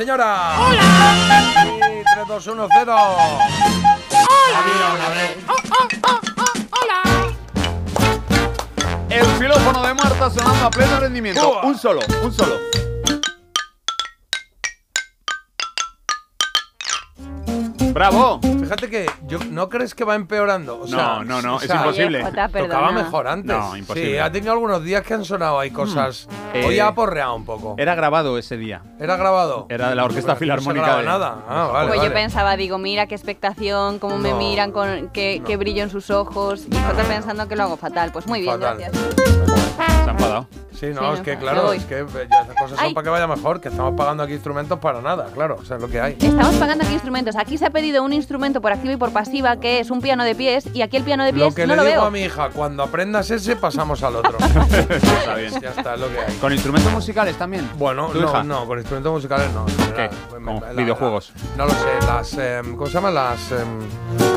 señora. ¡Hola! 3, 2, 1, 0. El xilófono de Marta sonando a pleno rendimiento. Un solo, un solo. ¡Bravo! Fíjate que yo, ¿no crees que va empeorando? O sea, No, no, no, o es sea, imposible. Oye, Jota, Tocaba mejor antes. No, imposible. Sí, ha tenido algunos días que han sonado ahí cosas. Eh, Hoy ha aporreado un poco. Era grabado ese día. ¿Era grabado? Era de la Orquesta No se Filarmónica. graba de- nada. Ah, vale, Pues yo vale. pensaba, digo, mira qué expectación, cómo me No. miran, con qué, qué brillo en sus ojos. Y Jota pensando que lo hago fatal. Pues muy bien, Fatal. gracias. Se ha enfadado. Sí, no, Sí, es que claro, es que eh, ya estas cosas son Ay. para que vaya mejor, que estamos pagando aquí instrumentos para nada, claro, o sea, es lo que hay. Estamos pagando aquí instrumentos. Aquí se ha pedido un instrumento por activa y por pasiva que es un piano de pies y aquí el piano de pies Lo que no le lo digo veo. a mi hija, cuando aprendas ese, pasamos al otro. Está bien. ya está, es lo que hay. ¿Con instrumentos musicales también? Bueno, ¿Tu no, hija? no, con instrumentos musicales no. ¿Qué? La- ¿Con la- videojuegos? la- no lo sé, las. em, ¿Cómo se llaman? Las. em,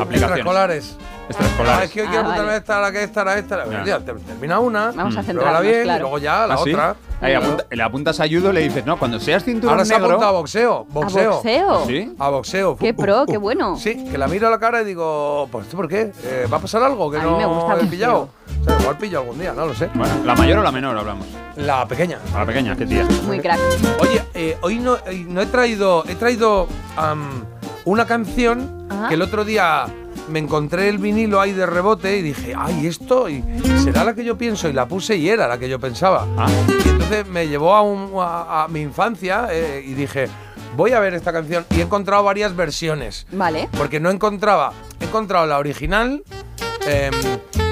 Aplicaciones. extraescolares. Extraescolares. Ah, es que hoy Ah, quiero vale. apuntarme a esta, a la que esta, a la esta. Ya, termina una. Vamos a centrarnos, bien claro. y luego ya la ¿Ah, sí? otra. Ahí apunta- le apuntas a judo y le dices, no, cuando seas cinturón Ahora se negro... apunta a boxeo. Boxeo. ¿A boxeo? ¿Sí? A boxeo. Qué Fu- pro, uh, qué uh. bueno. Sí, que la miro a la cara y digo, pues ¿esto por qué? Eh, ¿Va a pasar algo que A mí no me gusta he pillado? O sea, igual pillo algún día, no lo sé. Bueno, ¿la mayor o la menor hablamos? La pequeña. A la pequeña, qué tía. Muy crack. Oye, eh, hoy no, eh, no he traído, he traído una canción Ajá. que el otro día me encontré el vinilo ahí de rebote y dije, ay, esto y será la que yo pienso y la puse y era la que yo pensaba. Ah. Y entonces me llevó a, un- a- a mi infancia eh, y dije, voy a ver esta canción y he encontrado varias versiones. Vale. Porque no encontraba, he encontrado la original em,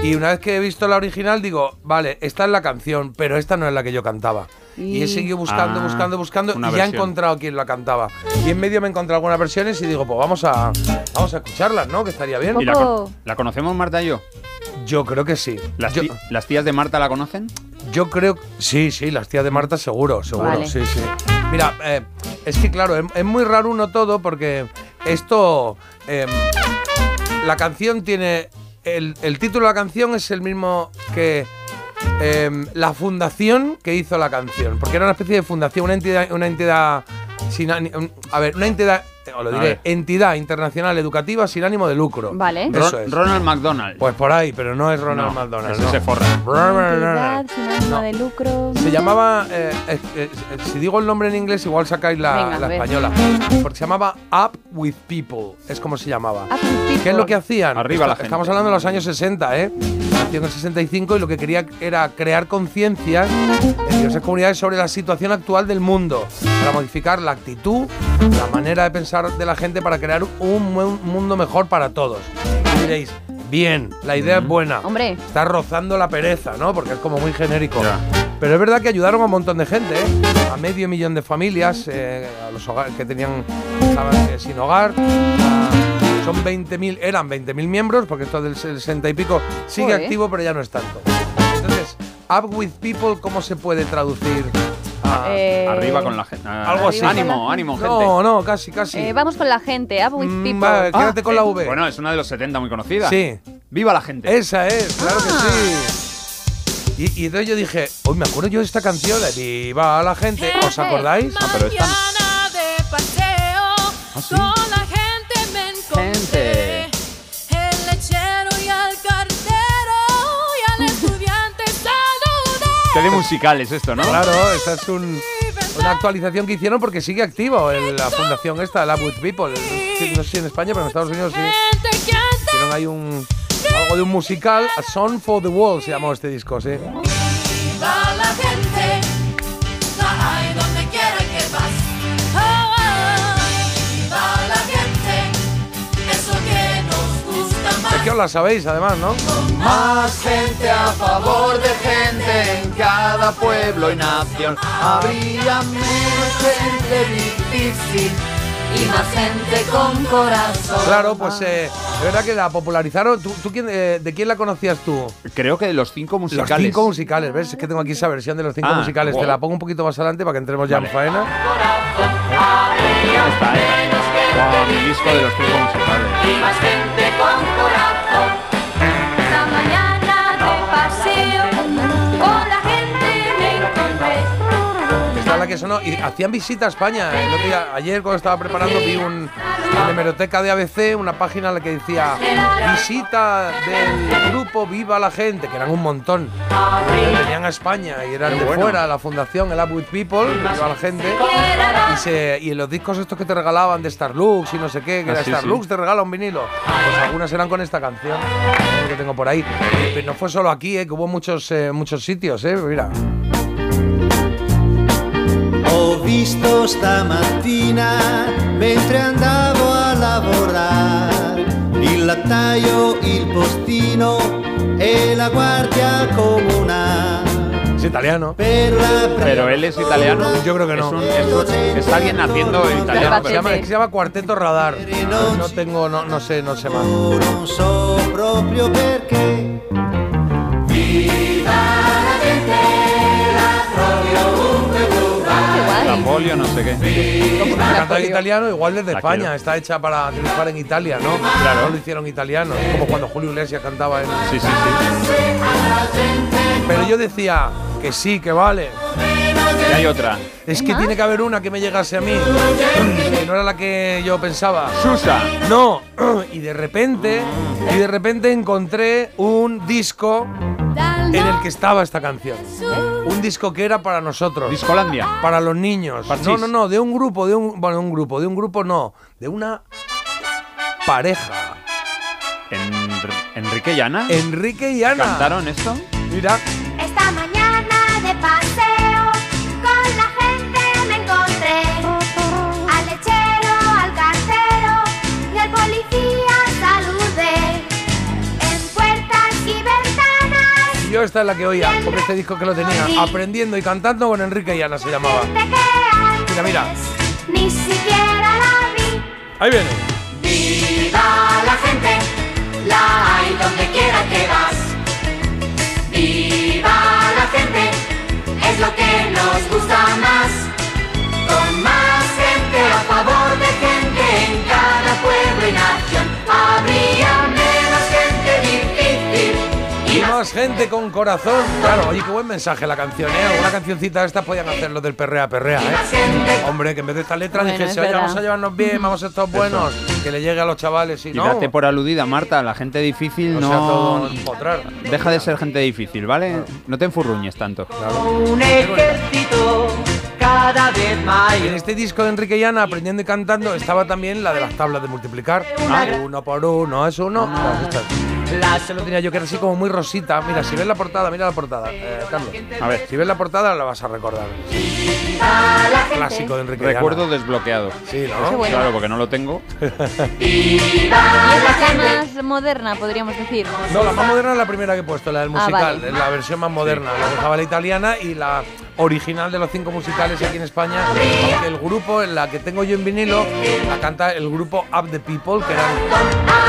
y una vez que he visto la original digo, vale, esta es la canción, pero esta no es la que yo cantaba. Y, he Y- seguido buscando, Ah, buscando, buscando y ya he encontrado quién la cantaba. Y en medio me he encontrado algunas versiones y digo, pues vamos a, vamos a escucharlas, ¿no? Que estaría bien. ¿Y la, Poco- con- la conocemos Marta y yo? Yo creo que sí. ¿Las, yo, ti- ¿Las tías de Marta la conocen? yo creo, sí, sí, las tías de Marta seguro, seguro, Vale. sí, sí. Mira, eh, es que claro, es, es muy raro uno todo porque esto, em, la canción tiene, el, el título de la canción es el mismo que em, la fundación que hizo la canción, porque era una especie de fundación, una entidad, una entidad a ver, una entidad, os lo diré, entidad internacional educativa sin ánimo de lucro. Vale. Eso Ron- es. Ronald McDonald. Pues por ahí, pero no es Ronald No, McDonald. ese no. se forra. Entidad sin ánimo de lucro. Se llamaba, eh, eh, eh, si digo el nombre en inglés, igual sacáis la, Venga, española. Porque se llamaba Up with People, es como se llamaba. Up with People. ¿Qué es lo que hacían? Arriba la gente. Estamos hablando de los años 60, ¿eh? Nació en el 65 y lo que quería era crear conciencia en diversas comunidades sobre la situación actual del mundo, para modificar la actitud, la manera de pensar de la gente para crear un, mu- mundo mejor para todos. Y diréis, bien, la idea es buena. Hombre. Está rozando la pereza, ¿no? Porque es como muy genérico. Ya. Pero es verdad que ayudaron a un montón de gente, ¿eh? A medio millón de familias, eh, a los hogares que tenían estaban, eh, sin hogar. a- son 20.000, eran 20.000 miembros, porque esto del 60 y pico sigue Joder. activo, pero ya no es tanto. Entonces, Up with People, ¿cómo se puede traducir Ah, Eh, Arriba con la gente. Ah, Algo así. Ánimo, ánimo, gente. No, no, casi, casi. eh, vamos con la gente, Up with Mm, people. va, quédate con la V. Bueno, es una de los 70 muy conocida. Sí. ¡Viva la gente! Esa es, claro que Ah. sí. Y, y entonces yo dije, hoy me acuerdo yo de esta canción de Viva la gente. ¿Os acordáis? Ah, pero esta no. Mañana de paseo, ¿Ah, con encontré. El lechero y al cartero y al estudiante saludé. Tele musical es esto, ¿no? Claro, esta es un- una actualización que hicieron porque sigue activo en la fundación esta, la With People. No sé si en España, pero en Estados Unidos sí. Hicieron ahí un, algo de un musical, A Song for the World se llamó este disco, sí. Os la sabéis además, ¿no? Más gente a favor de gente en cada pueblo y nación. Habría menos gente difícil y más gente con corazón. Claro, pues eh, es verdad que la popularizaron. ¿Tú, tú quién, eh, ¿De quién la conocías tú? Creo que de los cinco musicales. Los cinco musicales, ¿ves? Es que tengo aquí esa versión de los cinco Ah, musicales. Te wow. la pongo un poquito más adelante para que entremos ya en faena. Esta, ¿eh? Wow, mi disco de los cinco musicales. Y más gente que sonó. Y hacían visita a España. El otro día- ayer, cuando estaba preparando, vi un, en la hemeroteca de ABC una página en la que decía visita del grupo Viva la Gente, que eran un montón. Venían a España y eran Qué de bueno. fuera, la fundación, el Up With People, Viva la Gente. Y, se, y los discos estos que te regalaban de Starlux y no sé qué, que Ah, era sí, Starlux, sí. te regala un vinilo. Pues algunas eran con esta canción, que tengo por ahí. Pero no fue solo aquí, eh, que hubo muchos, eh, muchos sitios, eh, mira. Visto stamattina mentre andavo a lavorare il lattaio, il postino e la guardia comunale. Es italiano. Pero él es italiano. Yo creo que no. Es, un- es un- es alguien naciendo italiano. Se llama, se llama Cuarteto Radar. No, no tengo, no, no sé, no sé más. Polio, no sé qué. Como canta en italiano, igual desde La España. quiero. Está hecha para triunfar en Italia, ¿no? Claro. No lo hicieron italianos. Como cuando Julio Iglesias cantaba en. Sí, sí, sí. Pero yo decía que sí, que vale. Y hay otra. Es que tiene que haber una que me llegase a mí. Que no era la que yo pensaba. Susa. No. Y de repente, y de repente encontré un disco en el que estaba esta canción. Un disco que era para nosotros. Discolandia. Para los niños. Parchís. No, no, no, de un grupo, de un. Bueno, un grupo, de un grupo no. De una pareja. En- Enrique y Ana. Enrique y Ana. ¿Cantaron esto? Mira. Esta mañana de paseo, yo esta es la que oía, porque este disco que lo tenía. Aprendiendo y cantando con Enrique y Ana se llamaba. Mira, mira. ni siquiera la vi. Ahí viene. Viva la gente, la hay donde quiera que vas. Viva la gente, es lo que nos gusta más. Con más más gente con corazón. Claro, oye, qué buen mensaje la canción, ¿eh? Alguna cancioncita de estas podían hacerlo del perrea perrea, ¿eh? Hombre, que en vez de esta letra Bueno, dijese, es oye, vamos a llevarnos bien, vamos a estar buenos, que le llegue a los chavales y Y no. date por aludida, Marta. La gente difícil O no. sea, todo empotrar. Deja de ser gente difícil, ¿vale? No te enfurruñes tanto. Un ejército cada vez más. Y en este disco de Enrique y Ana, aprendiendo y cantando, estaba también la de las tablas de multiplicar. Ah. Uno por uno es uno. Todas estas. Ese lo tenía yo que era así como muy rosita. Mira, si ves la portada, mira la portada, eh, Carlos. A ver. Si ves la portada, la vas a recordar. Clásico de Enrique. Recuerdo desbloqueado. Sí, ¿no? Bueno. Claro, porque no lo tengo. Y es la más moderna, podríamos decir. No, la más moderna es la primera que he puesto, la del Ah, musical, vale. es la versión más moderna. La dejaba la italiana y la original de los cinco musicales aquí en España. Aunque el grupo, en la que tengo yo en vinilo, la canta el grupo Up the People, que eran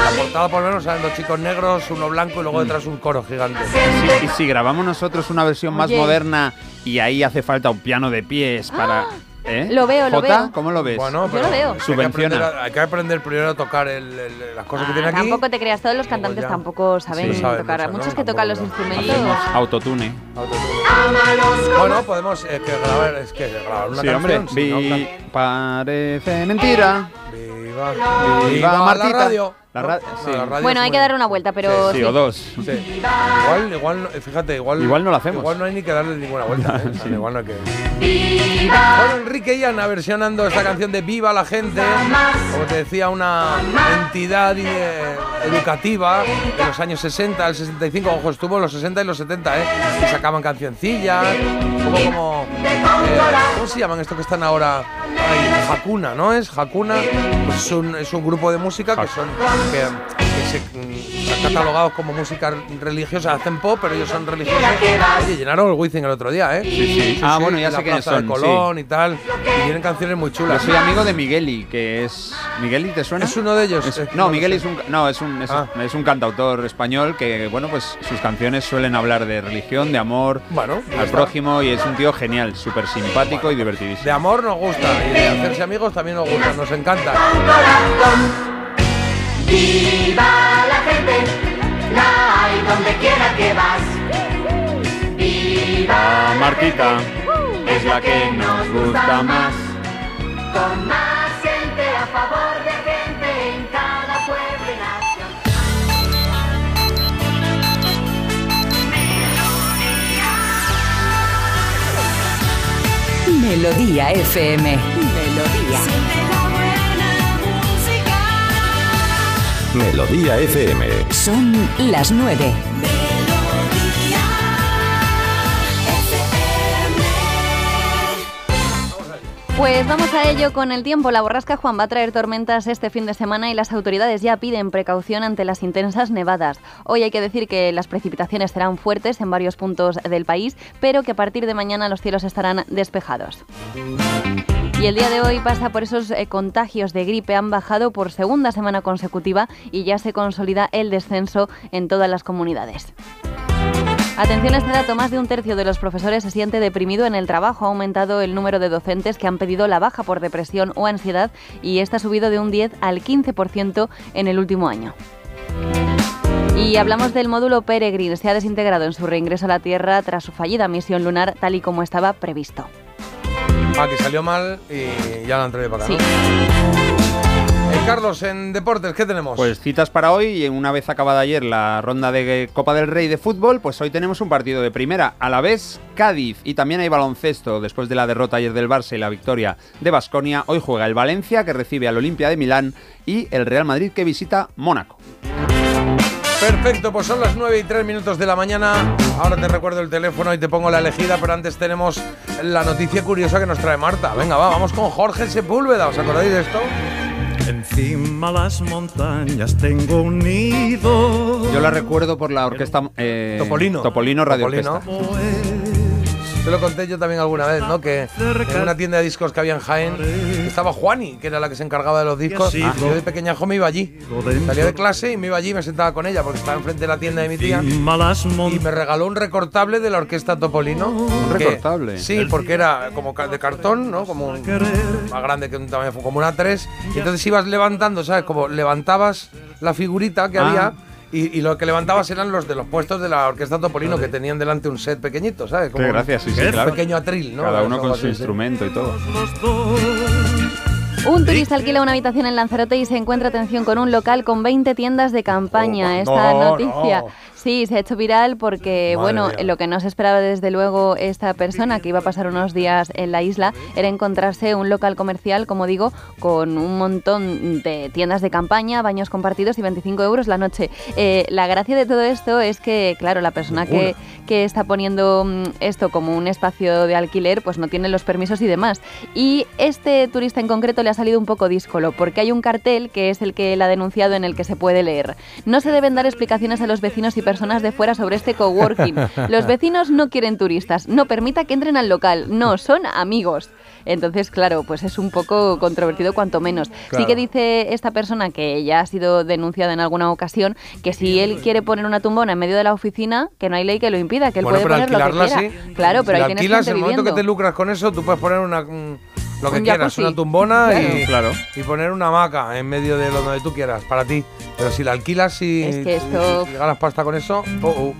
la portada por lo menos eran dos chicos negros, uno blanco y luego detrás un coro gigante. Sí, y si grabamos nosotros una versión más Oye. moderna y ahí hace falta un piano de pies para... ¿eh? Lo veo, lo Jota, veo. ¿Cómo lo ves? Bueno, Yo lo veo. Hay que, Subvenciona. aprender, a- hay que aprender primero a tocar el- el- las cosas que Ah, tiene aquí. tampoco te creas, todos los cantantes ya. tampoco saben Sí. Saben tocar. mucho, ¿no? Muchos que tocan los instrumentos. Hacemos autotune. Bueno, podemos eh, que grabar, es que grabar una sí, canción. hombre. si no, Vi- parece mentira. Viva, Viva la Martita. radio. La ra- No, sí. la radio Bueno, hay que darle una vuelta, pero. Sí, sí. o dos. Sí. Igual, igual, no- fíjate, igual. Igual no lo hacemos. Igual no hay ni que darle ninguna vuelta. ¿eh? Igual no hay que. Bueno, Enrique y Ana versionando esta canción de Viva la gente. Como te decía, una entidad eh, educativa de los años 60 al 65. Ojo, estuvo en los 60 y los 70, ¿eh? Y sacaban cancioncillas. Un poco como. eh, ¿Cómo se llaman esto que están ahora? Ay, Hakuna, ¿no? Es Hakuna. Pues es un, es un grupo de música que son. que, que se, mm, como música religiosa, hacen pop, pero ellos son religiosos. Oye, llenaron el Wizzing el otro día, ¿eh? Sí, sí. Ah, bueno, ya sé quiénes son, De Colón y tal. Y tienen canciones muy Yo chulas. soy amigo de Migueli, que es. ¿Migueli te suena? Es uno de ellos. Es- no, Migueli es un, no, es un, es, Ah. es un cantautor español que, bueno, pues sus canciones suelen hablar de religión, de amor Bueno, al está. prójimo y es un tío genial, súper simpático y divertidísimo. De amor nos gusta y de hacerse amigos también nos gusta, nos encanta. Viva la gente, la hay donde quiera que vas. Viva Ah, Martita es la que nos gusta más. con más gente a favor de gente en cada pueblo y nación. Melodía FM. Melodía FM. Son las nueve. Pues vamos a ello con el tiempo. La borrasca Juan va a traer tormentas este fin de semana y las autoridades ya piden precaución ante las intensas nevadas. Hoy hay que decir que las precipitaciones serán fuertes en varios puntos del país, pero que a partir de mañana los cielos estarán despejados. Y el día de hoy pasa por esos eh, contagios de gripe. Han bajado por segunda semana consecutiva y ya se consolida el descenso en todas las comunidades. Atención a este dato, más de un tercio de los profesores se siente deprimido en el trabajo. Ha aumentado el número de docentes que han pedido la baja por depresión o ansiedad y está subido de un 10 al 15% en el último año. Y hablamos del módulo Peregrine. Se ha desintegrado en su reingreso a la Tierra tras su fallida misión lunar tal y como estaba previsto. Ah, que salió mal y ya la han traído para acá. Sí. ¿no? Carlos, en deportes, ¿qué tenemos? Pues citas para hoy y una vez acabada ayer la ronda de Copa del Rey de fútbol, pues hoy tenemos un partido de primera, a la vez Cádiz y también hay baloncesto después de la derrota ayer del Barça y la victoria de Basconia. Hoy juega el Valencia que recibe al Olimpia de Milán y el Real Madrid que visita Mónaco. Perfecto, pues son las 9 y 3 minutos de la mañana. Ahora te recuerdo el teléfono y te pongo la elegida, pero antes tenemos la noticia curiosa que nos trae Marta. Venga, va, vamos con Jorge Sepúlveda. ¿Os acordáis de esto? Encima las montañas tengo un nido. Yo la recuerdo por la orquesta eh, Topolino. Topolino Radio Topolino. Orquesta. Te lo conté yo también alguna vez, ¿no? Que en una tienda de discos que había en Jaén estaba Juani, que era la que se encargaba de los discos. Y yo de pequeñajo me iba allí. Salía de clase y me iba allí y me sentaba con ella porque estaba enfrente de la tienda de mi tía. Y me regaló un recortable de la orquesta Topolino. ¿Un que- recortable? Sí, porque era como de cartón, ¿no? Como un- más grande que un tamaño, como una 3. Y entonces ibas levantando, ¿sabes? Como levantabas la figurita que Ah. había. Y, y lo que levantabas eran los de los puestos de la orquesta Topolino que tenían delante un set pequeñito, ¿sabes? Qué gracias, sí, sí, un pequeño atril, ¿no? Cada uno con así, su sí. instrumento y todo. Un turista alquila una habitación en Lanzarote y se encuentra, atención, con un local con 20 tiendas de campaña. Esta no, noticia, no. sí, se ha hecho viral porque, Madre bueno, mía. lo que no se esperaba desde luego esta persona que iba a pasar unos días en la isla era encontrarse un local comercial, como digo, con un montón de tiendas de campaña, baños compartidos y 25 euros la noche. Eh, la gracia de todo esto es que, claro, la persona que, que está poniendo mm, esto como un espacio de alquiler, pues no tiene los permisos y demás. Y este turista en concreto le ha salido un poco díscolo, porque hay un cartel que es el que él ha denunciado en el que se puede leer. No se deben dar explicaciones a los vecinos y personas de fuera sobre este coworking. Los vecinos no quieren turistas, no permita que entren al local, no, son amigos. Entonces, claro, pues es un poco controvertido cuanto menos. Sí que dice esta persona que ya ha sido denunciada en alguna ocasión que si él quiere poner una tumbona en medio de la oficina, que no hay ley que lo impida, que él Bueno, puede pero poner lo que quiera. sí. Claro, pero si ahí tienes gente el momento que te lucras con eso, tú puedes poner una, un- lo que Un quieras, jacuzzi. una tumbona y, Claro. y poner una hamaca en medio de lo donde tú quieras, para ti. Pero si la alquilas y, Es que esto- y ganas pasta con eso, oh, oh.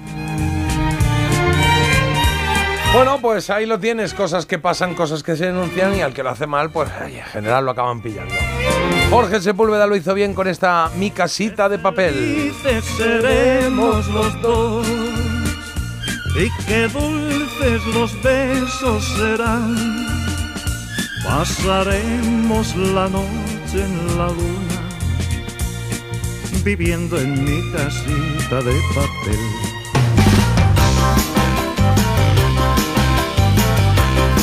Bueno, pues ahí lo tienes, cosas que pasan, cosas que se denuncian y al que lo hace mal, pues ay, en general lo acaban pillando. Jorge Sepúlveda lo hizo bien con esta Mi casita de papel. Felices seremos los dos y qué dulces los besos serán. Pasaremos la noche en la luna viviendo en mi casita de papel.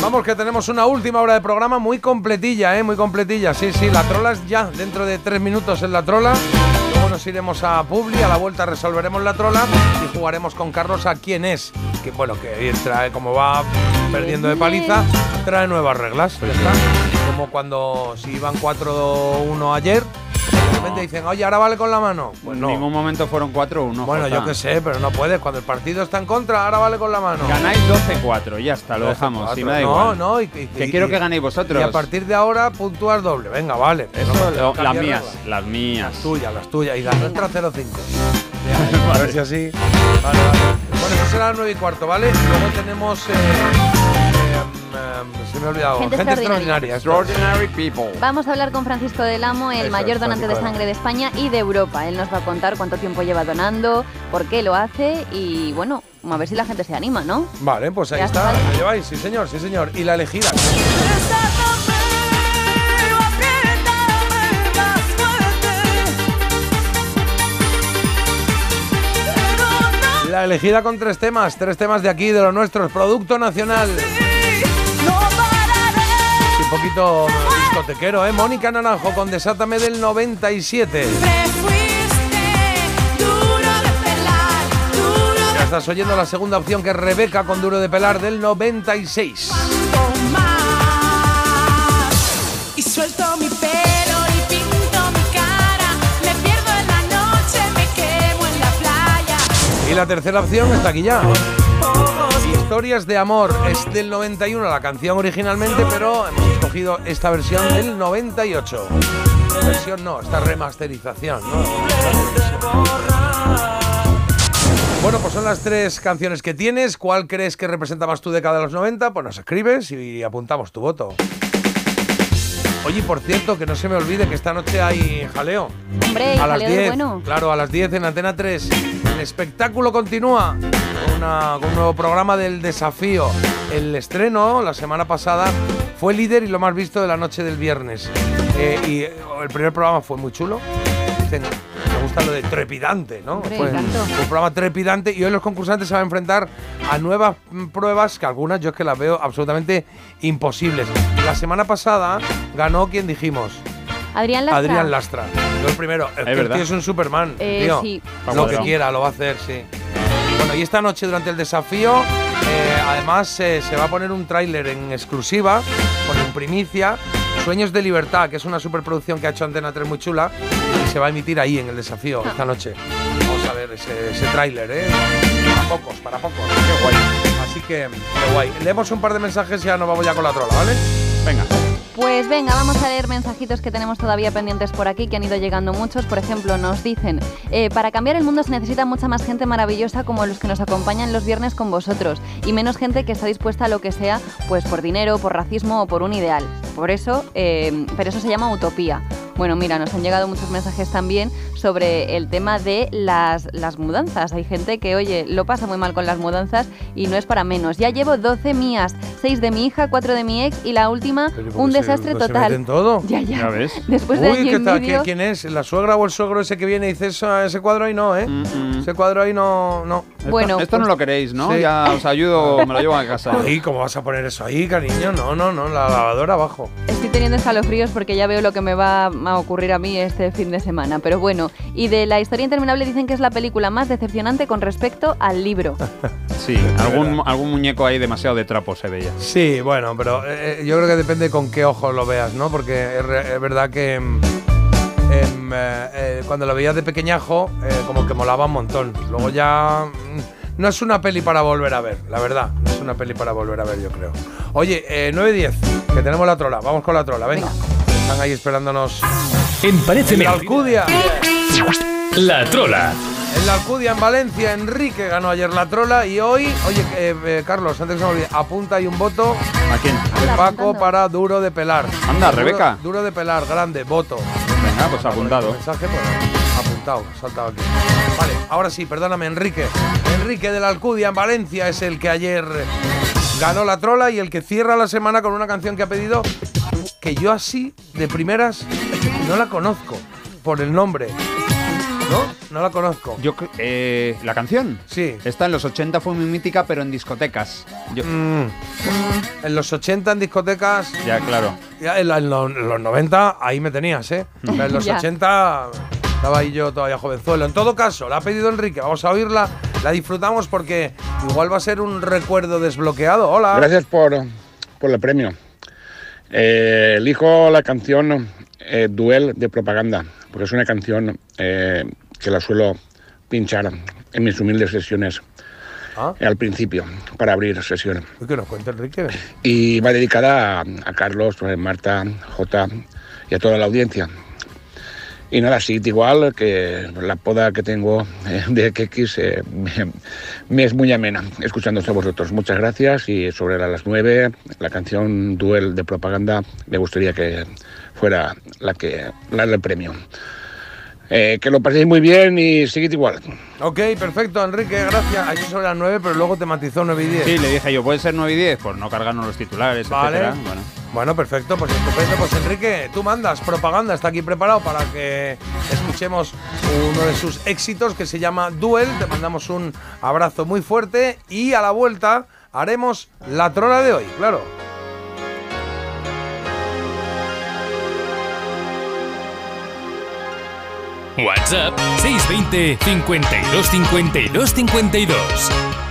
Vamos que tenemos una última hora de programa muy completilla, ¿eh? Muy completilla. Sí, sí, la trola es ya dentro de tres minutos en la trola. Nos iremos a Publi, a la vuelta resolveremos la trola y jugaremos con Carlos a quién es. Que bueno, que trae, como va perdiendo de paliza, trae nuevas reglas. está. Como cuando si iban 4-1 ayer, repente dicen, oye, ahora vale con la mano. Pues en no. ningún momento fueron 4-1. Bueno, yo qué sé, pero no puedes. Cuando el partido está en contra, ahora vale con la mano. Ganáis 12-4, ya está, lo dejamos. 12-4. Si me da no, igual. no, y, y- que y- quiero que ganéis vosotros. Y a partir de ahora puntúas doble. Venga, vale. Eso, No, no las mías, las mías. Las tuyas, las tuyas. Y las nuestras 0-5. A ver si así. Vale, vale. Bueno, eso será las 9 y cuarto, ¿vale? Luego tenemos. eh, se me ha olvidado. Gente extraordinaria. Extraordinary people. Vamos a hablar con Francisco del Amo, el Eso mayor donante de sangre de España y de Europa. Él nos va a contar cuánto tiempo lleva donando, por qué lo hace y bueno, a ver si la gente se anima, ¿no? Vale, pues ahí está. está. ¿Lo lleváis? Sí, señor, sí, señor. Y la elegida. La elegida con tres temas, tres temas de aquí, de los nuestros, Producto Nacional. Un poquito discotequero, ¿eh? Mónica Naranjo con Desátame del 97. Ya estás oyendo la segunda opción que es Rebeca con Duro de Pelar del 96. Y suelto mi. Y la tercera opción está aquí ya. Historias de amor es del 91 la canción originalmente, pero hemos escogido esta versión del 98. Versión no, esta remasterización, ¿no? Bueno, pues son las tres canciones que tienes. ¿Cuál crees que representa más tu década de los 90? Pues nos escribes y apuntamos tu voto. Oye, por cierto, que no se me olvide que esta noche hay jaleo. Hombre, a las jaleo de 10, bueno. claro, a las 10 en Antena 3. El espectáculo continúa una- con un nuevo programa del desafío. El estreno la semana pasada fue líder y lo más visto de la noche del viernes. Eh, y eh, el primer programa fue muy chulo. Gusta lo de trepidante, ¿no? Hombre, tanto. un programa trepidante y hoy los concursantes se van a enfrentar a nuevas mm, pruebas que algunas yo es que las veo absolutamente imposibles. La semana pasada ganó quien dijimos. Adrián Lastra. Adrián Lastra. Yo el primero. El, tío es un Superman. Eh, tío. sí. Lo que quiera lo va a hacer, sí. Bueno, y esta noche durante el desafío, eh, además eh, se va a poner un tráiler en exclusiva, con en primicia, Sueños de Libertad, que es una superproducción que ha hecho Antena 3 muy chula, se va a emitir ahí en el desafío esta noche. Vamos a ver ese, ese tráiler, ¿eh? Para pocos, para pocos. Qué guay. Así que, qué guay. Leemos un par de mensajes y ya nos vamos ya con la trola, ¿vale? Venga. Pues venga, vamos a leer mensajitos que tenemos todavía pendientes por aquí, que han ido llegando muchos. Por ejemplo, nos dicen, eh, para cambiar el mundo se necesita mucha más gente maravillosa como los que nos acompañan los viernes con vosotros, y menos gente que está dispuesta a lo que sea, pues por dinero, por racismo o por un ideal. Por eso, eh, pero eso se llama utopía. Bueno, mira, nos han llegado muchos mensajes también sobre el tema de las, las mudanzas. Hay gente que, oye, lo pasa muy mal con las mudanzas y no es para menos. Ya llevo 12 mías, 6 de mi hija, 4 de mi ex y la última, un desastre se total. meten todo. Ya, ya. Ya ves. Después de Uy, año ¿qué tal? medio- ¿Qui- ¿Quién es? ¿La suegra o el suegro ese que viene y dice eso, ese cuadro ahí no, eh? Ese cuadro ahí no. no. Bueno, esto no pues- lo queréis, ¿no? Sí. Ya os ayudo, me lo llevo a casa. Ay, ¿cómo vas a poner eso ahí, cariño? No, no, no, la lavadora abajo. Estoy teniendo escalofríos porque ya veo lo que me va a ocurrir a mí este fin de semana. Pero bueno, y de la historia interminable dicen que es la película más decepcionante con respecto al libro. Sí, algún, algún muñeco ahí demasiado de trapo se veía. Sí, bueno, pero eh, yo creo que depende con qué ojos lo veas, ¿no? Porque es, re- es verdad que em, em, eh, eh, cuando lo veías de pequeñajo, eh, como que molaba un montón. Luego ya mm, no es una peli para volver a ver, la verdad. No es una peli para volver a ver, yo creo. Oye, eh, 9.10, que tenemos la trola. Vamos con la trola, venga. Están ahí esperándonos. En Parece En la. Alcudia. La Trola. En la Alcudia, en Valencia, Enrique ganó ayer la trola y hoy, oye, eh, eh, Carlos, antes que se me olvide, apunta ahí un voto ¿A quién? de Paco para Duro de Pelar. Anda, Duro- Rebeca. Duro de Pelar, grande, voto. Venga, pues apuntado. Mensaje, pues, apuntado, saltado aquí. Vale, ahora sí, perdóname, Enrique. Enrique de la Alcudia, en Valencia, es el que ayer ganó la trola y el que cierra la semana con una canción que ha pedido que yo así, de primeras, no la conozco por el nombre. ¿No? No la conozco. Yo, cre- eh, ¿La canción? Sí. Esta en los 80 fue muy mítica, pero en discotecas. Yo- Mm. En los 80 en discotecas, Ya, claro. ya en, la- en lo- en los 90 ahí me tenías, ¿eh? Mm. En los Ya. 80 estaba ahí yo todavía jovenzuelo. En todo caso, la ha pedido Enrique, vamos a oírla, la disfrutamos porque igual va a ser un recuerdo desbloqueado. Hola. Gracias por, por el premio. Eh, elijo la canción eh, Duel de Propaganda, porque es una canción eh, que la suelo pinchar en mis humildes sesiones Ah. al principio, para abrir sesión. Que nos cuenta Enrique. Y va dedicada a, a Carlos, eh, Marta, J y a toda la audiencia. Y nada, sí, igual que la poda que tengo eh, de KX eh, me, me es muy amena escuchándose a vosotros. Muchas gracias y sobre las 9, la canción Duel de Propaganda me gustaría que fuera la que la del premio. Eh, que lo paséis muy bien y seguid igual. Ok, perfecto, Enrique, gracias. Hecho sobre las 9, pero luego te matizó 9 y 10. Sí, le dije yo, ¿puede ser 9 y 10? Por no cargarnos los titulares, Vale. etcétera. Bueno. Bueno, perfecto, pues estupendo. Pues Enrique, tú mandas propaganda, está aquí preparado para que escuchemos uno de sus éxitos que se llama Duel. Te mandamos un abrazo muy fuerte y a la vuelta haremos la trola de hoy, claro. WhatsApp 620 52 52 52.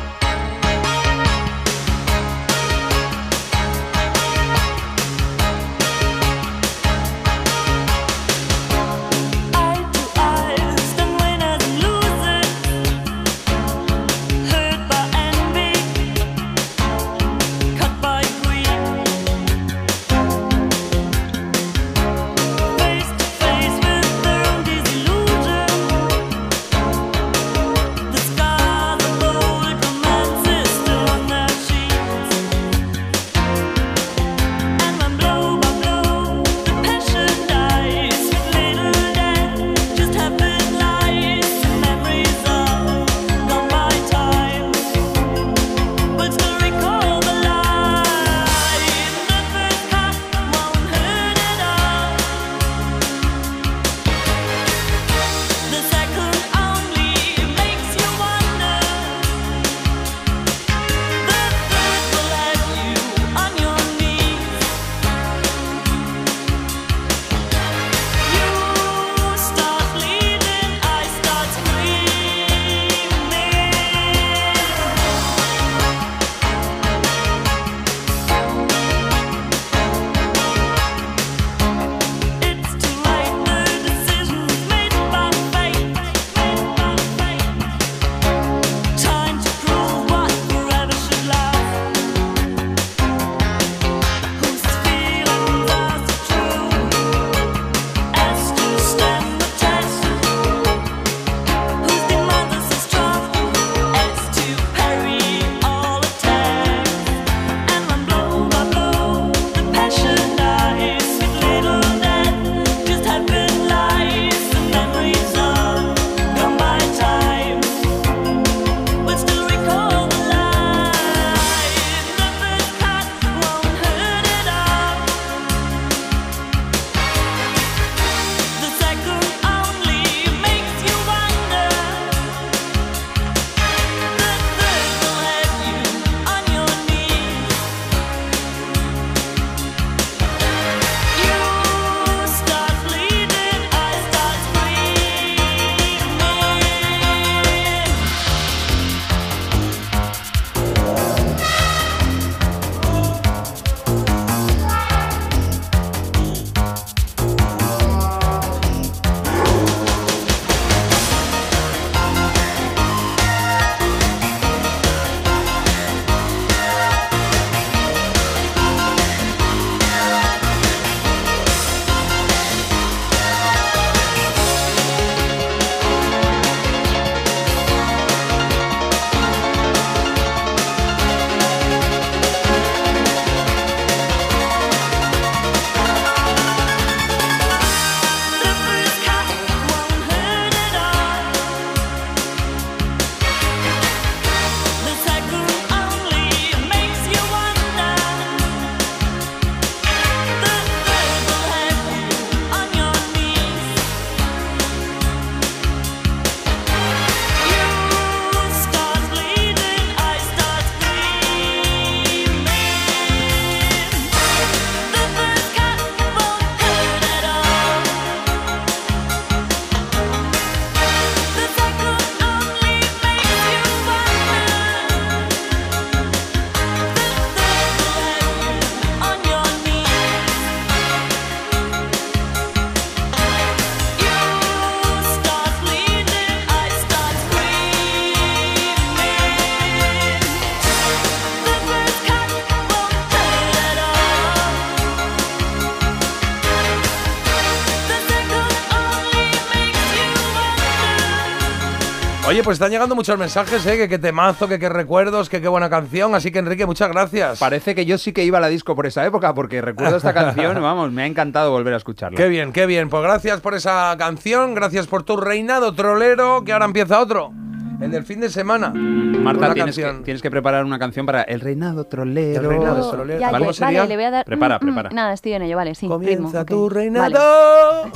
Oye, pues están llegando muchos mensajes, ¿eh? Que qué temazo, que qué recuerdos, que qué buena canción. Así que, Enrique, muchas gracias. Parece que yo sí que iba a la disco por esa época, porque recuerdo esta canción, vamos, me ha encantado volver a escucharla. Qué bien, qué bien. Pues gracias por esa canción, gracias por tu reinado trolero, que ahora empieza otro. El del fin de semana. Marta, tienes que, canción. tienes que preparar una canción para El Reinado Trolero. El Reinado Trolero. Ya, vale, le voy a dar. Prepara, Mm, mm, prepara. Nada, estoy en ello, vale, sí. Comienza ritmo, tu reinado. vale.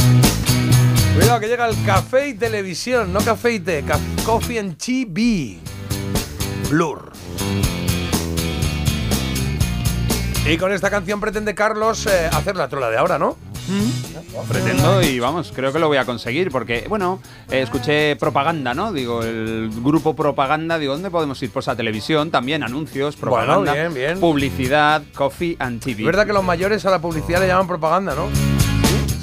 Cuidado que llega el café y televisión, no café y té, coffee and TV. Blur. Y con esta canción pretende Carlos eh, hacer la trola de ahora, ¿no? Pretendo y vamos, creo que lo voy a conseguir porque, bueno, eh, escuché propaganda, ¿no? Digo, el grupo propaganda, digo, ¿dónde podemos ir? Pues a televisión, también anuncios, Bueno, propaganda, bien, bien. publicidad, coffee and TV. Es verdad que los mayores a la publicidad le llaman propaganda, ¿no?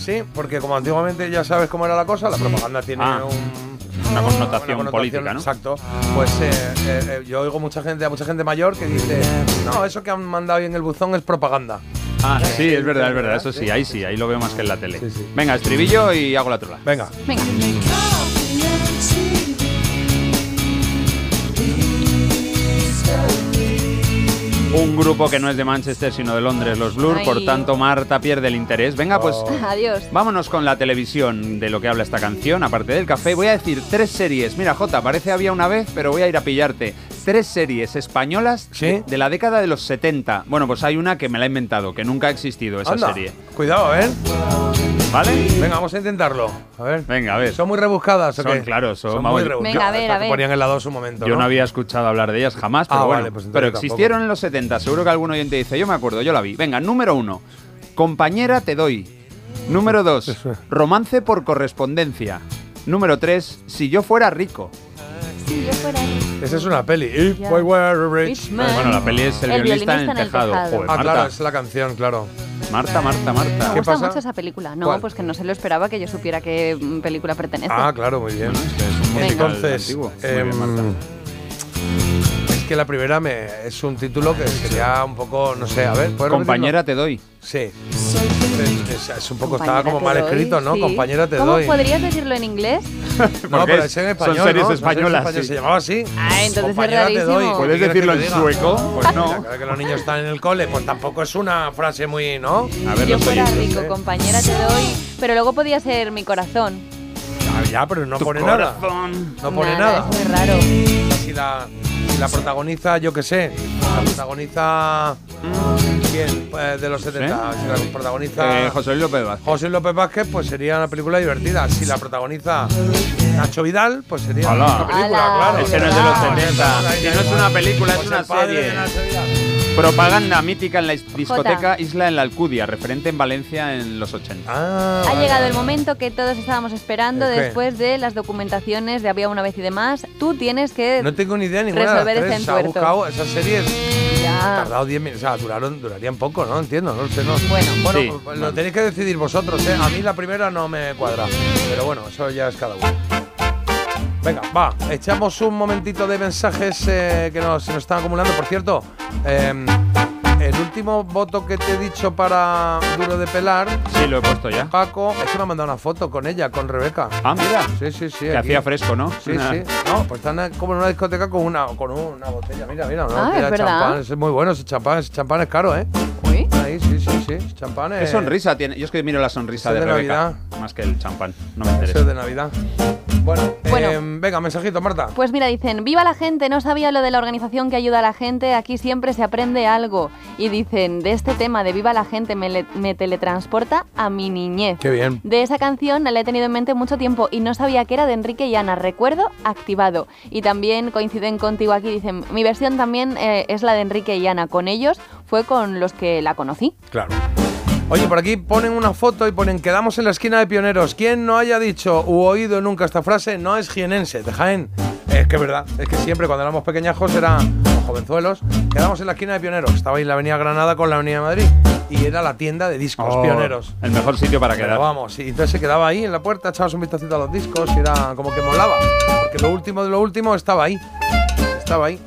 Sí, porque como antiguamente ya sabes cómo era la cosa, la propaganda tiene Ah, un- una connotación una política, ¿no? Exacto. Pues eh, eh, eh, yo oigo mucha gente, a mucha gente mayor que dice, no, eso que han mandado ahí en el buzón es propaganda. Ah, sí, es verdad, es verdad, eso sí, ahí sí, ahí lo veo más que en la tele. Venga, estribillo y hago la trola. Venga. Venga. Un grupo que no es de Manchester, sino de Londres, los Blur, Ay. por tanto Marta pierde el interés. Venga, pues Adiós. Vámonos con la televisión de lo que habla esta canción, aparte del café. Voy a decir tres series. Mira, Jota, parece había una vez, pero voy a ir a pillarte. Tres series españolas de, de la década de los 70. Bueno, pues hay una que me la he inventado, que nunca ha existido esa Anda, serie. Cuidado, a ver. ¿Vale? Venga, vamos a intentarlo. A ver. Venga, a ver. ¿Son muy rebuscadas o Son, qué? claro, son- muy rebuscadas. Venga, a ver, a ver. ponían en la 2 un momento, Yo ¿no? no había escuchado hablar de ellas jamás, pero Ah, bueno. vale, pues pero tampoco. existieron en los 70, seguro que algún oyente dice, yo me acuerdo, yo la vi. Venga, número uno, compañera te doy. Número dos, romance por correspondencia. Número tres, si yo fuera rico. Si yo fuera Esa es una peli. If Ya. I were rich man. Bueno, la peli es El, El violinista, en el violinista tejado. Joder, Ah, Marta. claro, es la canción, claro. Marta, Marta, Marta. Me ¿Qué gusta pasa? mucho esa película. No, ¿Cuál? pues que no se lo esperaba que yo supiera qué mm, película pertenece. Ah, claro, muy bien. musical Entonces, antiguo. Muy em, bien, Marta. Es que la primera me, es un título que sería un poco, no sé, a ver, ¿puedes Compañera te doy. Sí. Es, es un poco, estaba como te mal doy, escrito, ¿no? sí. Compañera te ¿Cómo doy. podrías decirlo en inglés? No, pero es- es en son español, series ¿no? Son españolas, españolas, sí. Se llamaba así. Ah, entonces es Compañera te doy. rarísimo. ¿Puedes ¿Qué quieres decirlo que en te diga? sueco? Pues no. Claro que los niños están en el cole, pues tampoco es una frase muy, ¿no? A Si ver, yo los fuera oyentes. rico, compañera te doy. Pero luego podía ser mi corazón. Ya, pero no Tu pone nada. No pone Nada, nada. Es muy raro. Si la, si la protagoniza, yo qué sé, la protagoniza. ¿Quién? Pues de los 70. Si la protagoniza. Eh, José Luis López Vázquez. José López Vázquez, pues sería una película divertida. Si la protagoniza Nacho Vidal, pues sería Hola. una película, claro. Ese no es de los Ah, 70. ahí Si no es una película, es una serie. Propaganda mítica en la is- discoteca Isla en la Alcudia, referente en Valencia en los 80. Ah, Ha vale, llegado el momento que todos estábamos esperando ¿El qué? después de las documentaciones de Había una vez y demás. Tú tienes que No tengo ni idea ninguna resolver ese. Se ha entuerto. buscado esas series. Ya. Tardado 10 minutos. O sea, duraron, durarían poco, ¿no? Entiendo, no sé. No. Bueno. bueno Sí. pues lo tenéis que decidir vosotros, ¿eh? A mí la primera no me cuadra. Pero bueno, eso ya es cada uno. Venga, va, echamos un momentito de mensajes eh, que nos, se nos están acumulando. Por cierto, eh, el último voto que te he dicho para Duro de Pelar, Sí, lo he puesto ya. Paco, es que me ha mandado una foto con ella, con Rebeca. Ah, mira. Sí, sí, sí. Que aquí. hacía fresco, ¿no? Sí, sí. No, pues están como en una discoteca con una, con una botella. Mira, mira, una Ah, botella es de champán. Es muy bueno ese champán. Ese champán es caro, ¿eh? Uy. Ahí, sí, sí, sí. Champán ¿Qué es. sonrisa tiene? Yo es que miro la sonrisa de, de Rebeca. Navidad. Más que el champán. No me interesa. es de Navidad. Bueno, Bueno. eh, venga, mensajito, Marta. Pues mira, dicen, viva la gente, no sabía lo de la organización que ayuda a la gente, aquí siempre se aprende algo. Y dicen, de este tema de viva la gente me, me teletransporta a mi niñez. Qué bien. De esa canción la he tenido en mente mucho tiempo y no sabía que era de Enrique y Ana. Recuerdo activado. Y también coinciden contigo aquí. Dicen, mi versión también eh, es la de Enrique y Ana. Con ellos fue con los que la conocí. Claro. Oye, por aquí ponen una foto y ponen quedamos en la esquina de pioneros. Quien no haya dicho u oído nunca esta frase no es jienense, de Jaén. Es que es verdad, es que siempre cuando éramos pequeñajos era, jovenzuelos, quedamos en la esquina de pioneros. Estaba ahí la avenida Granada con la avenida Madrid y era la tienda de discos Oh, pioneros. El mejor sitio para Pero quedar. vamos, y entonces se quedaba ahí en la puerta, echabas un vistacito a los discos y era como que molaba. Porque lo último de lo último estaba ahí. Estaba ahí.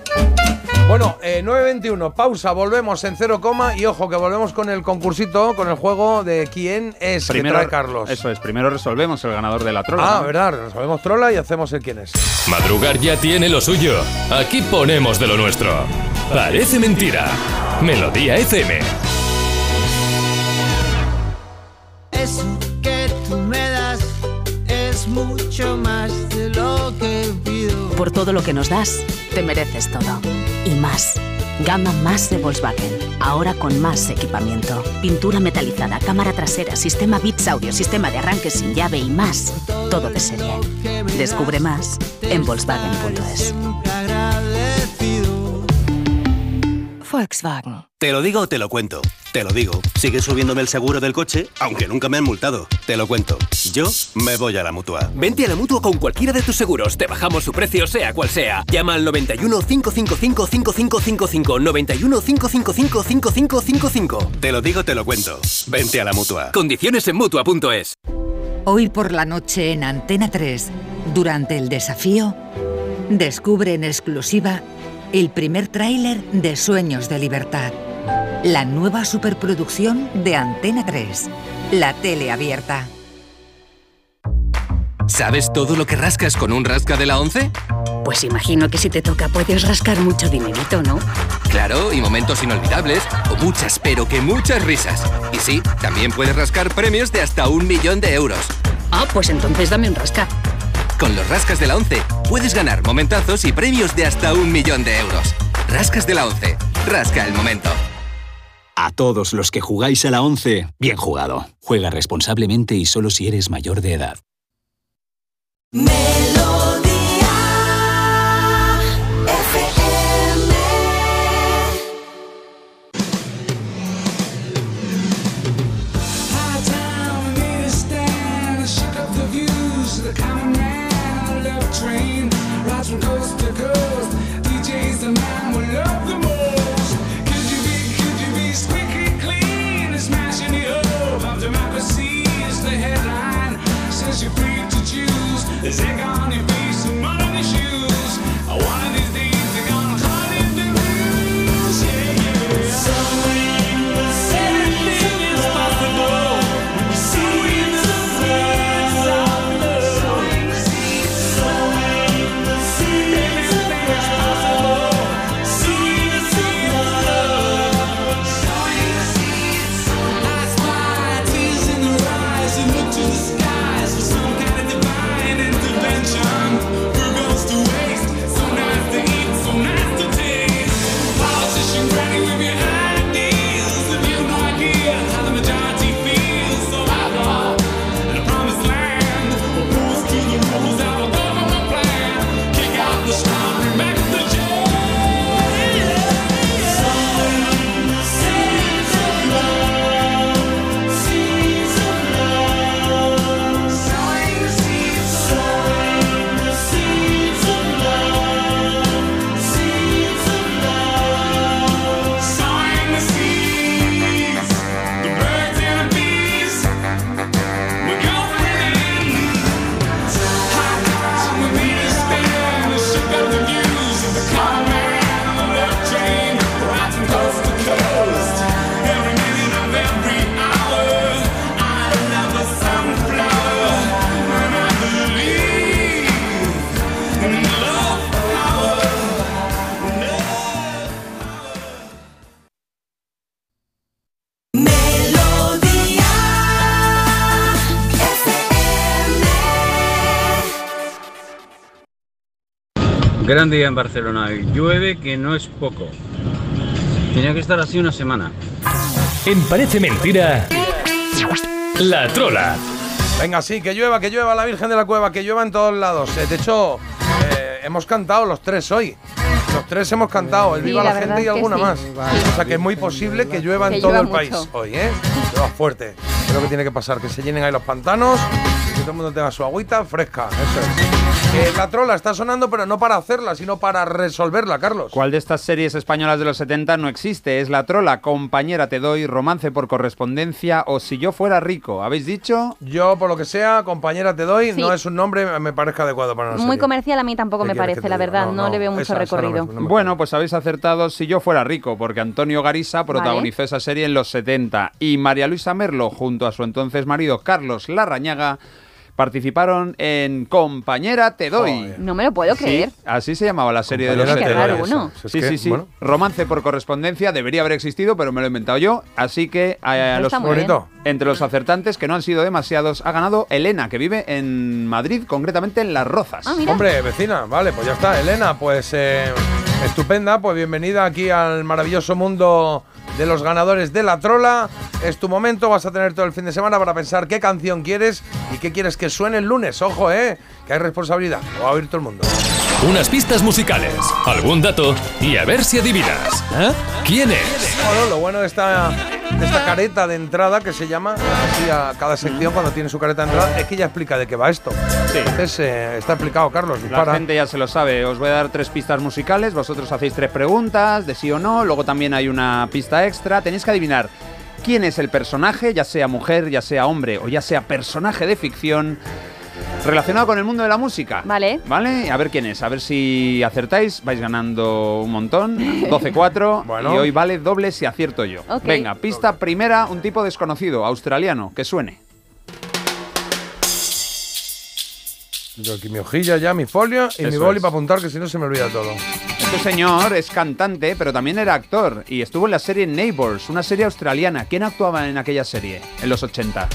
Bueno, eh, 9.21, pausa, volvemos en cero coma y ojo que volvemos con el concursito, con el juego de quién es que trae Carlos. Eso es, primero resolvemos el ganador de la trola. Ah, ¿no? verdad, resolvemos trola y hacemos el quién es. Madrugar ya tiene lo suyo. Aquí ponemos de lo nuestro. Parece mentira. Melodía FM. Eso que tú me das es mucho más de lo que pido. Por todo lo que nos das, te mereces todo. Y más. Gama más de Volkswagen. Ahora con más equipamiento. Pintura metalizada, cámara trasera, sistema Bits Audio, sistema de arranque sin llave y más. Todo de serie. Descubre más en Volkswagen.es. Volkswagen. Te lo digo o te lo cuento. Te lo digo. Sigue subiéndome el seguro del coche, aunque nunca me han multado. Te lo cuento. Yo me voy a la mutua. Vente a la mutua con cualquiera de tus seguros. Te bajamos su precio, sea cual sea. Llama al 91 555 5555. 91 555 5555. Te lo digo, te lo cuento. Vente a la mutua. Condiciones en mutua.es. Hoy por la noche en Antena 3, durante el desafío, descubre en exclusiva el primer tráiler de Sueños de Libertad. La nueva superproducción de Antena 3, la tele abierta. ¿Sabes todo lo que rascas con un rasca de la 11? Pues imagino que si te toca puedes rascar mucho dinerito, ¿no? Claro, y momentos inolvidables, o muchas, pero que muchas risas. Y sí, también puedes rascar premios de hasta un millón de euros. Ah, pues entonces dame un rasca. Con los rascas de la 11 puedes ganar momentazos y premios de hasta un millón de euros. Rascas de la 11. Rasca el momento. A todos los que jugáis a la 11, bien jugado. Juega responsablemente y solo si eres mayor de edad. Gran día en Barcelona. Llueve que no es poco. Tenía que estar así una semana. En Parece Mentira, La Trola. Venga, sí, que llueva, que llueva la Virgen de la Cueva, que llueva en todos lados. Eh, de hecho, eh, hemos cantado los tres hoy. Los tres hemos cantado, el Sí, Viva la la, verdad Gente y alguna sí. más. O sea que es muy posible que llueva en Que todo llueva el país mucho. hoy, ¿eh? Llueva fuerte. Es lo que tiene que pasar, que se llenen ahí los pantanos, que todo el mundo tenga su agüita fresca. Eso es. La trola está sonando, pero no para hacerla, sino para resolverla, Carlos. ¿Cuál de estas series españolas de los 70 no existe? Es La Trola, Compañera Te Doy, Romance por Correspondencia o Si Yo Fuera Rico. ¿Habéis dicho? Yo, por lo que sea, compañera, te doy. Sí. No es un nombre, me parezca adecuado para una Muy serie. comercial a mí tampoco ¿Qué me parece, la verdad. No, No, no, le veo mucho esa- esa no me- recorrido. no me- Bueno, pues habéis acertado Si Yo Fuera Rico, porque Antonio Garisa protagonizó esa serie en los 70 y María Luisa Merlo, junto a su entonces marido Carlos Larrañaga, participaron en Compañera Te Doy. No me lo puedo Sí, creer. así se llamaba la serie de los Compañera, te 70. doy, raro, eso. Sí, sí, sí. bueno, Romance por correspondencia debería haber existido, pero me lo he inventado yo. Así que a los, muy bien. bonito. entre los acertantes, que no han sido demasiados, ha ganado Elena, que vive en Madrid, concretamente en Las Rozas. Ah. Hombre, vecina, vale, pues ya está. Elena, pues eh, estupenda, pues bienvenida aquí al maravilloso mundo de los ganadores de la trola. Es tu momento, vas a tener todo el fin de semana para pensar qué canción quieres y qué quieres que suene el lunes. Ojo, eh, que hay responsabilidad. Lo va a oír todo el mundo. Unas pistas musicales, algún dato y a ver si adivinas. ¿Eh? ¿Quién es? Bueno, lo bueno de esta, de esta careta de entrada que se llama, así a cada sección cuando tiene su careta de entrada, es que ya explica de qué va esto. Sí. Entonces, eh, está explicado, Carlos. La gente ya se lo sabe. Os voy a dar tres pistas musicales. Vosotros hacéis tres preguntas de sí o no. Luego también hay una pista extra. Tenéis que adivinar quién es el personaje, ya sea mujer, ya sea hombre o ya sea personaje de ficción relacionado con el mundo de la música. Vale. ¿Vale? A ver quién es. A ver si acertáis. Vais ganando un montón. 12-4. Bueno. Y hoy vale doble si acierto yo. Venga, pista primera, un tipo desconocido, australiano, que suene. Yo aquí mi hojilla ya, mi folio y mi boli es. para apuntar, que si no se me olvida todo. Este señor es cantante, pero también era actor y estuvo en la serie Neighbors, una serie australiana. ¿Quién actuaba en aquella serie en los 80?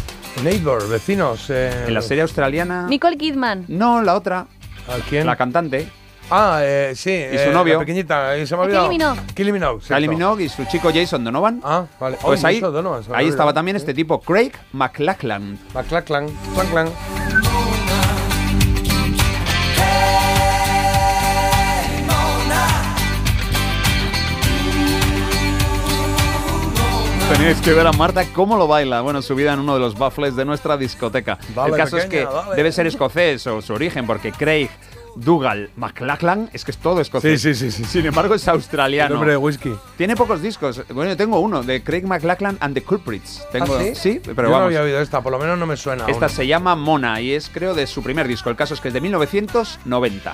Neighbor, vecinos. eh, En la serie australiana. Nicole Kidman. No, la otra, ¿A quién? la cantante. Ah, eh, sí. Y su eh, novio. La pequeñita, eh, se me ha olvidado. Kylie Minogue. Kylie Minogue, y su chico Jason Donovan. Ah, vale. Pues Oye, ahí, Donovan, ahí estaba también este tipo, Craig McLachlan. Va, clac, Tenéis que ver a Marta cómo lo baila. Bueno, subida en uno de los baffles de nuestra discoteca. Dale, El caso es que dale. debe ser escocés o su origen, porque Craig Dougal McLachlan es que es todo escocés. Sí, sí, sí, sí. Sin embargo, es El australiano. nombre de whisky. Tiene pocos discos. Bueno, yo tengo uno de Craig McLachlan and the Culprits. Tengo, ¿Ah, sí? pero Yo no vamos. había oído esta, por lo menos no me suena. Esta aún. se llama Mona y es, creo, de su primer disco. El caso es que es de 1990.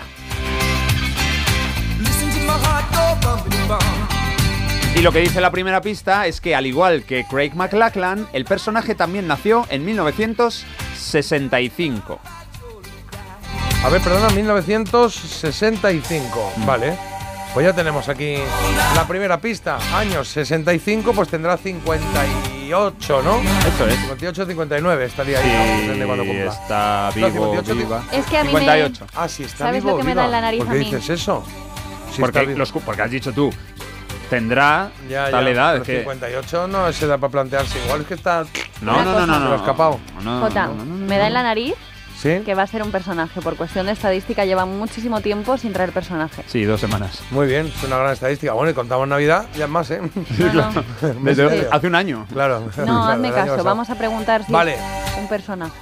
Y lo que dice la primera pista es que, al igual que Craig McLachlan, el personaje también nació en 1965. A ver, perdona, 1965. Mm. Vale. Pues ya tenemos aquí la primera pista. Años 65, pues tendrá 58, ¿no? Eso es. 58, 59 estaría ahí, ¿no? Depende de cuando Sí, cumpla. está No, vivo, 58, viva. Es que a mí me- 58. Ah, sí, está ¿Sabes vivo, lo que me da en la nariz ¿Por a qué mí? dices eso? Los porque has dicho tú, tendrá Ya, tal ya, edad. pero es que- 58 no se da para plantearse. Igual es que está. No, no, no, no, no. escapado. No, no, Jota, no, no, no, me da en la nariz ¿Sí? que va a ser un personaje. Por cuestión de estadística lleva muchísimo tiempo sin traer personaje. Sí, dos semanas. Muy bien, es una gran estadística. Bueno, y contamos Navidad, ya es más, ¿eh? Mes y Desde hace un año. Claro. No, claro, hazme caso. pasado. Vamos a preguntar si Vale. es un personaje.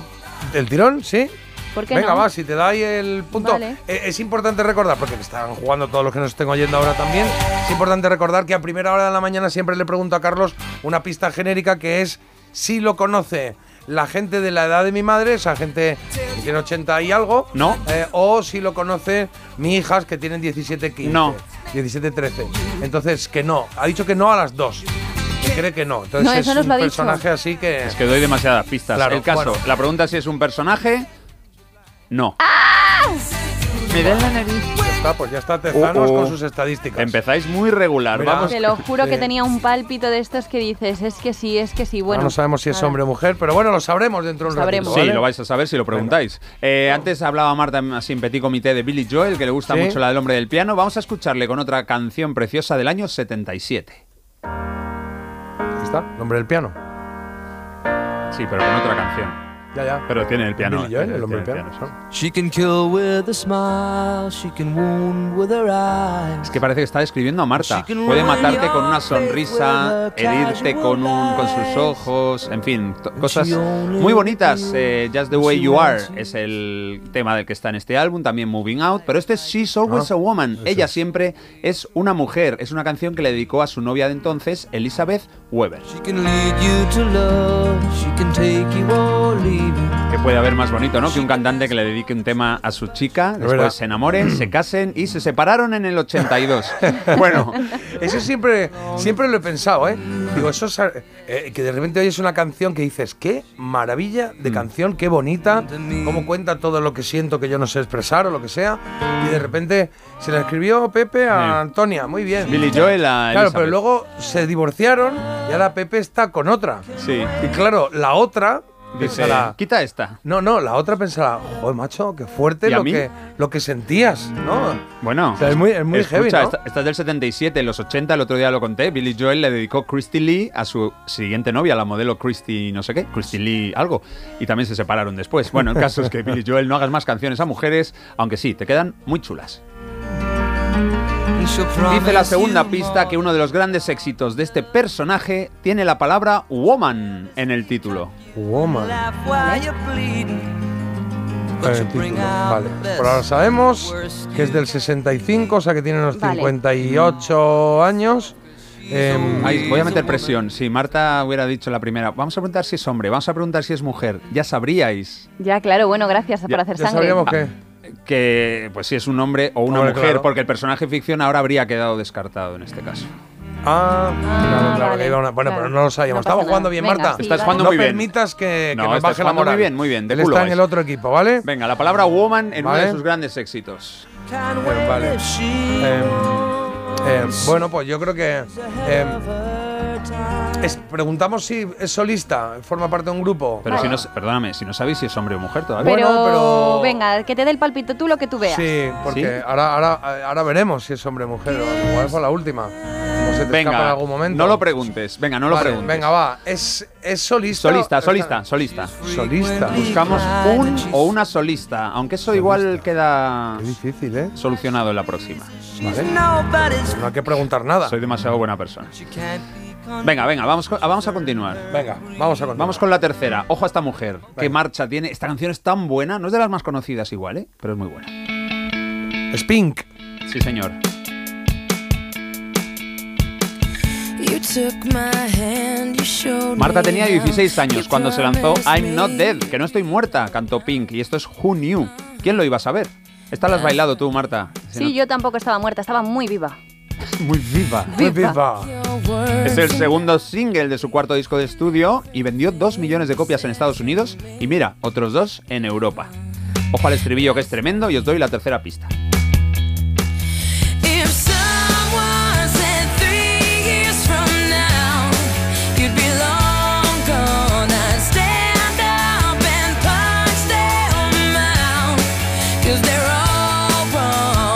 ¿El tirón? ¿Sí? ¿Por qué Venga, no? va, si te da ahí el punto. Vale. Eh, es importante recordar, porque están jugando todos los que nos estén oyendo ahora también, es importante recordar que a primera hora de la mañana siempre le pregunto a Carlos una pista genérica que es si lo conoce la gente de la edad de mi madre, esa gente que tiene 80 y algo, No. eh, o si lo conoce mi hijas que tienen 17, 15, No. 17, 13. Entonces, que no. Ha dicho que no a las dos. Que cree que no. Entonces No, es eso nos un lo ha dicho. personaje así que... Es que doy demasiadas pistas. Claro, el caso, bueno. la pregunta es si es un personaje. No. ¡Ah! Me da en la nariz. Ya está, pues ya está Tezanos Oh, oh. con sus estadísticas. Empezáis muy regular. Mira. Vamos. Te lo juro que tenía un pálpito de estos que dices, es que sí, es que sí. Bueno, no sabemos si es hombre o mujer, pero bueno, lo sabremos dentro de un Sabremos. ratito, Sí, lo vais a saber si lo preguntáis. Eh, antes hablaba Marta así en petit comité de Billy Joel, que le gusta Sí. mucho la del hombre del piano. Vamos a escucharle con otra canción preciosa del año 77. Ahí está, nombre del piano. Sí, pero con otra canción. Ya, ya. Pero tiene el piano. Billy Joel, el eh, hombre piano. piano. She can kill with a smile, she can wound with her eyes. Es que parece que está describiendo a Marta. She can Puede matarte con una sonrisa, herirte con, un, con sus ojos, en fin, cosas muy bonitas. Eh, Just the Way she You Are es el tema del que está en este álbum, también Moving Out, pero este es She's Always Ah, a Woman. eso Ella siempre es una mujer. Es una canción que le dedicó a su novia de entonces, Elizabeth Weber. She can lead you to love, she can take you or leave. Que puede haber más bonito, ¿no? Que un cantante que le dedique un tema a su chica, verdad. después se enamoren, se casen y se separaron en el 82. bueno, Eso siempre, siempre lo he pensado, ¿eh? Digo, eso es, eh, que de repente oyes una canción que dices, qué maravilla de canción, qué bonita, cómo cuenta todo lo que siento que yo no sé expresar o lo que sea, y de repente se la escribió Pepe a. Antonia, muy bien. Billy Joel a Claro, pero luego se divorciaron y ahora Pepe está con otra. Sí. Y claro, la otra pensará, quita esta. no, no, la otra pensará, joder, macho, qué fuerte ¿Y a lo mí? que, lo que sentías, ¿no? Bueno, O sea, es muy- es muy escucha, heavy, ¿no? esta, esta es del 77, en los 80, el otro día lo conté. Billy Joel le dedicó Christy Lee a su siguiente novia, la modelo Christy no sé qué, Christy Lee algo, y también se separaron después. Bueno, el caso es que Billy Joel no hagas más canciones a mujeres, aunque sí, te quedan muy chulas. Dice la segunda pista que uno de los grandes éxitos de este personaje tiene la palabra woman en el título. Woman. you título, Vale, por ahora best, sabemos que es del 65, o sea que tiene unos Vale. 58 años. Em, voy a meter presión. Si Marta hubiera dicho la primera, vamos a preguntar si es hombre, vamos a preguntar si es mujer, ya sabríais Ya, claro, bueno, gracias por hacer ya sangre. sabríamos que... que pues si es un hombre o una Hombre, mujer, claro. porque el personaje ficción ahora habría quedado descartado en este caso. Ah, claro, claro, vale, que iba una- bueno, claro. pero no lo sabíamos. No pasa Estamos nada. jugando bien, Venga, Marta. sí, Estás vale. jugando no muy bien. permitas que, que No, nos estás baje la jugando muy moral. bien, muy bien, de Él culo está en vais. el otro equipo, ¿vale? Venga, la palabra woman en uno Vale. de sus grandes éxitos. Eh, vale. Em, em, bueno, pues yo creo que... em, es- preguntamos si es solista, forma parte de un grupo. Pero si no, perdóname, si no sabéis si es hombre o mujer todavía. Pero, Bueno, pero- venga, que te dé el palpito tú lo que tú veas. Sí, porque ¿Sí? Ahora, ahora, ahora veremos si es hombre o mujer. Igual fue la última. O se te escapa en Venga, algún momento. no lo preguntes. Venga, no lo Vale, preguntes. Venga, va. ¿Es, es solista? Solista, Está- solista, solista. Solista. Buscamos un o una solista, aunque eso igual queda Qué difícil, ¿eh? solucionado en la próxima. Vale. No hay que preguntar nada. Soy demasiado buena persona. Venga, venga, vamos, co- vamos a continuar. Venga, vamos a continuar. Vamos con la tercera. Ojo a esta mujer. Qué Venga. marcha tiene. Esta canción es tan buena. No es de las más conocidas igual, ¿eh? Pero es muy buena. Spink. Sí, señor. Marta tenía how 16 años cuando se lanzó I'm Not. Dead, que no estoy muerta, cantó Pink. Y esto es Who Knew. ¿Quién lo iba a saber? Esta la has bailado tú, Marta. Si Sí, yo tampoco estaba muerta, estaba muy viva. Muy viva. Muy viva. Es el segundo single de su cuarto disco de estudio y vendió 2 millones de copias en Estados Unidos y mira, otros dos en Europa. Ojo al estribillo que es tremendo y os doy la tercera pista.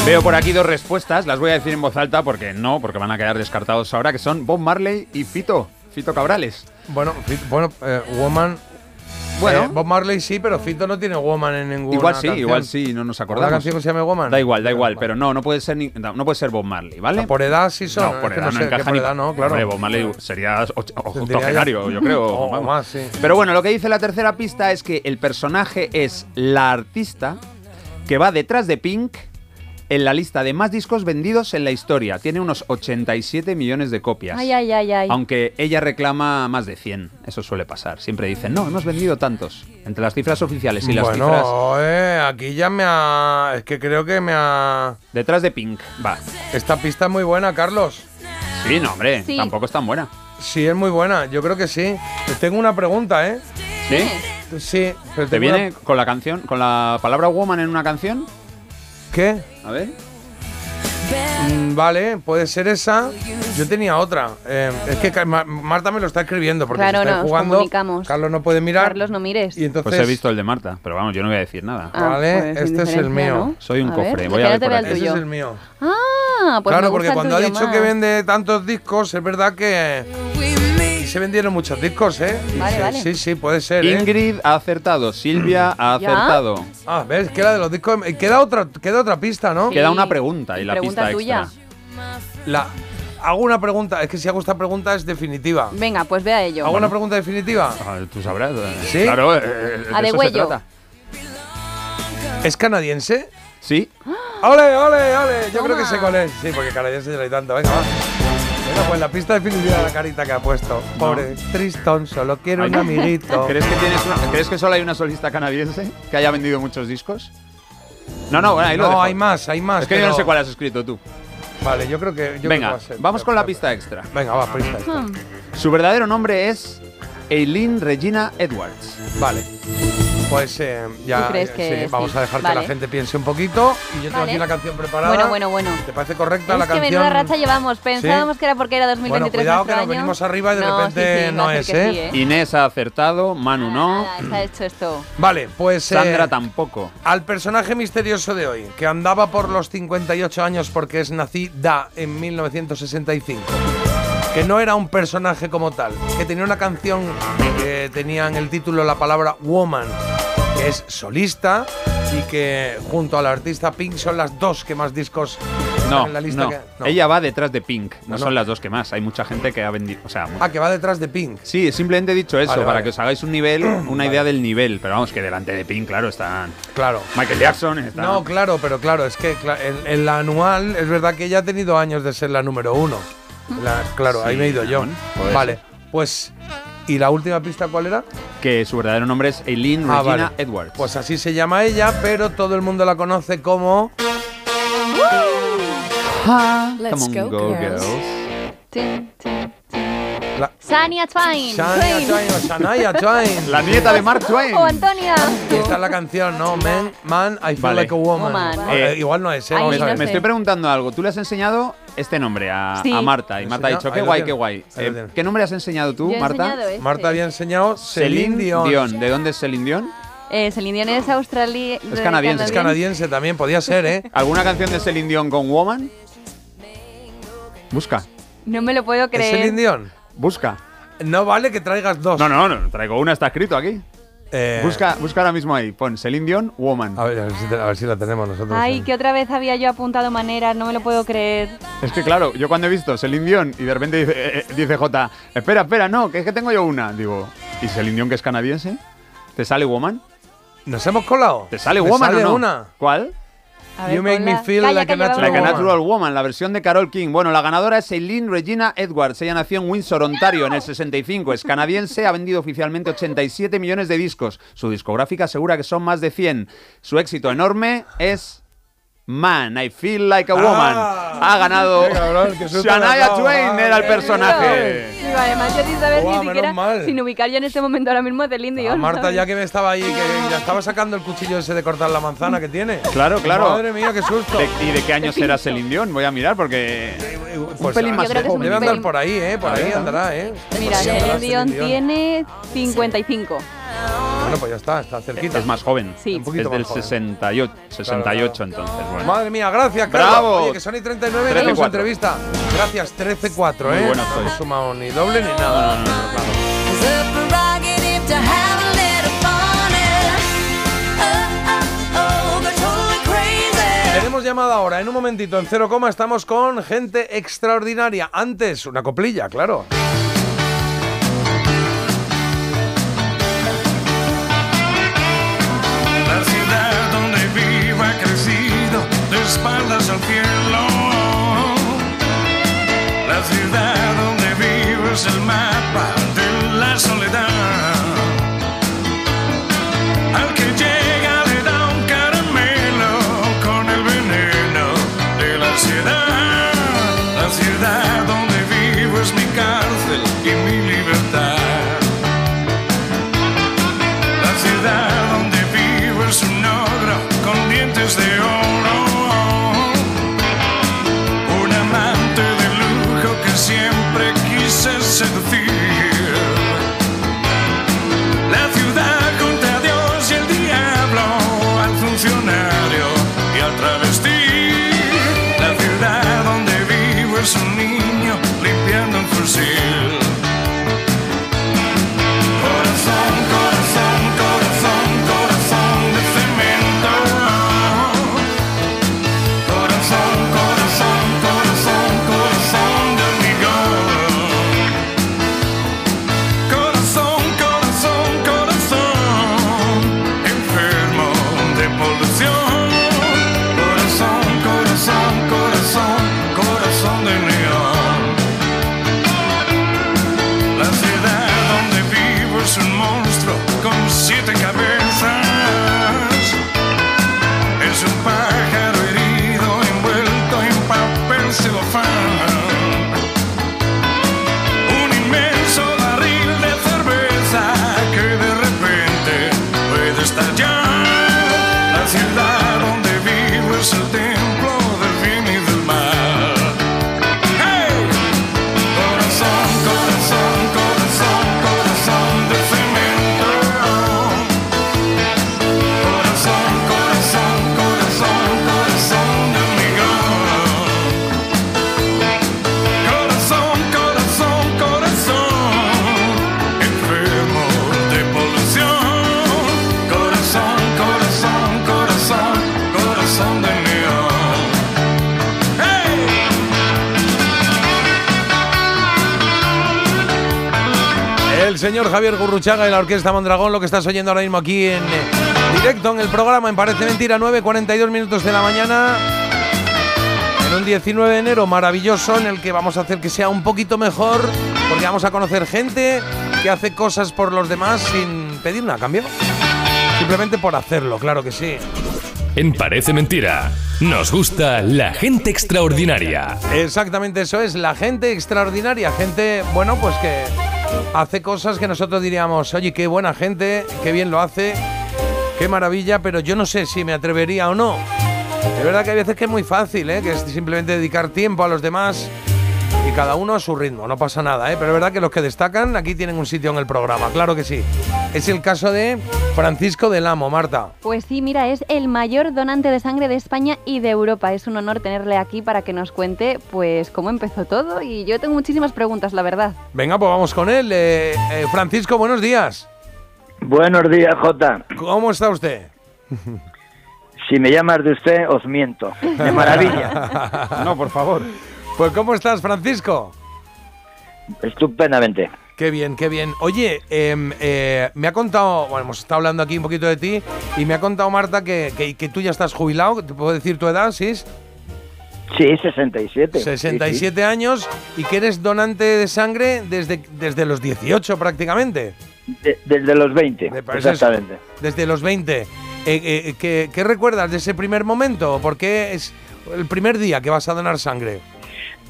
Veo por aquí dos respuestas, las voy a decir en voz alta porque no, porque van a quedar descartados ahora, que son Bob Marley y Fito, Fito Cabrales. Bueno, Fit- bueno eh, Woman. Bueno. eh, Bob Marley sí, pero Fito no tiene Woman en ninguna Igual sí, canción. igual sí, no nos ¿Una acordamos. canción que se llame Woman? Da igual, da igual, pero no, no puede ser ni- no, puede ser Bob Marley, O ¿vale? sea, por edad sí son. no, por edad no, sé, encaja por ni edad no, claro. Hombre, Bob Marley sería octogenario, yo creo. O- o más, sí. Pero bueno, lo que dice la tercera pista es que el personaje es la artista que va detrás de Pink en la lista de más discos vendidos en la historia. Tiene unos 87 millones de copias. Ay, ay, ay, ay. Aunque ella reclama más de 100, eso suele pasar. Siempre dicen, no, hemos vendido tantos. Entre las cifras oficiales y las bueno, cifras eh, aquí ya me ha. Es que creo que me ha. detrás de Pink. Va. Esta pista es muy buena, Carlos. Sí, no, hombre, Sí. tampoco es tan buena. Sí, es muy buena. Yo creo que sí. Pues tengo una pregunta, ¿eh? ¿Sí? Sí, pero ¿Te viene una- con la canción, con la palabra woman en una canción? ¿Qué? A ver. Mm, vale, puede ser esa. Yo tenía otra. Eh, es que Ma- Marta me lo está escribiendo porque Claro, está nos jugando. comunicamos. Carlos no puede mirar. Carlos, no mires. Y entonces. Pues he visto el de Marta, pero vamos, yo no voy a decir nada. Ah, Vale, pues, este es el indiferencia, mío. ¿no? Soy un A ver, cofre, voy a ver espérate, por aquí. Ese es el mío. Ah, pues claro, me porque gusta el cuando ha tuyo dicho más. que vende tantos discos, es verdad que. Se vendieron muchos discos, ¿eh? Vale, sí, vale. sí, sí, puede ser. ¿eh? Ingrid ha acertado, Silvia ha ¿Ya? acertado. Ah, ves, que era de los discos. eh, Queda otra, queda otra pista, ¿no? Queda una pregunta y la Pregunta pista tuya. extra. La, hago una pregunta, es que si hago esta pregunta es definitiva. Venga, pues ve a ello. ¿Hago una pregunta definitiva? Ah, Tú sabrás. eh, ¿Sí? Claro, eh, eh, A de se huello. trata. ¿Es canadiense? Sí. ¡Ole, ole, ole! Yo creo que sé cuál es. Sí, porque canadiense ya no hay tanto. Venga, va. Venga, pues la pista definitiva de la carita que ha puesto. Pobre Tristón, solo quiero un amiguito. ¿Crees que, tienes una- ¿Crees que solo hay una solista canadiense que haya vendido muchos discos? No, no, bueno, ahí lo No, dejo. hay más, hay más. Es que yo pero- no sé cuál has escrito tú. Vale, yo creo que. yo creo que Venga, va a ser. vamos con la pista extra. Venga, va, pista extra. Hmm. Su verdadero nombre es Eileen Regina Edwards. Vale. Pues eh, ya. ¿Tú crees eh, que sí, sí? vamos a dejar que Vale. la gente piense un poquito. Y yo tengo Vale. aquí la canción preparada. Bueno, bueno, bueno. ¿Te parece correcta Es la que canción? menuda racha llevamos. Pensábamos que era porque era 2023 Bueno, cuidado que nuestro nos año. venimos arriba y de No, repente sí, sí, va no es, ¿eh? sí, ¿eh? Inés ha acertado, Manu no. Ah, se ha hecho esto. Vale, pues. eh, Sandra tampoco. Al personaje misterioso de hoy, que andaba por los 58 años porque es nacida en 1965, que no era un personaje como tal, que tenía una canción que tenía en el título la palabra Woman, que es solista y que junto al artista Pink son las dos que más discos No, en la lista. no. que- no. Ella va detrás de Pink. No, son las dos que más. Hay mucha gente que ha vendido. O sea, Ah, que va detrás de Pink. sí, simplemente he dicho eso Vale, para vale. que os hagáis un nivel, una idea del nivel. Pero vamos, que delante de Pink, claro, están Claro. Michael Jackson. Está No, claro, pero claro, es que en la anual es verdad que ella ha tenido años de ser la número uno. La- claro, ahí me he ido yo. Vale, pues. ¿Y la última pista cuál era? que su verdadero nombre es Eileen Ah, Regina vale. Edwards. Pues así se llama ella, pero todo el mundo la conoce como. Let's Come on, go, go, girls. girls. Tin, tin, tin. La- Sania Twain. Shania Twain. Twain o Shania Twain. La nieta de Mark Twain. O Antonia. Y esta es la canción, ¿no? Man, man I feel Vale. like a woman. Woman. Eh, igual no es, ¿eh? Ay, Vamos no a ver. Me sé. estoy preguntando algo. Tú le has enseñado este nombre a, Sí. a Marta y ¿Le Marta ha dicho, qué guay, qué guay. Eh. ¿Qué nombre has enseñado tú, Yo Marta? enseñado este. Marta había enseñado Celine Dion. ¿De dónde es Celine Dion? Eh, Celine Dion es australiana. Es canadiense. Es canadiense también, podía ser, ¿eh? ¿Alguna canción de Celine Dion con Woman? Busca, No me lo puedo ¿Es creer. Celine Dion? Busca. No vale que traigas dos. No, no, no, traigo una, está escrito aquí. Eh, Busca, busca ahora mismo ahí. Pon Celine Dion, Woman. A ver, a ver si, te- a ver si la tenemos nosotros. Ay, eh. que otra vez había yo apuntado maneras, no me lo puedo creer. Es que claro, yo cuando he visto Celine Dion y de repente dice, eh, eh, dice J, espera, espera, no, que es que tengo yo una. Digo, ¿y Celine Dion que es canadiense? ¿Te sale Woman? ¿Nos hemos colado? ¿Te sale ¿Me Woman sale o no? una? ¿Cuál? Ver, You make me feel Calla, like a natural Like a woman. Natural Woman, la versión de Carol King. Bueno, la ganadora es Eileen Regina Edwards. Ella nació en Windsor, Ontario, en el 65. Es canadiense, ha vendido oficialmente 87 millones de discos. Su discográfica asegura que son más de 100. Su éxito enorme es Man, I Feel Like a Woman. ha ganado qué qué Shania. Twain, Ah, era el personaje. Digo, además, yo sin saber Buah, ni menos siquiera, mal. sin ubicar yo en este momento ahora mismo a Celine A Dion. Marta ¿sabes? ya que me estaba ahí, que ya estaba sacando el cuchillo ese de cortar la manzana que tiene. Claro, claro. Madre mía, qué susto. De- ¿Y de qué año será Celine Dion? Voy a mirar porque... Pues, pelín más un Debe andar pelín- por ahí, ¿eh? Por ahí andará, ¿eh? Mira, Dion Celine tiene 55. Bueno, pues ya está, está cerquita. Es más joven. Sí. Un poquito Es del más joven. 68, 68 Claro, entonces. Bueno. Madre mía, gracias, Carlos. Bravo. Oye, que son y 39 y 13-4. tenemos entrevista. Gracias, 13-4, Muy ¿eh? buena no hemos sumado ni doble ni nada. No, no, no, no, claro. Fun. and, Oh. Tenemos llamada ahora, en un momentito, en cero coma, estamos con gente extraordinaria. Antes, una coplilla, claro. Espaldas al cielo. La ciudad donde vivo es el mapa de la soledad. Al que llega le da un caramelo con el veneno de la ciudad. La ciudad donde vivo es mi cárcel y mi señor Javier Gurruchaga y la Orquesta Mondragón, lo que estás oyendo ahora mismo aquí en eh, directo en el programa, en Parece Mentira, 9.42 minutos de la mañana. En un 19 de enero maravilloso en el que vamos a hacer que sea un poquito mejor, porque vamos a conocer gente que hace cosas por los demás sin pedir nada a cambio. Simplemente por hacerlo, claro que sí. En Parece Mentira, nos gusta la gente extraordinaria. Exactamente eso es, la gente extraordinaria, gente, bueno, pues que hace cosas que nosotros diríamos, oye, qué buena gente, qué bien lo hace, qué maravilla, pero yo no sé si me atrevería o no. Es verdad que hay veces que es muy fácil, ¿eh? que es simplemente dedicar tiempo a los demás y cada uno a su ritmo, no pasa nada, ¿eh? pero es verdad que los que destacan aquí tienen un sitio en el programa, claro que sí. Es el caso de Francisco del Amo, Marta. Pues sí, mira, es el mayor donante de sangre de España y de Europa. Es un honor tenerle aquí para que nos cuente, pues, cómo empezó todo. Y yo tengo muchísimas preguntas, la verdad. Venga, pues vamos con él. Eh, eh, Francisco, buenos días. Buenos días, Jota. ¿Cómo está usted? Si me llamas de usted, os miento. De maravilla. no, por favor. Pues ¿cómo estás, Francisco? Estupendamente. Qué bien, qué bien. Oye, em, eh, me ha contado, bueno, hemos estado hablando aquí un poquito de ti y me ha contado Marta que, que- que tú ya estás jubilado, ¿te puedo decir tu edad, sí? Sí, 67. 67 años y que eres donante de sangre desde, desde los 18 prácticamente. De- desde los 20, Me parece exactamente. Desde los 20. Eh, eh, ¿qué, qué recuerdas de ese primer momento? ¿Por qué es el primer día que vas a donar sangre?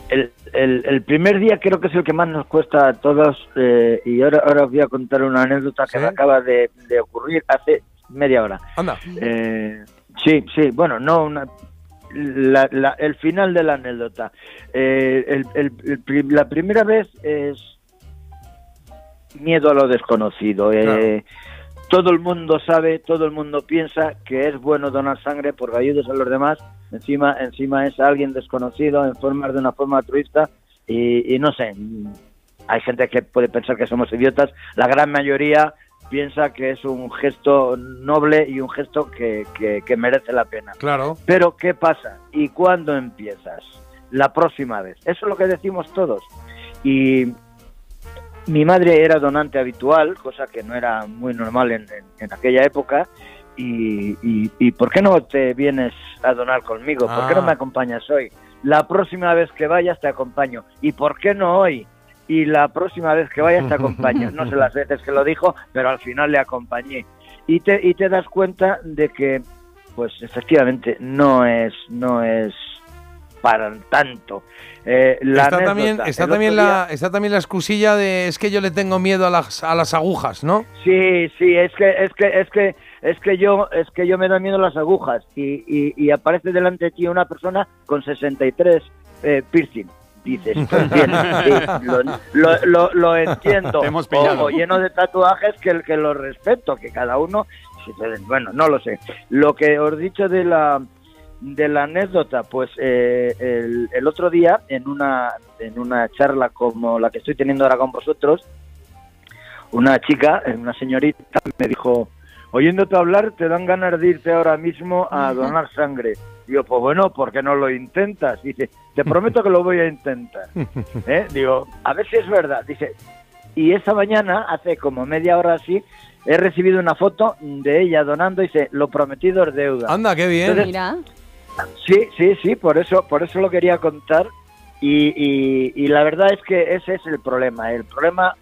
El, el- el primer día creo que es el que más nos cuesta a todos eh, y ahora, ahora os voy a contar una anécdota que me acaba de, de ocurrir hace media hora. Anda. Eh, sí, sí, bueno, no una, la- la- el final de la anécdota. Eh, el- el- la primera vez es miedo a lo desconocido. Eh, Todo el mundo sabe, todo el mundo piensa que es bueno donar sangre porque ayudas a los demás. Encima, encima es alguien desconocido en forma de una forma altruista y, y no sé. Hay gente que puede pensar que somos idiotas. La gran mayoría piensa que es un gesto noble y un gesto que, que- que merece la pena. Claro. Pero ¿qué pasa? ¿Y cuándo empiezas? La próxima vez. Eso es lo que decimos todos. Y mi madre era donante habitual, cosa que no era muy normal en, en- en aquella época. Y, y- y ¿por qué no te vienes a donar conmigo? ¿Por qué no Ah. me acompañas hoy? La próxima vez que vayas te acompaño. ¿Y por qué no hoy? Y la próxima vez que vayas te acompaño. No sé las veces que lo dijo, pero al final le acompañé. Y te, y te das cuenta de que, pues efectivamente, no es, no es para tanto. Eh, la está anécdota, también, está, el también la, día- está también la excusilla de es que yo le tengo miedo a las, a las agujas, ¿no? Sí, sí, es que es que es que es que yo es que yo me da miedo las agujas y, y, y aparece delante de ti una persona con 63 eh, piercing. Dices, pues sí, lo, lo, lo- lo entiendo. O, o lleno de tatuajes que, que lo respeto, que cada uno, bueno, no lo sé. Lo que os he dicho de la de la anécdota, pues eh, el, el otro día en una en una charla como la que estoy teniendo ahora con vosotros, una chica, eh, una señorita, me dijo, oyéndote hablar, te dan ganas de irte ahora mismo a donar sangre. Digo, pues bueno, ¿por qué no lo intentas? Dice, te prometo que lo voy a intentar. ¿Eh? Digo, a ver si es verdad. Dice, y esta mañana, hace como media hora así, he recibido una foto de ella donando y dice, lo prometido es deuda. Anda, qué bien. Entonces, Mira. Sí, sí, sí, por eso, por eso lo quería contar. Y, y- y la verdad es que ese es el problema. El problema,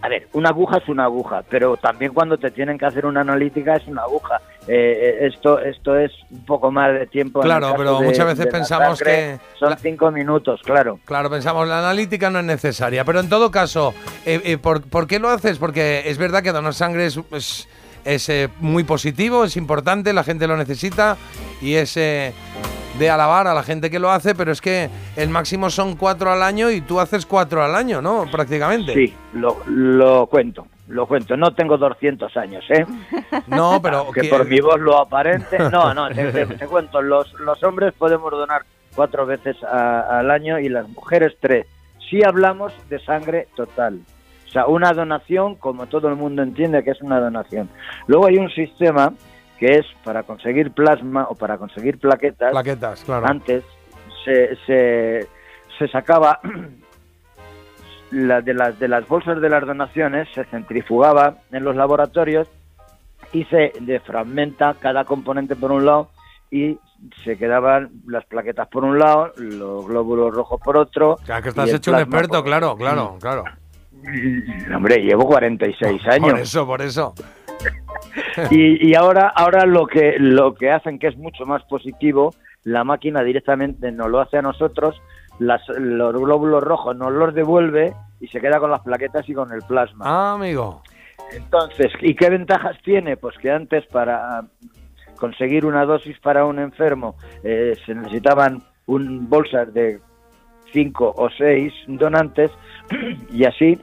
a ver, una aguja es una aguja, pero también cuando te tienen que hacer una analítica es una aguja. eh, esto esto es un poco más de tiempo. Claro, pero de- muchas veces pensamos sangre, que son cinco minutos, claro. Claro, pensamos, la analítica no es necesaria, pero en todo caso, eh, eh, ¿por, por qué lo haces? Porque es verdad que donar sangre es, es- es, eh, muy positivo, es importante, la gente lo necesita y es eh, de alabar a la gente que lo hace, pero es que el máximo son cuatro al año y tú haces cuatro al año, ¿no? Prácticamente. Sí, lo, lo cuento, lo cuento. No tengo 200 años, ¿eh? No, pero que por mi voz lo aparente. No, no, te, te- te cuento. Los, los hombres podemos donar cuatro veces a- al año y las mujeres tres. Si hablamos de sangre total. O sea, una donación, como todo el mundo entiende que es una donación. Luego hay un sistema que es para conseguir plasma o para conseguir plaquetas. Plaquetas, claro. Antes se, se, se sacaba la, de, las, de las bolsas de las donaciones, se centrifugaba en los laboratorios y se defragmenta cada componente por un lado y se quedaban las plaquetas por un lado, los glóbulos rojos por otro. Claro, que estás hecho un experto, por- claro, claro, claro. Hombre, llevo 46 años. Por eso, por eso. y, y ahora ahora lo que lo que hacen que es mucho más positivo la máquina directamente nos lo hace a nosotros las, los glóbulos rojos nos los devuelve y se queda con las plaquetas y con el plasma Ah, amigo. entonces y qué ventajas tiene pues que antes para conseguir una dosis para un enfermo eh, se necesitaban un bolsas de cinco o seis donantes y así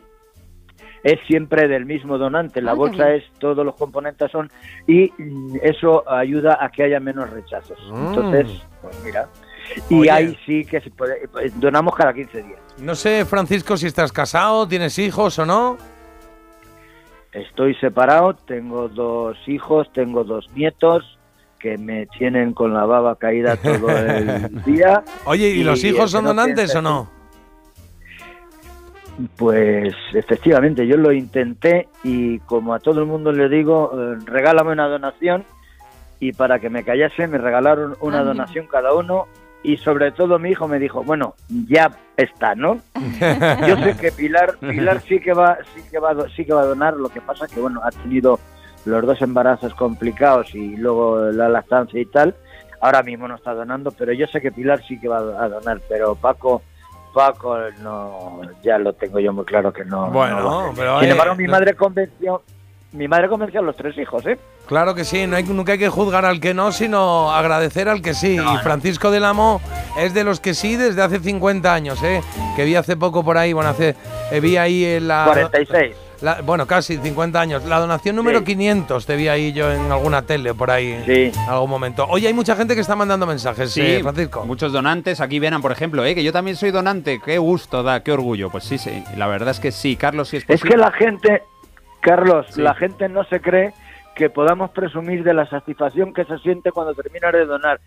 es siempre del mismo donante. La Ah, bolsa es, todos los componentes son, y mm, eso ayuda a que haya menos rechazos. Mm. Entonces, pues mira. Y Oye. ahí sí que se puede, pues, donamos cada 15 días. No sé, Francisco, si estás casado, tienes hijos o no. Estoy separado, tengo dos hijos, tengo dos nietos que me tienen con la baba caída todo el día. Oye, ¿y, los hijos son donantes o no? Pues efectivamente, yo lo intenté y como a todo el mundo le digo, eh, regálame una donación. Y para que me callase me regalaron una Ah, donación cada uno. Y sobre todo mi hijo me dijo, bueno, ya está, ¿no? Yo sé que Pilar, Pilar sí que va, sí que va, sí que va a donar, lo que pasa que bueno, ha tenido los dos embarazos complicados y luego la lactancia y tal. Ahora mismo no está donando, pero yo sé que Pilar sí que va a donar, pero Paco, Paco no, ya lo tengo yo muy claro que no. Bueno, no pero, Sin eh, embargo, mi madre convenció, mi madre convenció a los tres hijos, ¿eh? Claro que sí, no hay, nunca hay que juzgar al que no, sino agradecer al que sí. y Francisco del Amo es de los que sí desde hace 50 años, ¿eh? Que vi hace poco por ahí, bueno, hace, eh, vi ahí en la... 46. La- bueno, casi 50 años. La donación número Sí. 500 te vi ahí yo en alguna tele por ahí Sí. en algún momento. Oye, hay mucha gente que está mandando mensajes, Sí, eh, Francisco. muchos donantes. Aquí Venan, por ejemplo, ¿eh? que yo también soy donante. Qué gusto da, qué orgullo. Pues sí, sí. La verdad es que sí, Carlos, sí es Es posible. que la gente, Carlos, Sí. la gente no se cree que podamos presumir de la satisfacción que se siente cuando termina de donar.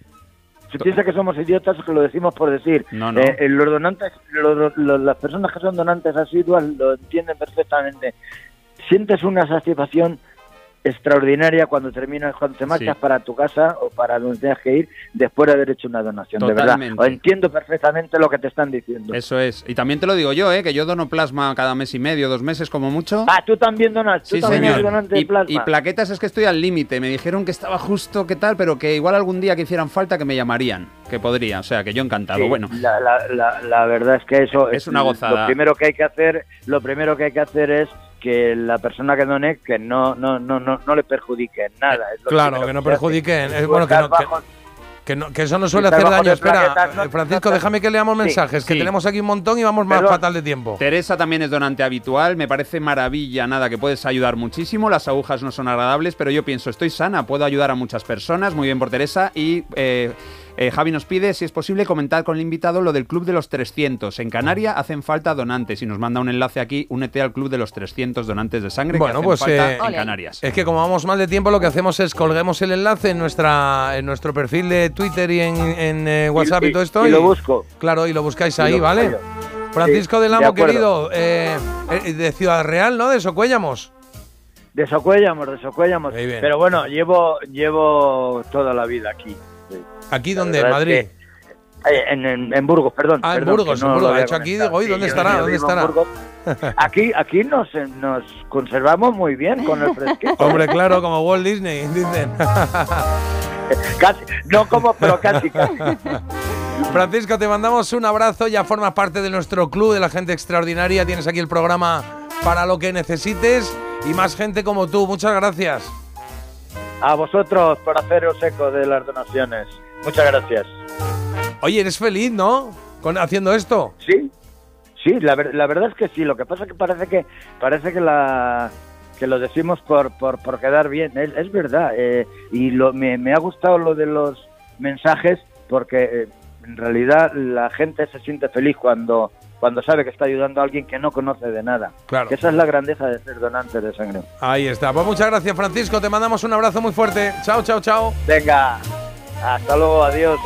Se piensa que somos idiotas que lo decimos por decir. No, no. Eh, eh, los donantes, los- los- las personas que son donantes asiduas lo entienden perfectamente. Sientes una satisfacción extraordinaria cuando terminas, cuando te marchas Sí. para tu casa o para donde tengas que ir después de haber hecho una donación. De verdad. O entiendo perfectamente lo que te están diciendo. Eso es. Y también te lo digo yo, ¿eh? que yo dono plasma cada mes y medio, dos meses como mucho. Ah, tú también donas, tú Sí, también señor. eres donante de y, plasma. y plaquetas es que estoy al límite. Me dijeron que estaba justo, que tal, pero que igual algún día que hicieran falta que me llamarían. Que podría, o sea, que yo encantado. Sí, Bueno, la, la- la- la verdad es que eso Es una gozada. Lo primero que hay que hacer, lo primero que hay que hacer es que la persona que done que no no no no, no le perjudique en nada. Es lo Claro, que no. Es Tú bueno que no, que, bajo- que no- que eso no suele hacer daño. Espera, plaquetas, Francisco, no- déjame que leamos Sí, mensajes, que sí. tenemos aquí un montón y vamos más Perdón. fatal de tiempo. Teresa también es donante habitual, me parece maravilla, nada, que puedes ayudar muchísimo, las agujas no son agradables, pero yo pienso, estoy sana, puedo ayudar a muchas personas, muy bien por Teresa, y eh, eh, Javi nos pide, si es posible, comentar con el invitado lo del Club de los 300. En Canarias hacen falta donantes, y nos manda un enlace aquí, únete al Club de los 300 donantes de sangre Bueno, que hacen pues, falta eh, en. Canarias. Es que como vamos mal de tiempo, lo que hacemos es colguemos el enlace en nuestra en nuestro perfil de Twitter y en, en, eh, WhatsApp y, y- todo esto. y lo busco. Claro, y lo buscáis ahí, lo ¿vale? yo. Francisco Sí, del de Amo, querido, de Ciudad Real, ¿no? De Socuéllamos. De Socuéllamos, de bien. Pero bueno, llevo llevo toda la vida aquí. ¿Aquí donde? verdad ¿Madrid? es que- eh, en, en- en Burgos, perdón. Ah, en Burgos, que en no Burgos. había hecho aquí, digo, "Oye, Sí, ¿dónde estará? ¿Dónde en estará?" Aquí, aquí nos, nos conservamos muy bien con el fresquito. Hombre, claro, como Walt Disney, dicen. Casi, no como, pero casi, casi. Francisco, te mandamos un abrazo, ya formas parte de nuestro club de la gente extraordinaria, tienes aquí el programa para lo que necesites y más gente como tú. Muchas gracias. A vosotros por haceros eco de las donaciones. Muchas gracias. Oye, eres feliz, ¿no? Con, haciendo esto. Sí, sí, la, ver- la verdad es que sí. Lo que pasa es que parece que parece que la que lo decimos por, por, por quedar bien. Es, es verdad. eh, y lo, me, me ha gustado lo de los mensajes porque eh, en realidad la gente se siente feliz cuando cuando sabe que está ayudando a alguien que no conoce de nada. Claro. Esa es la grandeza de ser donante de sangre. Ahí está. Pues muchas gracias, Francisco. Te mandamos un abrazo muy fuerte. Chao, chao, chao. Venga, hasta luego, adiós.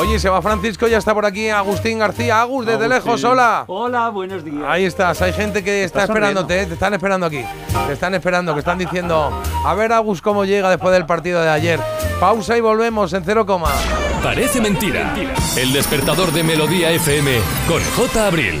Oye, se va Francisco, ya está por aquí Agustín García. Agus, desde Agustín. lejos, hola. Hola, buenos días. Ahí estás, hay gente que está Está esperándote, ¿eh? te están esperando aquí. Te están esperando, que están diciendo, a ver Agus cómo llega después del partido de ayer. Pausa y volvemos en cero coma. Parece mentira. El despertador de Melodía FM con J. Abril.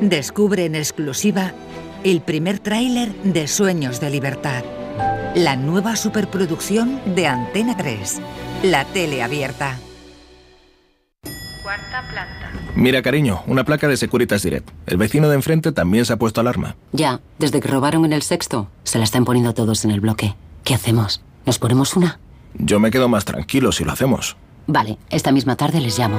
descubre en exclusiva el primer tráiler de Sueños de Libertad. La nueva superproducción de Antena 3, la tele abierta. Cuarta planta. Mira, cariño, una placa de Securitas Direct. El vecino de enfrente también se ha puesto alarma. Ya, desde que robaron en el sexto, se la están poniendo todos en el bloque. ¿Qué hacemos? ¿Nos ponemos una? Yo me quedo más tranquilo si lo hacemos. Vale, esta misma tarde les llamo.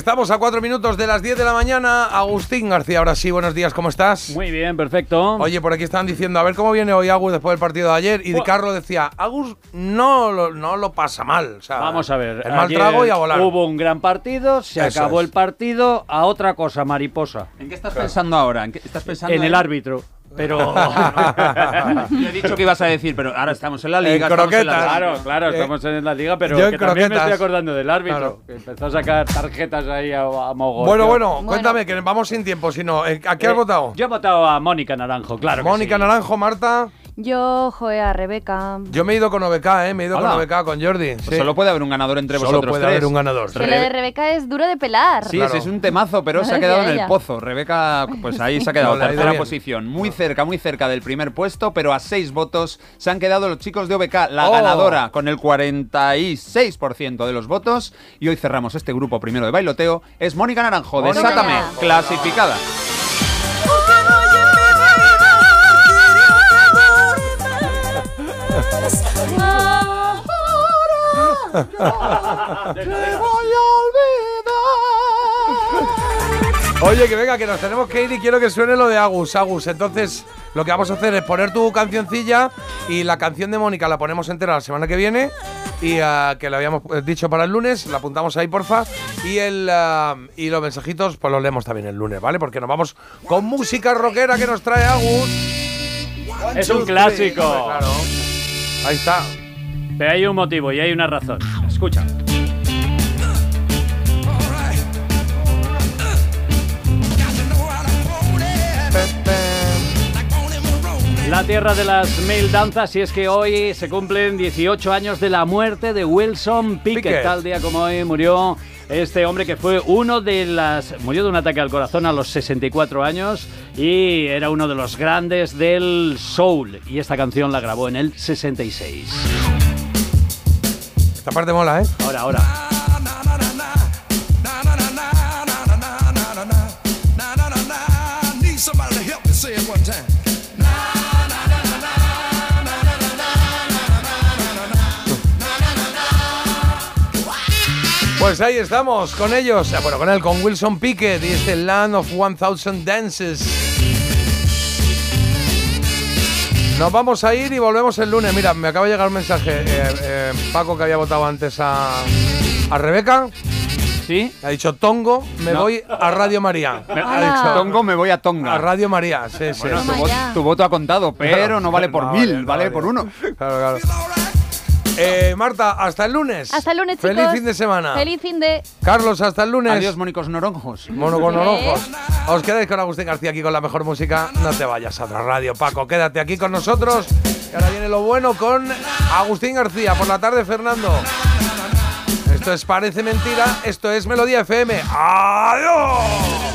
Estamos a cuatro minutos de las 10 de la mañana. Agustín García, ahora sí, buenos días, ¿cómo estás? Muy bien, perfecto. Oye, por aquí están diciendo, a ver cómo viene hoy Agus después del partido de ayer. Y Buah. Carlos decía, Agus no lo, no lo pasa mal. O sea, Vamos a ver. El mal ayer trago y a volar. Hubo un gran partido, se Eso acabó es. el partido a otra cosa, mariposa. ¿En qué estás pensando ahora? ¿En qué estás pensando En el árbitro. Pero. Yo he dicho que ibas a decir, pero ahora estamos en la liga. en la- Claro, claro, Eh, estamos en la liga, pero que también me croquetas. estoy acordando del árbitro. Claro. Que empezó a sacar tarjetas ahí a, a mogollón. Bueno, bueno, cuéntame, que vamos sin tiempo. Si no, ¿a qué has Eh, votado? Yo he votado a Mónica Naranjo, claro. que Mónica sí. Naranjo, Marta. Yo, joder, a Rebeca. Yo me he ido con OBK, ¿eh? Me he ido Hola. con OBK, con Jordi. Pues sí. Solo puede haber un ganador entre Solo vosotros puede tres. haber un ganador. Que lo de Rebeca es duro de pelar. Sí, sí, es un temazo, pero se ha quedado en el pozo. Rebeca, pues ahí se ha quedado. No, tercera posición. Muy cerca, muy cerca del primer puesto, pero a seis votos se han quedado los chicos de OBK. La Oh. ganadora con el 46% de los votos. Y hoy cerramos este grupo primero de bailoteo. Es Mónica Naranjo, de. Sátame, clasificada. Oye, que venga, que nos tenemos que ir y quiero que suene lo de Agus, Agus. Entonces, lo que vamos a hacer es poner tu cancioncilla y la canción de Mónica la ponemos entera la semana que viene y ah, que lo habíamos eh, dicho para el lunes, la apuntamos ahí, porfa. Y el ah, y los mensajitos, pues los leemos también el lunes, ¿vale? Porque nos vamos con música rockera que nos trae Agus. Es un clásico. Claro. Ahí está. Pero hay un motivo y hay una razón. Escucha. La tierra de las mil danzas y es que hoy se cumplen 18 años de la muerte de Wilson Pickett. Pickett. Tal día como hoy murió este hombre que fue uno de las... murió de un ataque al corazón a los 64 años y era uno de los grandes del soul. Y esta canción la grabó en el 66. Esta parte mola, ¿eh? Ahora, ahora. Pues ahí estamos con ellos, eh, bueno, con él, con Wilson Pickett y este Land of 1000 Dances. Nos vamos a ir y volvemos el lunes. Mira, me acaba de llegar un mensaje, eh, eh, Paco, que había votado antes a, a Rebeca. Sí. Ha dicho Tongo, me No. voy a Radio María. Me- Ha dicho, Tongo, me voy a Tonga. a Radio María, sí, sí. Bueno, tu, vo- tu voto ha contado, pero no vale por No, mil, no vale vale. por uno. Claro, claro. Eh, Marta, hasta el lunes. Hasta el lunes, chicos. Feliz fin de semana. Feliz fin de. Carlos, hasta el lunes. Adiós, Mónicos Noronjos. Mono con Sí. ojos. Os quedáis con Agustín García aquí con la mejor música. No te vayas a otra radio, Paco. Quédate aquí con nosotros. Y ahora viene lo bueno con Agustín García. Por la tarde, Fernando. Esto es Parece Mentira. Esto es Melodía FM. ¡Adiós!